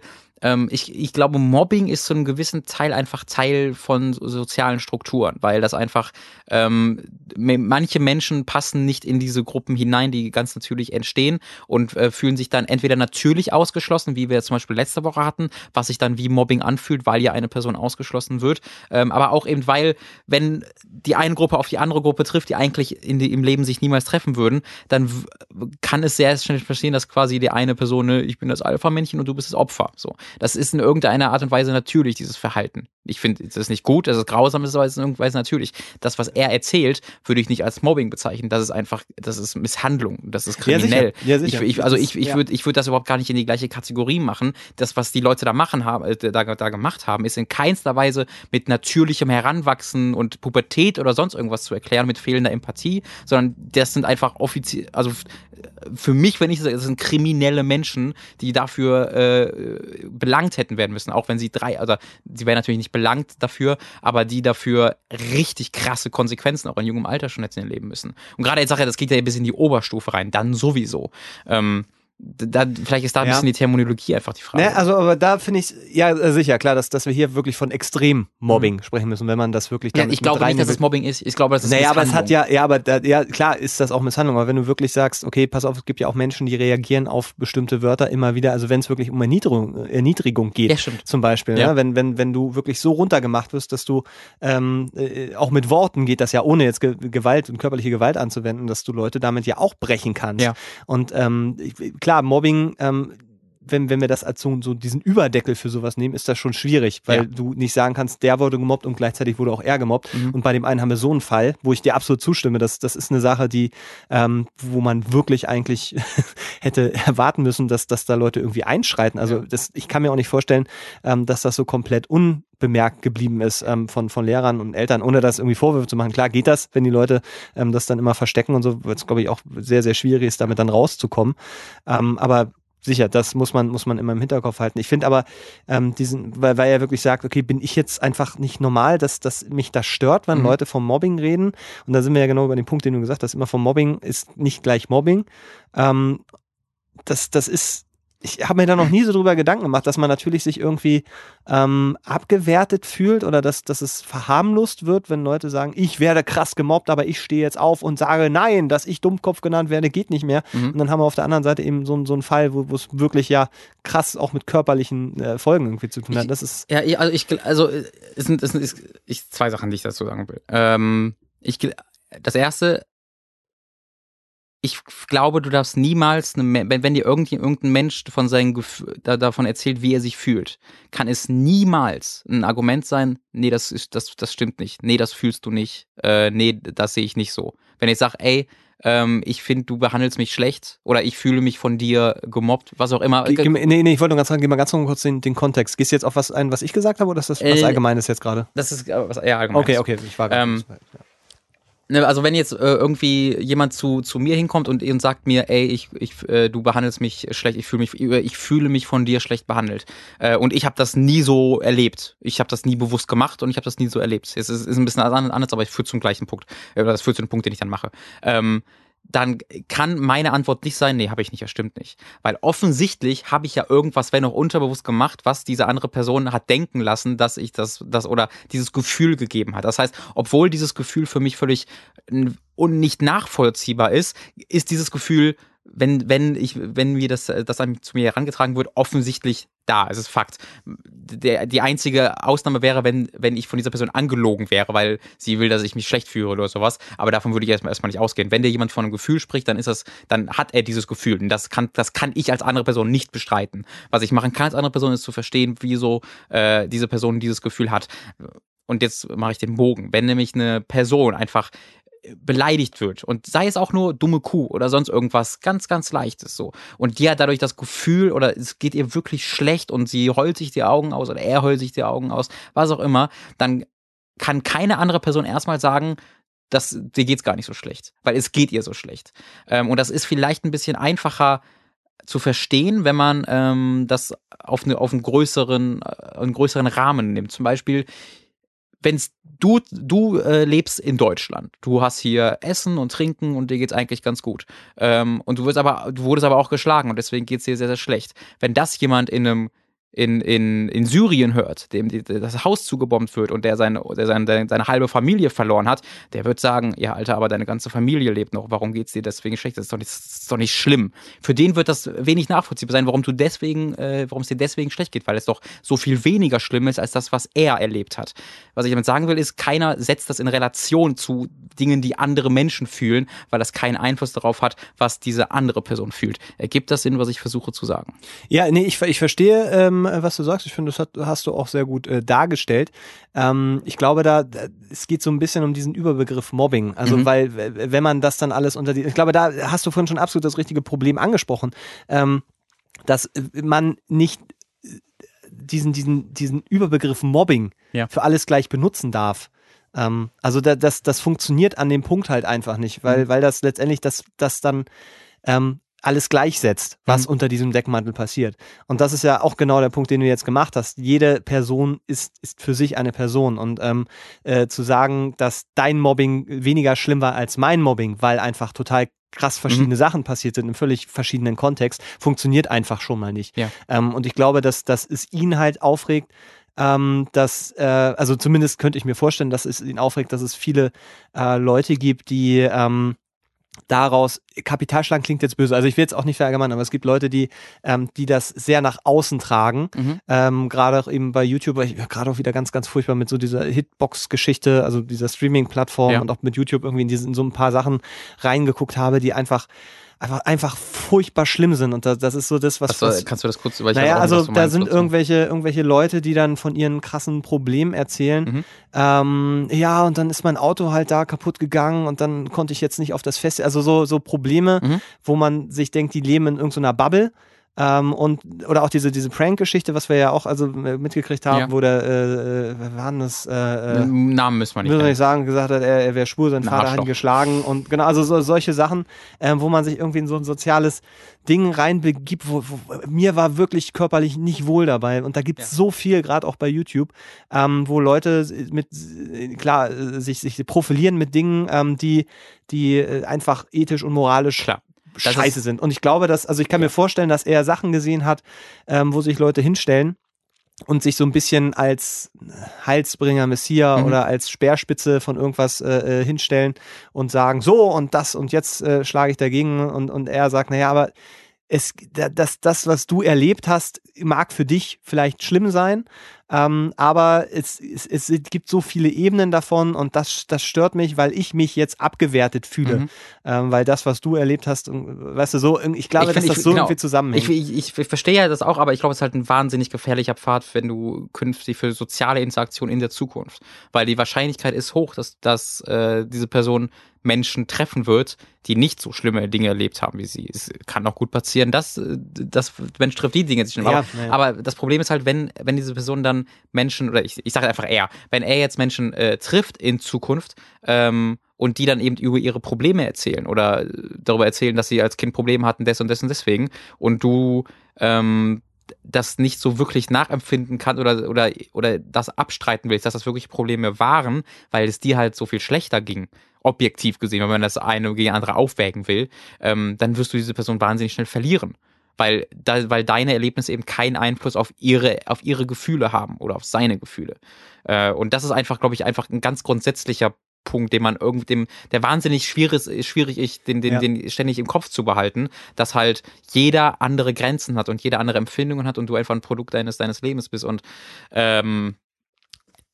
ich, ich glaube, Mobbing ist zu einem gewissen Teil einfach Teil von sozialen Strukturen, weil das einfach ähm, manche Menschen passen nicht in diese Gruppen hinein, die ganz natürlich entstehen und äh, fühlen sich dann entweder natürlich ausgeschlossen, wie wir zum Beispiel letzte Woche hatten, was sich dann wie Mobbing anfühlt, weil ja eine Person ausgeschlossen wird, ähm, aber auch eben weil, wenn die eine Gruppe auf die andere Gruppe trifft, die eigentlich in die, im Leben sich niemals treffen würden, dann kann es sehr schnell passieren, dass quasi die eine Person, ne, ich bin das Alpha-Männchen und du bist das Opfer. So, das ist in irgendeiner Art und Weise natürlich dieses Verhalten. Ich finde, das ist nicht gut, das ist grausam, das ist aber in irgendeiner Weise natürlich. Das, was er erzählt, würde ich nicht als Mobbing bezeichnen. Das ist einfach, das ist Misshandlung, das ist kriminell. Ja, ja, sicher. Ich, ich, also ich, ich würde, ich würde das überhaupt gar nicht in die gleiche Kategorie machen. Das, was die Leute da machen haben, äh, da, da gemacht haben, ist in keinster Weise mit natürlichem Heranwachsen und Pubertät oder sonst irgendwas zu erklären mit fehlender Empathie, sondern das sind einfach offiziell, also für mich, wenn ich sage, das sind kriminelle Menschen, die dafür äh, belangt hätten werden müssen, auch wenn sie drei, also sie wären natürlich nicht belangt dafür, aber die dafür richtig krasse Konsequenzen auch in jungem Alter schon hätten erleben müssen. Und gerade jetzt sage ich, das geht ja bis in die Oberstufe rein, dann sowieso. Ähm, da, vielleicht ist da ein ja. bisschen die Terminologie einfach die Frage. Ne, also, aber da finde ich, ja, äh, sicher, klar, dass, dass wir hier wirklich von Extrem-Mobbing mhm. sprechen müssen, wenn man das wirklich ja, Ich glaube nicht, dass es Mobbing ist. Ich glaube, das ist Naja, aber es hat ja, ja, aber da, ja, klar ist das auch Misshandlung. Aber wenn du wirklich sagst, okay, pass auf, es gibt ja auch Menschen, die reagieren auf bestimmte Wörter immer wieder. Also, wenn es wirklich um Erniedrigung, Erniedrigung geht, ja, stimmt. zum Beispiel, ja. Ne? wenn, wenn, wenn du wirklich so runtergemacht wirst, dass du ähm, äh, auch mit Worten geht das ja, ohne jetzt Ge Gewalt und körperliche Gewalt anzuwenden, dass du Leute damit ja auch brechen kannst. Ja. Und ähm, klar, Mobbing, äh, ähm, wenn, wenn wir das als so, so diesen Überdeckel für sowas nehmen, ist das schon schwierig, weil ja. du nicht sagen kannst, der wurde gemobbt und gleichzeitig wurde auch er gemobbt. Mhm. Und bei dem einen haben wir so einen Fall, wo ich dir absolut zustimme. Das, das ist eine Sache, die, ähm, wo man wirklich eigentlich <laughs> hätte erwarten müssen, dass, dass da Leute irgendwie einschreiten. Also das, ich kann mir auch nicht vorstellen, ähm, dass das so komplett un bemerkt geblieben ist ähm, von, von Lehrern und Eltern, ohne das irgendwie Vorwürfe zu machen. Klar geht das, wenn die Leute ähm, das dann immer verstecken und so, wird es, glaube ich, auch sehr, sehr schwierig ist, damit dann rauszukommen. Ähm, aber sicher, das muss man, muss man immer im Hinterkopf halten. Ich finde aber ähm, diesen, weil, weil er wirklich sagt, okay, bin ich jetzt einfach nicht normal, dass, dass mich das stört, wenn mhm. Leute vom Mobbing reden. Und da sind wir ja genau über den Punkt, den du gesagt hast, immer vom Mobbing ist nicht gleich Mobbing. Ähm, das, das ist ich habe mir da noch nie so drüber Gedanken gemacht, dass man natürlich sich irgendwie ähm, abgewertet fühlt oder dass, dass es verharmlost wird, wenn Leute sagen, ich werde krass gemobbt, aber ich stehe jetzt auf und sage, nein, dass ich Dummkopf genannt werde, geht nicht mehr. Mhm. Und dann haben wir auf der anderen Seite eben so, so einen Fall, wo es wirklich ja krass auch mit körperlichen äh, Folgen irgendwie zu tun hat. Das ist ja, also ich, also es sind, es sind ich, zwei Sachen, die ich dazu sagen will. Ähm, ich, das erste, ich glaube, du darfst niemals, eine, wenn, dir irgendein Mensch von seinen da, davon erzählt, wie er sich fühlt, kann es niemals ein Argument sein, nee, das ist, das, das stimmt nicht, nee, das fühlst du nicht, äh, nee, das sehe ich nicht so. Wenn ich sage, ey, ähm, ich finde, du behandelst mich schlecht oder ich fühle mich von dir gemobbt, was auch immer. Ge nee, nee, ich wollte nur ganz sagen, geh mal ganz kurz den, den Kontext. Gehst du jetzt auf was ein, was ich gesagt habe oder ist das was äh, Allgemeines jetzt gerade? Das ist äh, was eher Allgemeines. Okay, okay, ich war ähm, ja also wenn jetzt äh, irgendwie jemand zu, zu mir hinkommt und, und sagt mir, ey, ich, ich, äh, du behandelst mich schlecht, ich fühle mich, ich fühle mich von dir schlecht behandelt. Äh, und ich habe das nie so erlebt. Ich habe das nie bewusst gemacht und ich habe das nie so erlebt. Es ist, ist ein bisschen anders, aber ich führe zum gleichen Punkt. Oder das führt zu dem Punkt, den ich dann mache. Ähm, dann kann meine Antwort nicht sein, nee, habe ich nicht, das stimmt nicht. Weil offensichtlich habe ich ja irgendwas, wenn auch unterbewusst gemacht, was diese andere Person hat denken lassen, dass ich das, das oder dieses Gefühl gegeben hat. Das heißt, obwohl dieses Gefühl für mich völlig und nicht nachvollziehbar ist, ist dieses Gefühl wenn, wenn ich, wenn mir das, das zu mir herangetragen wird, offensichtlich da. Es ist Fakt. Der, die einzige Ausnahme wäre, wenn, wenn ich von dieser Person angelogen wäre, weil sie will, dass ich mich schlecht fühle oder sowas. Aber davon würde ich erstmal, erstmal nicht ausgehen. Wenn dir jemand von einem Gefühl spricht, dann ist das, dann hat er dieses Gefühl. Und das kann, das kann ich als andere Person nicht bestreiten. Was ich machen kann als andere Person, ist zu verstehen, wieso äh, diese Person dieses Gefühl hat. Und jetzt mache ich den Bogen. Wenn nämlich eine Person einfach beleidigt wird und sei es auch nur dumme Kuh oder sonst irgendwas ganz, ganz leichtes so. Und die hat dadurch das Gefühl oder es geht ihr wirklich schlecht und sie heult sich die Augen aus oder er heult sich die Augen aus, was auch immer, dann kann keine andere Person erstmal sagen, dass dir geht's gar nicht so schlecht, weil es geht ihr so schlecht. Ähm, und das ist vielleicht ein bisschen einfacher zu verstehen, wenn man ähm, das auf, eine, auf einen größeren, äh, einen größeren Rahmen nimmt. Zum Beispiel, wenn's du, du äh, lebst in Deutschland. Du hast hier Essen und Trinken und dir geht's eigentlich ganz gut. Ähm, und du wirst aber, du wurdest aber auch geschlagen und deswegen geht's dir sehr, sehr schlecht. Wenn das jemand in einem in, in, in Syrien hört, dem das Haus zugebombt wird und der, seine, der seine, seine halbe Familie verloren hat, der wird sagen, ja Alter, aber deine ganze Familie lebt noch, warum geht's dir deswegen schlecht? Das ist doch nicht, das ist doch nicht schlimm. Für den wird das wenig nachvollziehbar sein, warum du deswegen, äh, warum es dir deswegen schlecht geht, weil es doch so viel weniger schlimm ist als das, was er erlebt hat. Was ich damit sagen will, ist, keiner setzt das in Relation zu Dingen, die andere Menschen fühlen, weil das keinen Einfluss darauf hat, was diese andere Person fühlt. Ergibt das Sinn, was ich versuche zu sagen? Ja, nee, ich, ich verstehe, ähm ähm, was du sagst. Ich finde, das hat, hast du auch sehr gut äh, dargestellt. Ähm, ich glaube, da, da, es geht so ein bisschen um diesen Überbegriff Mobbing. Also, mhm. weil, wenn man das dann alles unter die, ich glaube, da hast du vorhin schon absolut das richtige Problem angesprochen, ähm, dass man nicht äh, diesen, diesen, diesen Überbegriff Mobbing ja. für alles gleich benutzen darf. Ähm, also da, das, das funktioniert an dem Punkt halt einfach nicht, weil, mhm. weil das letztendlich das, das dann ähm, alles gleichsetzt, was mhm. unter diesem Deckmantel passiert. Und das ist ja auch genau der Punkt, den du jetzt gemacht hast. Jede Person ist, ist für sich eine Person. Und ähm, äh, zu sagen, dass dein Mobbing weniger schlimm war als mein Mobbing, weil einfach total krass verschiedene mhm. Sachen passiert sind, im völlig verschiedenen Kontext, funktioniert einfach schon mal nicht. Ja. Ähm, und ich glaube, dass, dass es ihn halt aufregt, ähm, dass, äh, also zumindest könnte ich mir vorstellen, dass es ihn aufregt, dass es viele äh, Leute gibt, die ähm, daraus, Kapitalschlagen klingt jetzt böse, also ich will jetzt auch nicht verallgemeinern, aber es gibt Leute, die, ähm, die das sehr nach außen tragen, mhm. ähm, gerade auch eben bei YouTube, ich gerade auch wieder ganz, ganz furchtbar mit so dieser Hitbox-Geschichte, also dieser Streaming-Plattform ja. und auch mit YouTube irgendwie in, diesen, in so ein paar Sachen reingeguckt habe, die einfach einfach, einfach furchtbar schlimm sind. Und das, das ist so das, was. was kannst du das kurz über Naja, also da sind irgendwelche, irgendwelche Leute, die dann von ihren krassen Problemen erzählen. Mhm. Ähm, ja, und dann ist mein Auto halt da kaputt gegangen und dann konnte ich jetzt nicht auf das Fest. Also so, so Probleme, mhm. wo man sich denkt, die leben in irgendeiner Bubble. Ähm, und, oder auch diese, diese Prank-Geschichte, was wir ja auch also äh, mitgekriegt haben, ja. wo der, äh, wer war denn das? Äh, äh Namen müssen wir nicht, müssen wir nicht sagen, gesagt hat, er, er wäre schwul, sein Vater hat ihn geschlagen und genau, also so, solche Sachen, äh, wo man sich irgendwie in so ein soziales Ding reinbegibt, wo, wo mir war wirklich körperlich nicht wohl dabei und da gibt es ja. so viel, gerade auch bei YouTube, ähm, wo Leute mit, klar, sich, sich profilieren mit Dingen, ähm, die, die einfach ethisch und moralisch klar scheiße sind. Und ich glaube, dass, also ich kann mir vorstellen, dass er Sachen gesehen hat, ähm, wo sich Leute hinstellen und sich so ein bisschen als Heilsbringer, Messias mhm. oder als Speerspitze von irgendwas äh, äh, hinstellen und sagen, so und das und jetzt äh, schlage ich dagegen und, und er sagt, naja, aber es, das, das, was du erlebt hast, mag für dich vielleicht schlimm sein, ähm, aber es, es, es gibt so viele Ebenen davon und das, das stört mich, weil ich mich jetzt abgewertet fühle. Mhm. Ähm, weil das, was du erlebt hast, weißt du, so, ich glaube, ich find, dass das ich, so genau, irgendwie zusammenhängt. Ich, ich, ich, verstehe ja das auch, aber ich glaube, es ist halt ein wahnsinnig gefährlicher Pfad, wenn du künftig für soziale Interaktion in der Zukunft. Weil die Wahrscheinlichkeit ist hoch, dass, dass äh, diese Person Menschen treffen wird, die nicht so schlimme Dinge erlebt haben wie sie. Es kann auch gut passieren, dass, dass Mensch trifft die Dinge sich nicht. Ja, aber, ja. aber das Problem ist halt, wenn, wenn diese Person dann Menschen, oder ich, ich sage einfach er, wenn er jetzt Menschen äh, trifft in Zukunft ähm, und die dann eben über ihre Probleme erzählen oder darüber erzählen, dass sie als Kind Probleme hatten, des und des und deswegen und du ähm, das nicht so wirklich nachempfinden kann oder, oder, oder das abstreiten willst, dass das wirklich Probleme waren, weil es dir halt so viel schlechter ging, objektiv gesehen, wenn man das eine gegen andere aufwägen will, ähm, dann wirst du diese Person wahnsinnig schnell verlieren. Weil, da, weil deine Erlebnisse eben keinen Einfluss auf ihre, auf ihre Gefühle haben oder auf seine Gefühle. Äh, und das ist einfach, glaube ich, einfach ein ganz grundsätzlicher Punkt, den man irgendwie, dem, der wahnsinnig schwierig, schwierig ist, den, den, ja. den ständig im Kopf zu behalten, dass halt jeder andere Grenzen hat und jeder andere Empfindungen hat und du einfach ein Produkt deines, deines Lebens bist und ähm,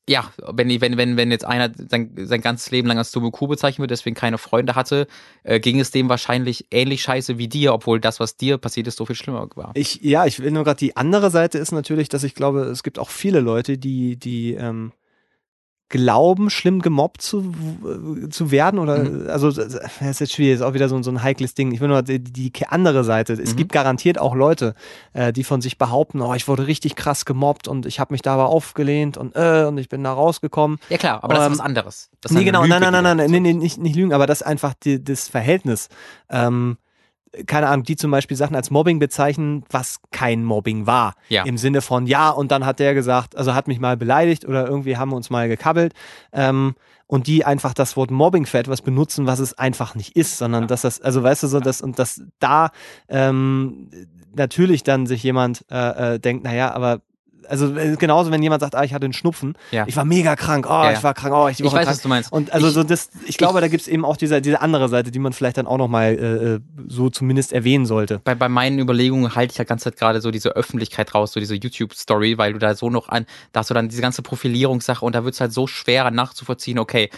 ja, wenn, wenn, wenn, wenn jetzt einer sein, sein ganzes Leben lang als dumme Kuh bezeichnet wird, deswegen keine Freunde hatte, äh, ging es dem wahrscheinlich ähnlich scheiße wie dir, obwohl das, was dir passiert ist, so viel schlimmer war. Ich, ja, ich will nur gerade die andere Seite ist natürlich, dass ich glaube, es gibt auch viele Leute, die, die ähm, glauben, schlimm gemobbt zu, zu werden oder mhm. also das ist jetzt schwierig, ist auch wieder so, so ein heikles Ding. Ich will nur die, die andere Seite. Es mhm. gibt garantiert auch Leute, äh, die von sich behaupten, oh, ich wurde richtig krass gemobbt und ich habe mich dabei aufgelehnt und äh, und ich bin da rausgekommen. Ja klar, aber ähm, das ist was ähm, anderes. Das nee, genau, nein, nein, nein, nein, nee, nee, nicht, nicht lügen, aber das ist einfach die, das Verhältnis. Ähm, keine Ahnung, die zum Beispiel Sachen als Mobbing bezeichnen, was kein Mobbing war. Ja. Im Sinne von, ja, und dann hat der gesagt, also hat mich mal beleidigt oder irgendwie haben wir uns mal gekabbelt. Ähm, und die einfach das Wort Mobbing für etwas benutzen, was es einfach nicht ist, sondern ja. dass das, also weißt du so, dass und dass da ähm, natürlich dann sich jemand äh, äh, denkt, naja, aber also äh, genauso, wenn jemand sagt, ah, ich hatte einen Schnupfen, ja. ich war mega krank, oh, ja, ich war krank, oh, ich, ich weiß, krank. was du meinst. Und also ich, so das, ich glaube, da gibt es eben auch diese, diese andere Seite, die man vielleicht dann auch nochmal äh, äh, so zumindest erwähnen sollte. Bei, bei meinen Überlegungen halte ich ja ganz Zeit gerade so diese Öffentlichkeit raus, so diese YouTube-Story, weil du da so noch an, da hast du dann diese ganze Profilierungssache und da wird es halt so schwer nachzuvollziehen, okay,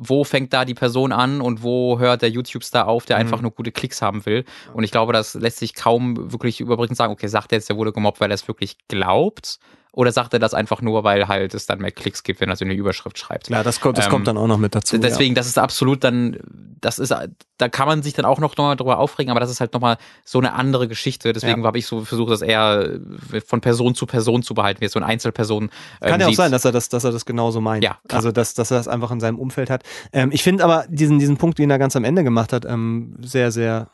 wo fängt da die Person an und wo hört der YouTube-Star auf, der mhm. einfach nur gute Klicks haben will. Und ich glaube, das lässt sich kaum wirklich überbrückend sagen, okay, sagt er jetzt, der wurde gemobbt, weil er es wirklich glaubt oder sagt er das einfach nur, weil halt es dann mehr Klicks gibt, wenn er so eine Überschrift schreibt? Ja, das kommt, das ähm, kommt dann auch noch mit dazu. Deswegen, ja. das ist absolut dann, das ist, da kann man sich dann auch noch mal drüber aufregen, aber das ist halt nochmal so eine andere Geschichte. Deswegen ja. habe ich so versucht, das eher von Person zu Person zu behalten, wie so eine Einzelperson. Ähm, kann ja auch sein, dass er das, dass er das genauso meint. Ja, klar. Also, dass, dass er das einfach in seinem Umfeld hat. Ähm, ich finde aber diesen, diesen Punkt, den er ganz am Ende gemacht hat, ähm, sehr, sehr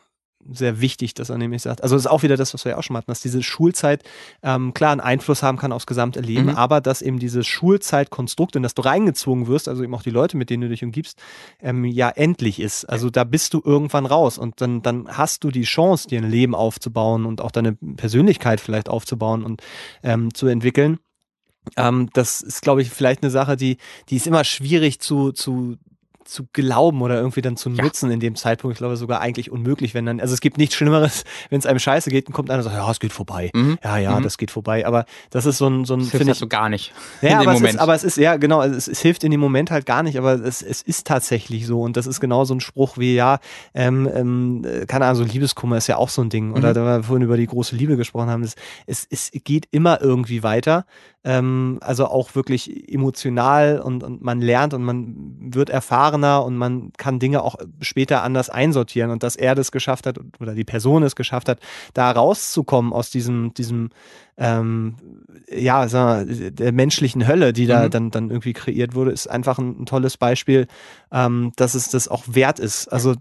sehr wichtig, dass er nämlich sagt, also das ist auch wieder das, was wir ja auch schon hatten, dass diese Schulzeit ähm, klar einen Einfluss haben kann aufs gesamte Leben, mhm. aber dass eben dieses Schulzeitkonstrukt, in das du reingezwungen wirst, also eben auch die Leute, mit denen du dich umgibst, ähm, ja endlich ist. Also da bist du irgendwann raus und dann, dann hast du die Chance, dir ein Leben aufzubauen und auch deine Persönlichkeit vielleicht aufzubauen und ähm, zu entwickeln. Ähm, das ist, glaube ich, vielleicht eine Sache, die, die ist immer schwierig zu, zu zu glauben oder irgendwie dann zu nutzen ja. in dem Zeitpunkt. Ich glaube sogar eigentlich unmöglich, wenn dann, also es gibt nichts Schlimmeres, <laughs> wenn es einem scheiße geht und kommt einer und sagt, ja, es geht vorbei. Mhm. Ja, ja, mhm. das geht vorbei. Aber das ist so ein, so ein, finde ich. so gar nicht. <laughs> Ja, aber es, ist, aber es ist, ja, genau, es, es, hilft in dem Moment halt gar nicht, aber es, es ist tatsächlich so. Und das ist genau so ein Spruch wie, ja, ähm, ähm, keine Ahnung, so Liebeskummer ist ja auch so ein Ding. Oder mhm. da wir vorhin über die große Liebe gesprochen haben, es, es, es geht immer irgendwie weiter ähm, also auch wirklich emotional und, und man lernt und man wird erfahrener und man kann Dinge auch später anders einsortieren. Und dass er das geschafft hat oder die Person es geschafft hat, da rauszukommen aus diesem, diesem ähm, ja, sagen wir, der menschlichen Hölle, die da mhm. dann, dann irgendwie kreiert wurde, ist einfach ein, ein tolles Beispiel, ähm, dass es das auch wert ist. Also,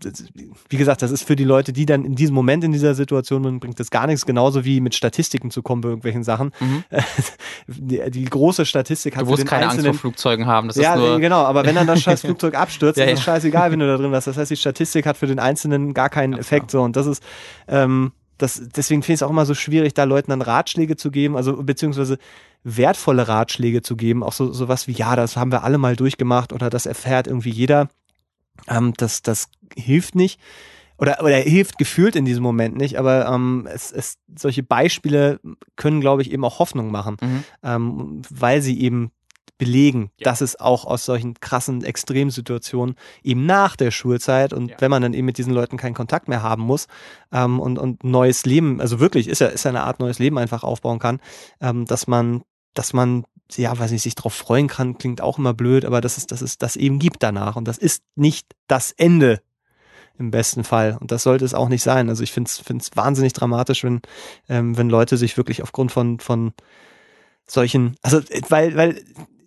wie gesagt, das ist für die Leute, die dann in diesem Moment in dieser Situation sind, bringt das gar nichts, genauso wie mit Statistiken zu kommen bei irgendwelchen Sachen. Mhm. <laughs> Die, die, große Statistik hat du musst keine Angst vor Flugzeugen haben. Das ja, nur genau, aber wenn dann das scheiß <laughs> Flugzeug abstürzt, ja, ist es scheißegal, wenn du da drin <laughs> warst. Das heißt, die Statistik hat für den Einzelnen gar keinen ja, Effekt. So, und das ist, ähm, das, deswegen finde ich es auch immer so schwierig, da Leuten dann Ratschläge zu geben, also beziehungsweise wertvolle Ratschläge zu geben, auch so sowas wie, ja, das haben wir alle mal durchgemacht oder das erfährt irgendwie jeder. Ähm, das, das hilft nicht. Oder, oder hilft gefühlt in diesem Moment nicht, aber ähm, es, es, solche Beispiele können, glaube ich, eben auch Hoffnung machen, mhm. ähm, weil sie eben belegen, ja. dass es auch aus solchen krassen Extremsituationen eben nach der Schulzeit und ja. wenn man dann eben mit diesen Leuten keinen Kontakt mehr haben muss ähm, und, und neues Leben, also wirklich ist ja, ist ja eine Art neues Leben einfach aufbauen kann, ähm, dass man, dass man ja, weiß nicht, sich darauf freuen kann, klingt auch immer blöd, aber dass es, dass es das eben gibt danach. Und das ist nicht das Ende im besten Fall. Und das sollte es auch nicht sein. Also ich finde es wahnsinnig dramatisch, wenn, ähm, wenn Leute sich wirklich aufgrund von, von solchen, also weil, weil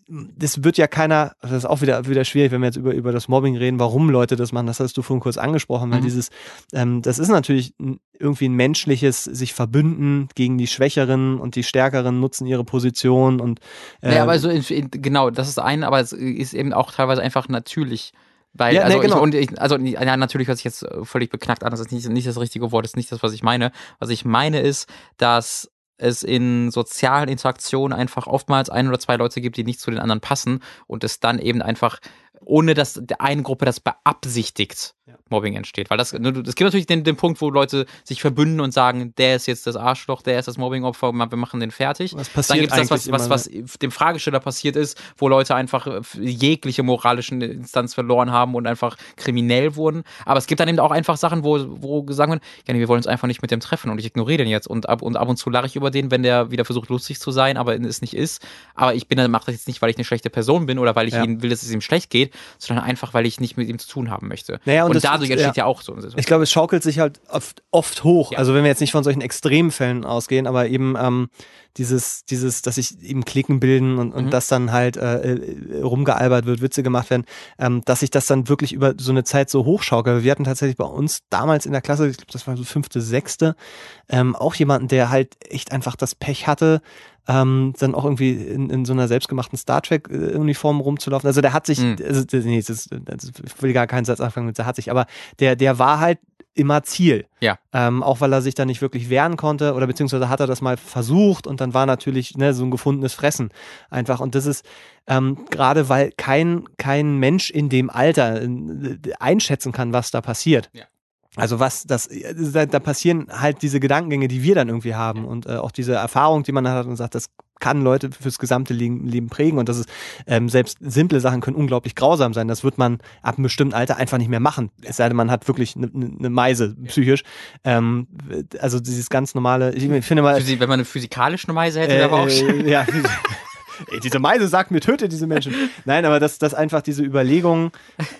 das wird ja keiner, das ist auch wieder, wieder schwierig, wenn wir jetzt über, über das Mobbing reden, warum Leute das machen, das hast du vorhin kurz angesprochen, weil mhm. dieses, ähm, das ist natürlich irgendwie ein menschliches sich verbünden gegen die Schwächeren und die Stärkeren nutzen ihre Position und äh, Ja, aber also in, in, genau, das ist ein, aber es ist eben auch teilweise einfach natürlich. Weil, ja, also, nee, genau. ich, und ich, also ja, natürlich hört sich jetzt völlig beknackt an, das ist nicht, nicht das richtige Wort, das ist nicht das, was ich meine. Was ich meine ist, dass es in sozialen Interaktionen einfach oftmals ein oder zwei Leute gibt, die nicht zu den anderen passen und es dann eben einfach, ohne dass eine Gruppe das beabsichtigt, Mobbing entsteht. Weil das, ne, es gibt natürlich den, den Punkt, wo Leute sich verbünden und sagen, der ist jetzt das Arschloch, der ist das Mobbingopfer, wir machen den fertig. Was passiert Dann gibt es das, was, was, was dem Fragesteller passiert ist, wo Leute einfach äh, jegliche moralischen Instanz verloren haben und einfach kriminell wurden. Aber es gibt dann eben auch einfach Sachen, wo, wo gesagt wird, ja, nee, wir wollen uns einfach nicht mit dem treffen und ich ignoriere den jetzt. Und ab und, ab und zu lache ich über den, wenn der wieder versucht, lustig zu sein, aber es nicht ist. Aber ich bin, mache das jetzt nicht, weil ich eine schlechte Person bin oder weil ich ja. ihn will, dass es ihm schlecht geht, sondern einfach, weil ich nicht mit ihm zu tun haben möchte. Naja, und, und dadurch entsteht ja, ja auch so ich glaube, es schaukelt sich halt oft, oft hoch. Ja. Also wenn wir jetzt nicht von solchen Extremfällen ausgehen, aber eben ähm, dieses, dieses, dass sich eben Klicken bilden und, und mhm. dass dann halt äh, äh, rumgealbert wird, Witze gemacht werden, ähm, dass sich das dann wirklich über so eine Zeit so hochschaukelt. Wir hatten tatsächlich bei uns damals in der Klasse, ich glaube, das war so fünfte, sechste, ähm, auch jemanden, der halt echt einfach das Pech hatte, ähm, dann auch irgendwie in, in so einer selbstgemachten Star Trek-Uniform rumzulaufen. Also der hat sich, mhm. also, nee, das, das, ich will gar keinen Satz anfangen mit, der hat sich, aber der, der war halt immer Ziel. Ja. Ähm, auch weil er sich da nicht wirklich wehren konnte oder beziehungsweise hat er das mal versucht und dann war natürlich ne, so ein gefundenes Fressen einfach. Und das ist ähm, gerade, weil kein, kein Mensch in dem Alter äh, einschätzen kann, was da passiert. Ja. Also was das da, da, passieren halt diese Gedankengänge, die wir dann irgendwie haben und äh, auch diese Erfahrung, die man hat und sagt, das kann Leute fürs gesamte Leben prägen und das ist ähm, selbst simple Sachen können unglaublich grausam sein. Das wird man ab einem bestimmten Alter einfach nicht mehr machen. Es sei denn, man hat wirklich eine ne, ne Meise psychisch. Ähm, also dieses ganz normale. Ich finde mal, wenn man eine physikalische Meise hätte, äh, wäre aber auch schön. Ja, <laughs> ey, diese Meise sagt mir, töte diese Menschen. Nein, aber das, das einfach diese Überlegung,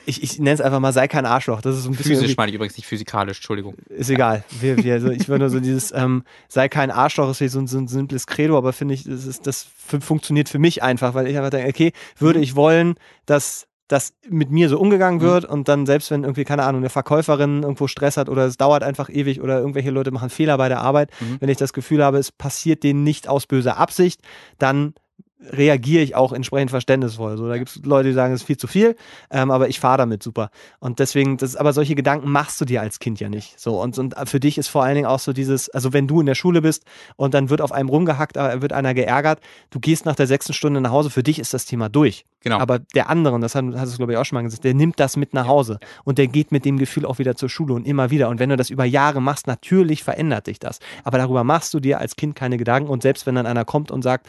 ich, ich nenne es einfach mal, sei kein Arschloch. Das ist so ein bisschen. Physisch meine ich übrigens nicht physikalisch, Entschuldigung. Ist egal. Wir, wir, so, ich würde nur so dieses, ähm, sei kein Arschloch, ist so ein, so ein simples Credo, aber finde ich, das, ist, das funktioniert für mich einfach, weil ich einfach denke, okay, würde ich wollen, dass dass mit mir so umgegangen wird mhm. und dann selbst wenn irgendwie, keine Ahnung, eine Verkäuferin irgendwo Stress hat oder es dauert einfach ewig oder irgendwelche Leute machen Fehler bei der Arbeit, mhm. wenn ich das Gefühl habe, es passiert denen nicht aus böser Absicht, dann reagiere ich auch entsprechend verständnisvoll. So, da gibt es Leute, die sagen, es ist viel zu viel, ähm, aber ich fahre damit super. Und deswegen, das, aber solche Gedanken machst du dir als Kind ja nicht. So, und, und für dich ist vor allen Dingen auch so dieses, also wenn du in der Schule bist und dann wird auf einem rumgehackt, wird einer geärgert, du gehst nach der sechsten Stunde nach Hause, für dich ist das Thema durch. Genau. Aber der andere, und das hast du, glaube ich, auch schon mal gesagt, der nimmt das mit nach Hause und der geht mit dem Gefühl auch wieder zur Schule und immer wieder. Und wenn du das über Jahre machst, natürlich verändert dich das. Aber darüber machst du dir als Kind keine Gedanken. Und selbst wenn dann einer kommt und sagt,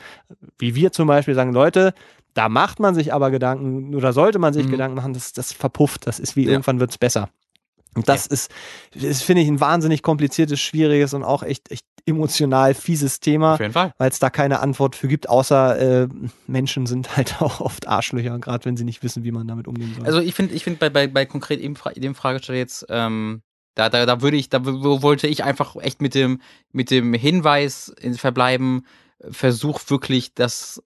wie wir zum Beispiel sagen, Leute, da macht man sich aber Gedanken oder sollte man sich mhm. Gedanken machen, das, das verpufft. Das ist wie ja. irgendwann wird es besser. Und das ja. ist, ist finde ich, ein wahnsinnig kompliziertes, schwieriges und auch echt, echt emotional fieses Thema. Weil es da keine Antwort für gibt, außer äh, Menschen sind <laughs> halt auch oft Arschlöcher, gerade wenn sie nicht wissen, wie man damit umgehen soll. Also ich finde, ich finde bei, bei, bei konkret eben dem Fragesteller jetzt, ähm, da, da, da würde ich, da wollte ich einfach echt mit dem, mit dem Hinweis verbleiben, versuch wirklich das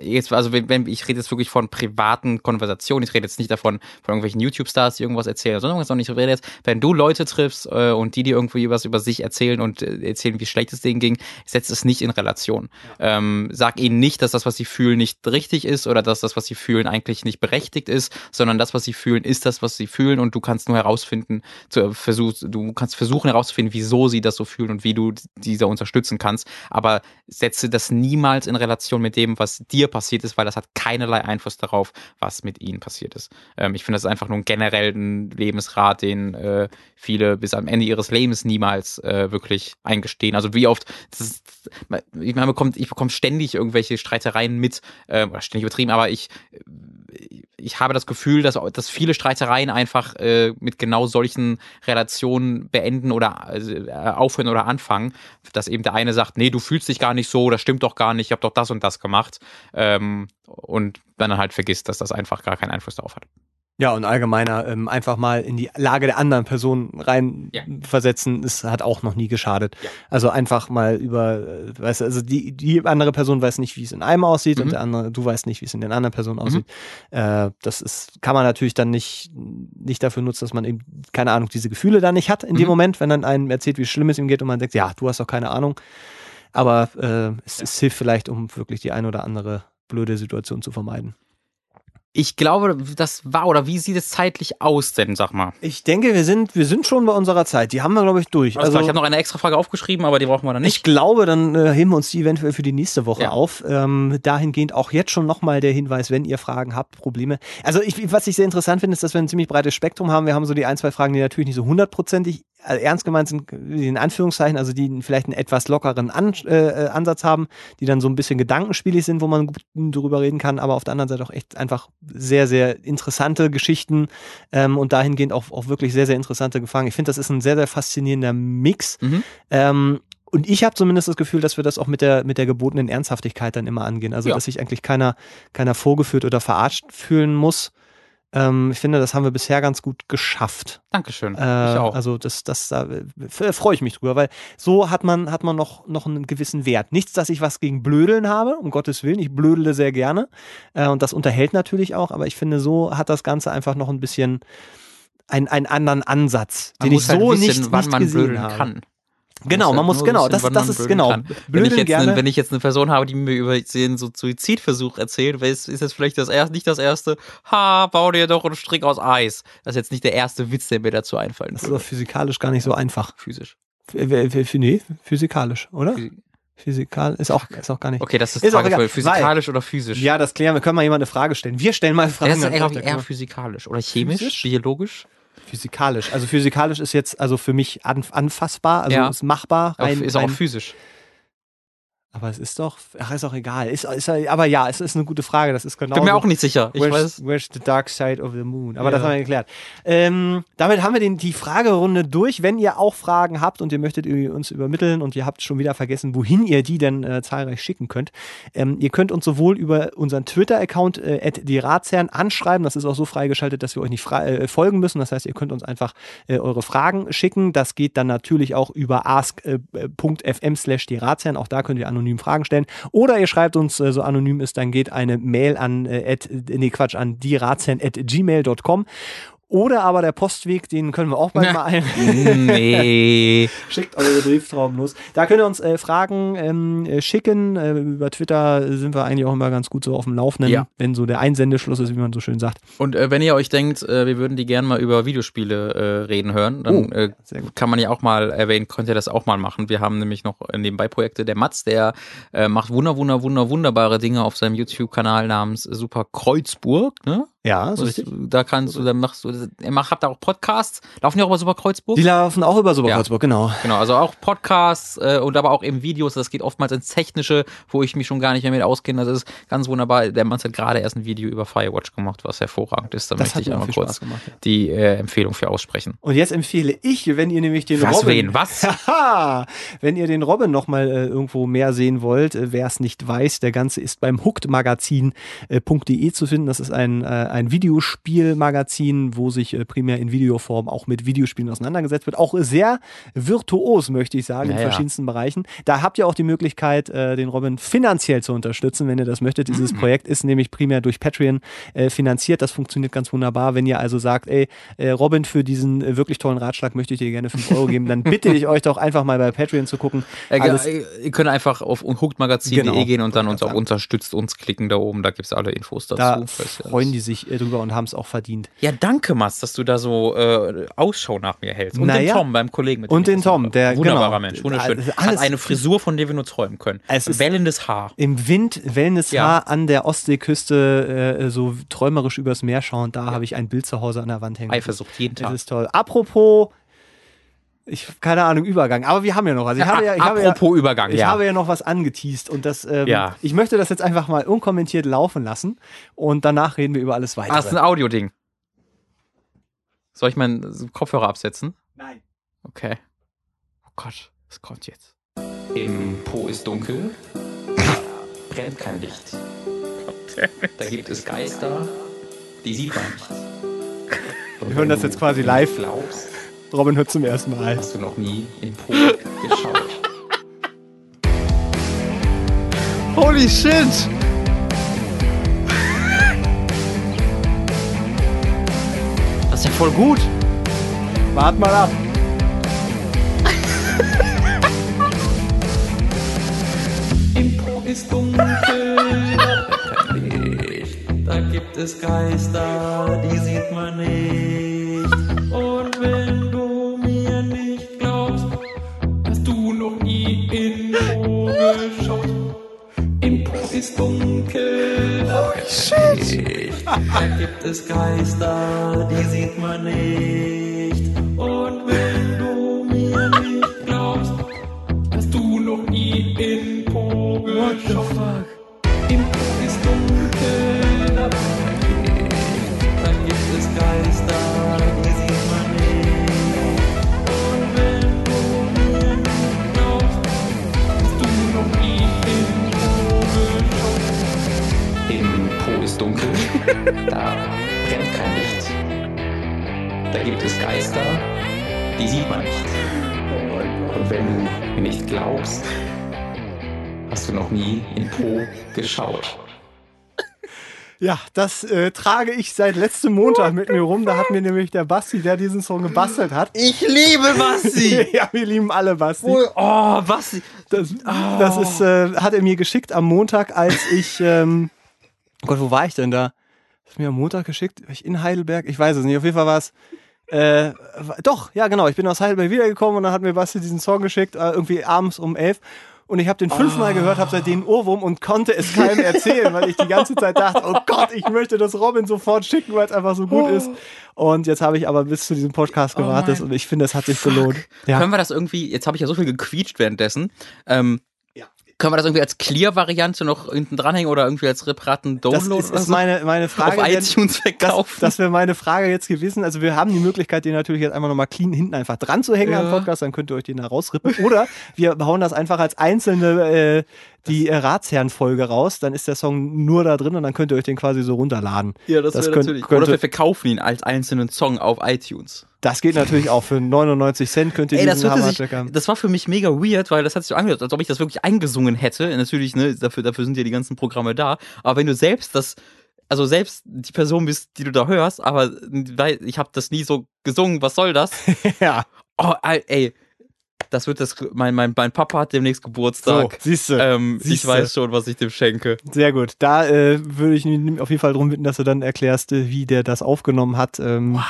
jetzt, also wenn, wenn ich rede jetzt wirklich von privaten Konversationen, ich rede jetzt nicht davon von irgendwelchen YouTube-Stars, die irgendwas erzählen, sondern ich rede jetzt, wenn du Leute triffst äh, und die dir irgendwie was über sich erzählen und äh, erzählen, wie schlecht es denen ging, setz es nicht in Relation. Ja. Ähm, sag ihnen nicht, dass das, was sie fühlen, nicht richtig ist oder dass das, was sie fühlen, eigentlich nicht berechtigt ist, sondern das, was sie fühlen, ist das, was sie fühlen und du kannst nur herausfinden, zu, äh, versuch, du kannst versuchen herauszufinden, wieso sie das so fühlen und wie du diese unterstützen kannst, aber setze das niemals in Relation mit dem, was dir passiert ist, weil das hat keinerlei Einfluss darauf, was mit ihnen passiert ist. Ähm, ich finde, das ist einfach nur ein generellen Lebensrat, den äh, viele bis am Ende ihres Lebens niemals äh, wirklich eingestehen. Also wie oft, ist, ich, man bekommt, ich bekomme ständig irgendwelche Streitereien mit, äh, oder ständig übertrieben, aber ich ich habe das Gefühl, dass, dass viele Streitereien einfach äh, mit genau solchen Relationen beenden oder äh, aufhören oder anfangen. Dass eben der eine sagt, nee, du fühlst dich gar nicht so, das stimmt doch gar nicht, ich habe doch das und das gemacht. Ähm, und dann halt vergisst, dass das einfach gar keinen Einfluss darauf hat. Ja, und allgemeiner ähm, einfach mal in die Lage der anderen Person reinversetzen, ja. ist, hat auch noch nie geschadet. Ja. Also einfach mal über, äh, weißt du, also die, die andere Person weiß nicht, wie es in einem aussieht mhm. und der andere, du weißt nicht, wie es in den anderen Personen mhm. aussieht. Äh, das ist, kann man natürlich dann nicht, nicht dafür nutzen, dass man eben, keine Ahnung, diese Gefühle da nicht hat in mhm. dem Moment, wenn dann einem erzählt, wie schlimm es ihm geht und man denkt, ja, du hast doch keine Ahnung. Aber äh, es, es hilft vielleicht, um wirklich die ein oder andere blöde Situation zu vermeiden. Ich glaube, das war, oder wie sieht es zeitlich aus denn, sag mal? Ich denke, wir sind, wir sind schon bei unserer Zeit. Die haben wir, glaube ich, durch. Also, ich habe noch eine extra Frage aufgeschrieben, aber die brauchen wir dann nicht. Ich glaube, dann äh, heben wir uns die eventuell für die nächste Woche ja. auf. Ähm, dahingehend auch jetzt schon nochmal der Hinweis, wenn ihr Fragen habt, Probleme. Also, ich, was ich sehr interessant finde, ist, dass wir ein ziemlich breites Spektrum haben. Wir haben so die ein, zwei Fragen, die natürlich nicht so hundertprozentig äh, ernst gemeint sind, in Anführungszeichen, also die vielleicht einen etwas lockeren An äh, Ansatz haben, die dann so ein bisschen gedankenspielig sind, wo man gut drüber reden kann, aber auf der anderen Seite auch echt einfach sehr, sehr interessante Geschichten ähm, und dahingehend auch, auch wirklich sehr, sehr interessante Gefangen. Ich finde, das ist ein sehr, sehr faszinierender Mix. Mhm. Ähm, und ich habe zumindest das Gefühl, dass wir das auch mit der, mit der gebotenen Ernsthaftigkeit dann immer angehen. Also, ja. dass sich eigentlich keiner, keiner vorgeführt oder verarscht fühlen muss, ähm, ich finde, das haben wir bisher ganz gut geschafft. Dankeschön. Äh, ich auch. Also das, das, da äh, freue ich mich drüber, weil so hat man, hat man noch, noch einen gewissen Wert. Nichts, dass ich was gegen Blödeln habe, um Gottes Willen. Ich blödele sehr gerne. Äh, und das unterhält natürlich auch, aber ich finde, so hat das Ganze einfach noch ein bisschen einen, einen anderen Ansatz, man den ich halt so wissen, nicht, wann nicht man blödeln habe. kann. Genau, man muss, genau, das, das ist, genau. Wenn ich, jetzt eine, wenn ich jetzt eine Person habe, die mir über den so Suizidversuch erzählt, ist, ist das vielleicht das erste, nicht das erste, ha, bau dir doch einen Strick aus Eis. Das ist jetzt nicht der erste Witz, der mir dazu einfallen Das ist doch physikalisch gar nicht so einfach. Physisch. Nee, physikalisch, oder? Physikal ist auch, ist auch gar nicht. Okay, das ist, ist Frage für physikalisch Weil, oder physisch. Ja, das klären wir. Können wir jemand eine Frage stellen? Wir stellen mal Fragen. Das ist eher, eher physikalisch oder chemisch, physisch? biologisch. Physikalisch. Also physikalisch ist jetzt also für mich anfassbar, also ja. ist machbar. Rein, ist auch rein, physisch. Aber es ist doch, ach, ist auch egal. Ist, ist, aber ja, es ist eine gute Frage. Das ist genau. Bin mir auch nicht sicher. Ich where's, weiß. where's the dark side of the moon? Aber ja. das haben wir geklärt. Ähm, damit haben wir den, die Fragerunde durch. Wenn ihr auch Fragen habt und ihr möchtet uns übermitteln und ihr habt schon wieder vergessen, wohin ihr die denn äh, zahlreich schicken könnt, ähm, ihr könnt uns sowohl über unseren Twitter-Account äh, die Ratsherren anschreiben. Das ist auch so freigeschaltet, dass wir euch nicht äh, folgen müssen. Das heißt, ihr könnt uns einfach äh, eure Fragen schicken. Das geht dann natürlich auch über ask.fm slash die Ratsherren. Auch da könnt ihr anonym anonym Fragen stellen. Oder ihr schreibt uns, äh, so anonym ist, dann geht eine Mail an, äh, at, nee, Quatsch, an dierazien.gmail.com. Oder aber der Postweg, den können wir auch bald mal ein. <laughs> nee. <laughs> Schickt eure Brieftrauben los. Da könnt ihr uns äh, Fragen ähm, äh, schicken. Äh, über Twitter sind wir eigentlich auch immer ganz gut so auf dem Laufenden, Ja. wenn so der Einsendeschluss ist, wie man so schön sagt. Und äh, wenn ihr euch denkt, äh, wir würden die gerne mal über Videospiele äh, reden hören, dann Oh, kann man ja auch mal erwähnen, könnt ihr das auch mal machen. Wir haben nämlich noch nebenbei Projekte. Der Mats, der macht wunder, wunder, wunder, wunderbare Dinge auf seinem YouTube-Kanal namens Super Kreuzburg, ne? Ja, so richtig. da kannst du, dann machst du, macht, habt da auch Podcasts. Laufen die auch über Super Kreuzburg? Die laufen auch über Ja. Superkreuzburg, genau. Genau, also auch Podcasts äh, und aber auch eben Videos. Das geht oftmals ins Technische, wo ich mich schon gar nicht mehr mit auskenne. Das ist ganz wunderbar. Der Mann hat gerade erst ein Video über Firewatch gemacht, was hervorragend ist. Da Das möchte ich einmal kurz gemacht. Ja. die äh, Empfehlung für aussprechen. Und jetzt empfehle ich, wenn ihr nämlich den Was, Robin... wen, was? <laughs> Wenn ihr den Robin nochmal äh, irgendwo mehr sehen wollt, äh, wer es nicht weiß, der Ganze ist beim hookedmagazin.de zu finden. Das ist ein, äh, ein Videospielmagazin, wo sich äh, primär in Videoform auch mit Videospielen auseinandergesetzt wird. Auch sehr virtuos, möchte ich sagen, Ja, in ja. verschiedensten Bereichen. Da habt ihr auch die Möglichkeit, äh, den Robin finanziell zu unterstützen, wenn ihr das möchtet. Dieses Mhm. Projekt ist nämlich primär durch Patreon äh, finanziert. Das funktioniert ganz wunderbar. Wenn ihr also sagt, ey, äh, Robin, für diesen äh, wirklich tollen Ratschlag möchte ich dir gerne 5 Euro geben, dann bitte ich euch doch einfach mal bei Patreon zu gucken. Äh, Alles, ihr könnt einfach auf hookedmagazin.de Genau, gehen und dann uns sagen. unterstützt uns klicken da oben. Da gibt's alle Infos dazu. da ja freuen die sich äh, drüber und haben es auch verdient. Ja, danke, Mats, dass du da so äh, Ausschau nach mir hältst. Und den Naja. Tom beim Kollegen mit dem Und den das Tom, der- Wunderbarer genau. Mensch, wunderschön. Also Hat alles- eine Frisur, von der wir nur träumen können. Es Wellendes Haar. Im Wind, Wellnesshaar Ja. an der Ostseeküste, äh, so träumerisch übers Meer schauen, da habe ich ein Bild zu Hause an der Wand hängen. Eifersucht jeden Das Tag. ist toll. Apropos, ich keine Ahnung, Übergang, aber wir haben ja noch was. Ich habe ja, ich habe ja, Apropos Übergang, ich ja. habe ja noch was angeteased und das, ähm, Ja. ich möchte das jetzt einfach mal unkommentiert laufen lassen und danach reden wir über alles Ah, das ist ein Audio-Ding. Soll ich meinen Kopfhörer absetzen? Nein. Okay. Oh Gott, was kommt jetzt? Im Po ist dunkel. Brennt kein Licht. Da gibt es Geister, die sieht man nicht. Wir hören das jetzt quasi live. Glaubst, Robin hört zum ersten Mal. hast du noch nie in Po geschaut. Holy shit! Das ist ja voll gut. Wart mal ab. Im Po ist dunkel. <laughs> Da gibt es Geister, die sieht man nicht. Ist dunkel, kein Licht. Da gibt es Geister, die sieht man nicht. Und wenn du mir nicht glaubst, Hast du noch nie in Po geschaut? Im da brennt kein Licht. Da gibt es Geister, die sieht man nicht. Und wenn du mir nicht glaubst, hast du noch nie in Po geschaut. Ja, das äh, trage ich seit letztem Montag mit mir rum. Da hat mir nämlich der Basti, der diesen Song gebastelt hat. Ich liebe Basti! <laughs> ja, wir lieben alle Basti. Oh, Basti! Das, das ist, äh, hat er mir geschickt am Montag, als ich, ähm, oh Gott, wo war ich denn da? Hast du mir am Montag geschickt? Ich in Heidelberg? Ich weiß es nicht. Auf jeden Fall war es, äh, doch, ja genau. Ich bin aus Heidelberg wiedergekommen und dann hat mir Basti diesen Song geschickt, äh, irgendwie abends um elf. Und ich habe den fünfmal gehört, habe seitdem Ohrwurm und konnte es keinem erzählen, weil ich die ganze Zeit dachte, oh Gott, ich möchte das Robin sofort schicken, weil es einfach so gut ist. Und jetzt habe ich aber bis zu diesem Podcast gewartet mein und ich finde, es hat sich gelohnt. Ja. Können wir das irgendwie, jetzt habe ich ja so viel gequietscht währenddessen, ähm, können wir das irgendwie als Clear-Variante noch hinten dranhängen oder irgendwie als separaten Das Download ist, oder ist so? meine, meine Frage. auf iTunes Das, verkaufen? das wäre meine Frage jetzt gewesen. Also wir haben die Möglichkeit, den natürlich jetzt einfach nochmal clean hinten einfach dran zu hängen am Ja. Podcast, dann könnt ihr euch den da rausrippen. Oder wir hauen das einfach als einzelne äh, die äh, Ratsherren-Folge raus, dann ist der Song nur da drin und dann könnt ihr euch den quasi so runterladen. Ja, das, Das wäre könnt- natürlich. könnte- Oder wir verkaufen ihn als einzelnen Song auf iTunes. Das geht natürlich auch. Für 99 Cent könnt ihr Ey, das, diesen hörte sich, das war für mich mega weird, weil das hat sich so angehört, als ob ich das wirklich eingesungen hätte. Natürlich, ne, dafür, dafür sind ja die ganzen Programme da. Aber wenn du selbst das, also selbst die Person bist, die du da hörst, aber ich habe das nie so gesungen, was soll das? <laughs> ja, Oh, ey, das wird das, mein, mein, mein Papa hat demnächst so, Geburtstag. siehst du. ähm, ich weiß schon, was ich dem schenke. Sehr gut. Da äh, würde ich auf jeden Fall darum bitten, dass du dann erklärst, äh, wie der das aufgenommen hat. Ähm,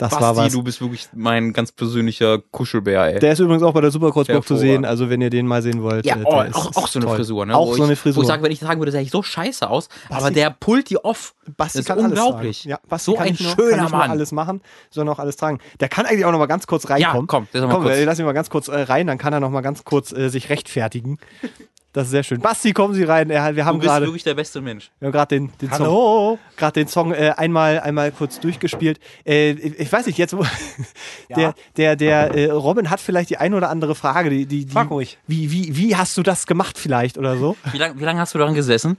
Das Basti, war was. du bist wirklich mein ganz persönlicher Kuschelbär, ey. Der ist übrigens auch bei der Superkreuzburg zu sehen, also wenn ihr den mal sehen wollt. ja, äh, oh, auch, auch so eine toll. Frisur, ne? Auch Wo so eine ich, Wo Frisur. ich sage, wenn ich sagen würde, sähe ich so scheiße aus, aber Basti- der pullt die off. Basti Das ist unglaublich. Ja, Basti So kann ein nicht nur, schöner kann nicht nur Mann. alles machen, sondern auch alles tragen. Der kann eigentlich auch noch mal ganz kurz reinkommen. Ja, komm, Komm, mal kurz. wir lassen ihn mal ganz kurz äh, rein, dann kann er noch mal ganz kurz äh, sich rechtfertigen. Das ist sehr schön. Basti, kommen Sie rein. Er, wir Du haben bist gerade wirklich der beste Mensch. wir haben gerade den, den Song, Hallo. gerade den Song äh, einmal, einmal kurz durchgespielt. Äh, ich ich weiß nicht, jetzt, wo- <laughs> der, der, der äh, Robin hat vielleicht die eine oder andere Frage. Die, die, die, Frag ruhig. Wie, wie, wie hast du das gemacht vielleicht oder so? Wie lange wie lang hast du daran gesessen?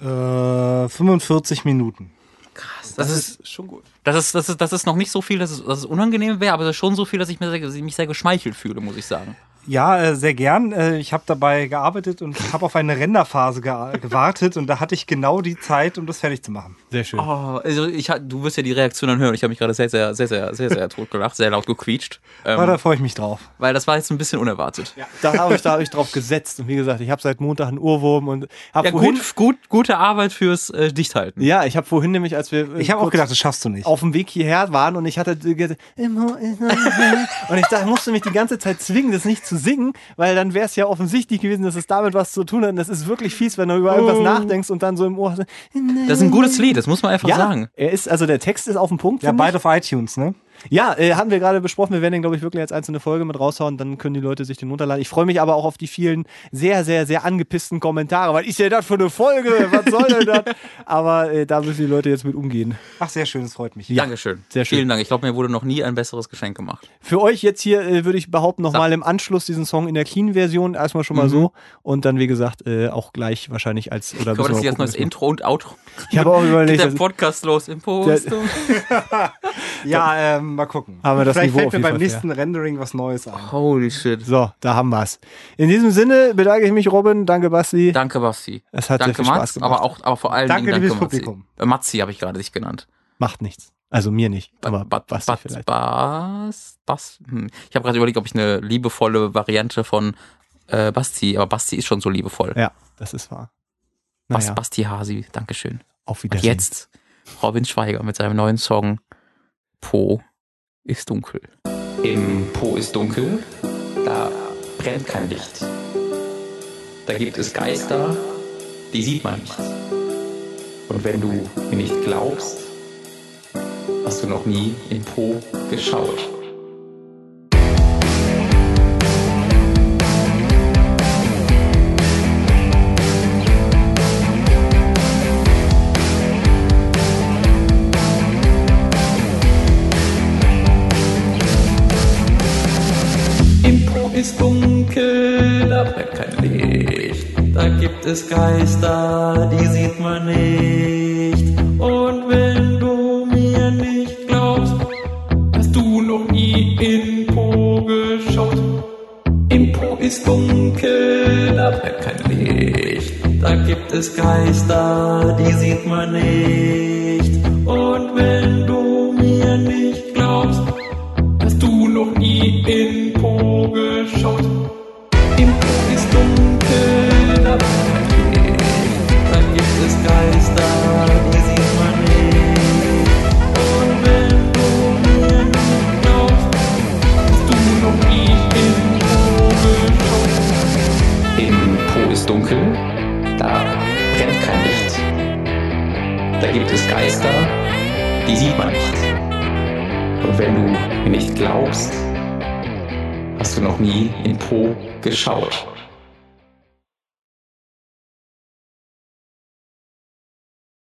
Äh, 45 Minuten. Krass. Das, ist, schon gut. Das ist, das ist, das ist noch nicht so viel, dass es, dass es unangenehm wäre, aber das ist schon so viel, dass ich mir sehr, mich sehr geschmeichelt fühle, muss ich sagen. Ja, äh, sehr gern. Äh, ich habe dabei gearbeitet und habe auf eine Renderphase ge <laughs> gewartet und da hatte ich genau die Zeit, um das fertig zu machen. Sehr schön. Oh, also ich, du wirst ja die Reaktion dann hören. Ich habe mich gerade sehr, sehr, sehr, sehr, sehr, sehr tot gelacht, sehr laut gequietscht. Aber da Ähm, freue ich mich drauf. weil das war jetzt ein bisschen unerwartet. Da habe ich, da hab ich drauf gesetzt. Und wie gesagt, ich habe seit Montag einen Urwurm und habe Ja, vorhin. gut, gut, gute Arbeit fürs äh, Dichthalten. Ja, ich habe vorhin nämlich, als wir äh, Ich habe auch gedacht, das schaffst du nicht. auf dem Weg hierher waren und ich hatte gedacht, immer, immer, immer. und ich dachte, musste mich die ganze Zeit zwingen, das nicht zu singen, weil dann wäre es ja offensichtlich gewesen, dass es damit was zu tun hat. Und das ist wirklich fies, wenn du über irgendwas nachdenkst und dann so im Ohr. hast, Das ist ein gutes Lied, das muss man einfach ja, sagen. er ist, also der Text ist auf dem Punkt. Ja, ich. beide auf iTunes, ne? Ja, äh, haben wir gerade besprochen. Wir werden den, glaube ich, wirklich als einzelne Folge mit raushauen. Dann können die Leute sich den runterladen. Ich freue mich aber auch auf die vielen sehr, sehr, sehr angepissten Kommentare. Was ist denn das für eine Folge? Was soll denn das? <laughs> Aber äh, da müssen die Leute jetzt mit umgehen. Ach, sehr schön, das freut mich. Dankeschön. sehr schön. Vielen Dank. Ich glaube, mir wurde noch nie ein besseres Geschenk gemacht. Für euch jetzt hier äh, würde ich behaupten, nochmal im Anschluss diesen Song in der Clean-Version. Erstmal schon mal so. Und dann, wie gesagt, äh, auch gleich wahrscheinlich als. Oder Kann man das als mal neues Intro und Outro? Ich habe auch Geht überlegt, der das- Podcast los im Postum? <laughs> Ja, <laughs> ähm, mal gucken. Haben wir das Vielleicht Niveau fällt mir beim Fall nächsten Rendering was Neues ein. Holy shit. so, da haben wir's. In diesem Sinne bedanke ich mich, Robin. Danke, Basti. Danke, Basti. Es hat danke, sehr viel Spaß Mats, gemacht. aber auch, aber vor allem Danke, Dingen liebes danke, Matzi. Publikum. Äh, Matzi habe ich gerade dich genannt. Macht nichts. Also mir nicht. Ba- Aber ba- Basti ba- vielleicht. Bas, Bas, hm. Ich habe gerade überlegt, ob ich eine liebevolle Variante von äh, Basti, aber Basti ist schon so liebevoll. Ja, das ist wahr. Bas, Naja, Basti Hasi, Dankeschön. auf Und Wiedersehen. jetzt Robin Schweiger mit seinem neuen Song Po ist dunkel. Im Po ist dunkel, da brennt kein Licht. Da gibt es Geister, die sieht man nicht. Und wenn du mir nicht glaubst, hast du noch nie in Po geschaut. Ist dunkel, da brennt kein Licht. Da gibt es Geister, die sieht man nicht. Und wenn du mir nicht glaubst, hast du noch nie in Po geschaut. Im Po ist dunkel, da brennt kein Licht. Da gibt es Geister, die sieht man nicht. Und wenn du mir nicht noch nie in Po geschaut? Im Po ist dunkel, da gibt es Geister, die sieht man nicht. Und wenn du mir glaubst, hast du noch nie in Po geschaut. Im Po ist dunkel, da brennt kein Licht. Da gibt es Geister, die sieht man nicht. Und wenn du mir nicht glaubst, hast du noch nie in Po geschaut.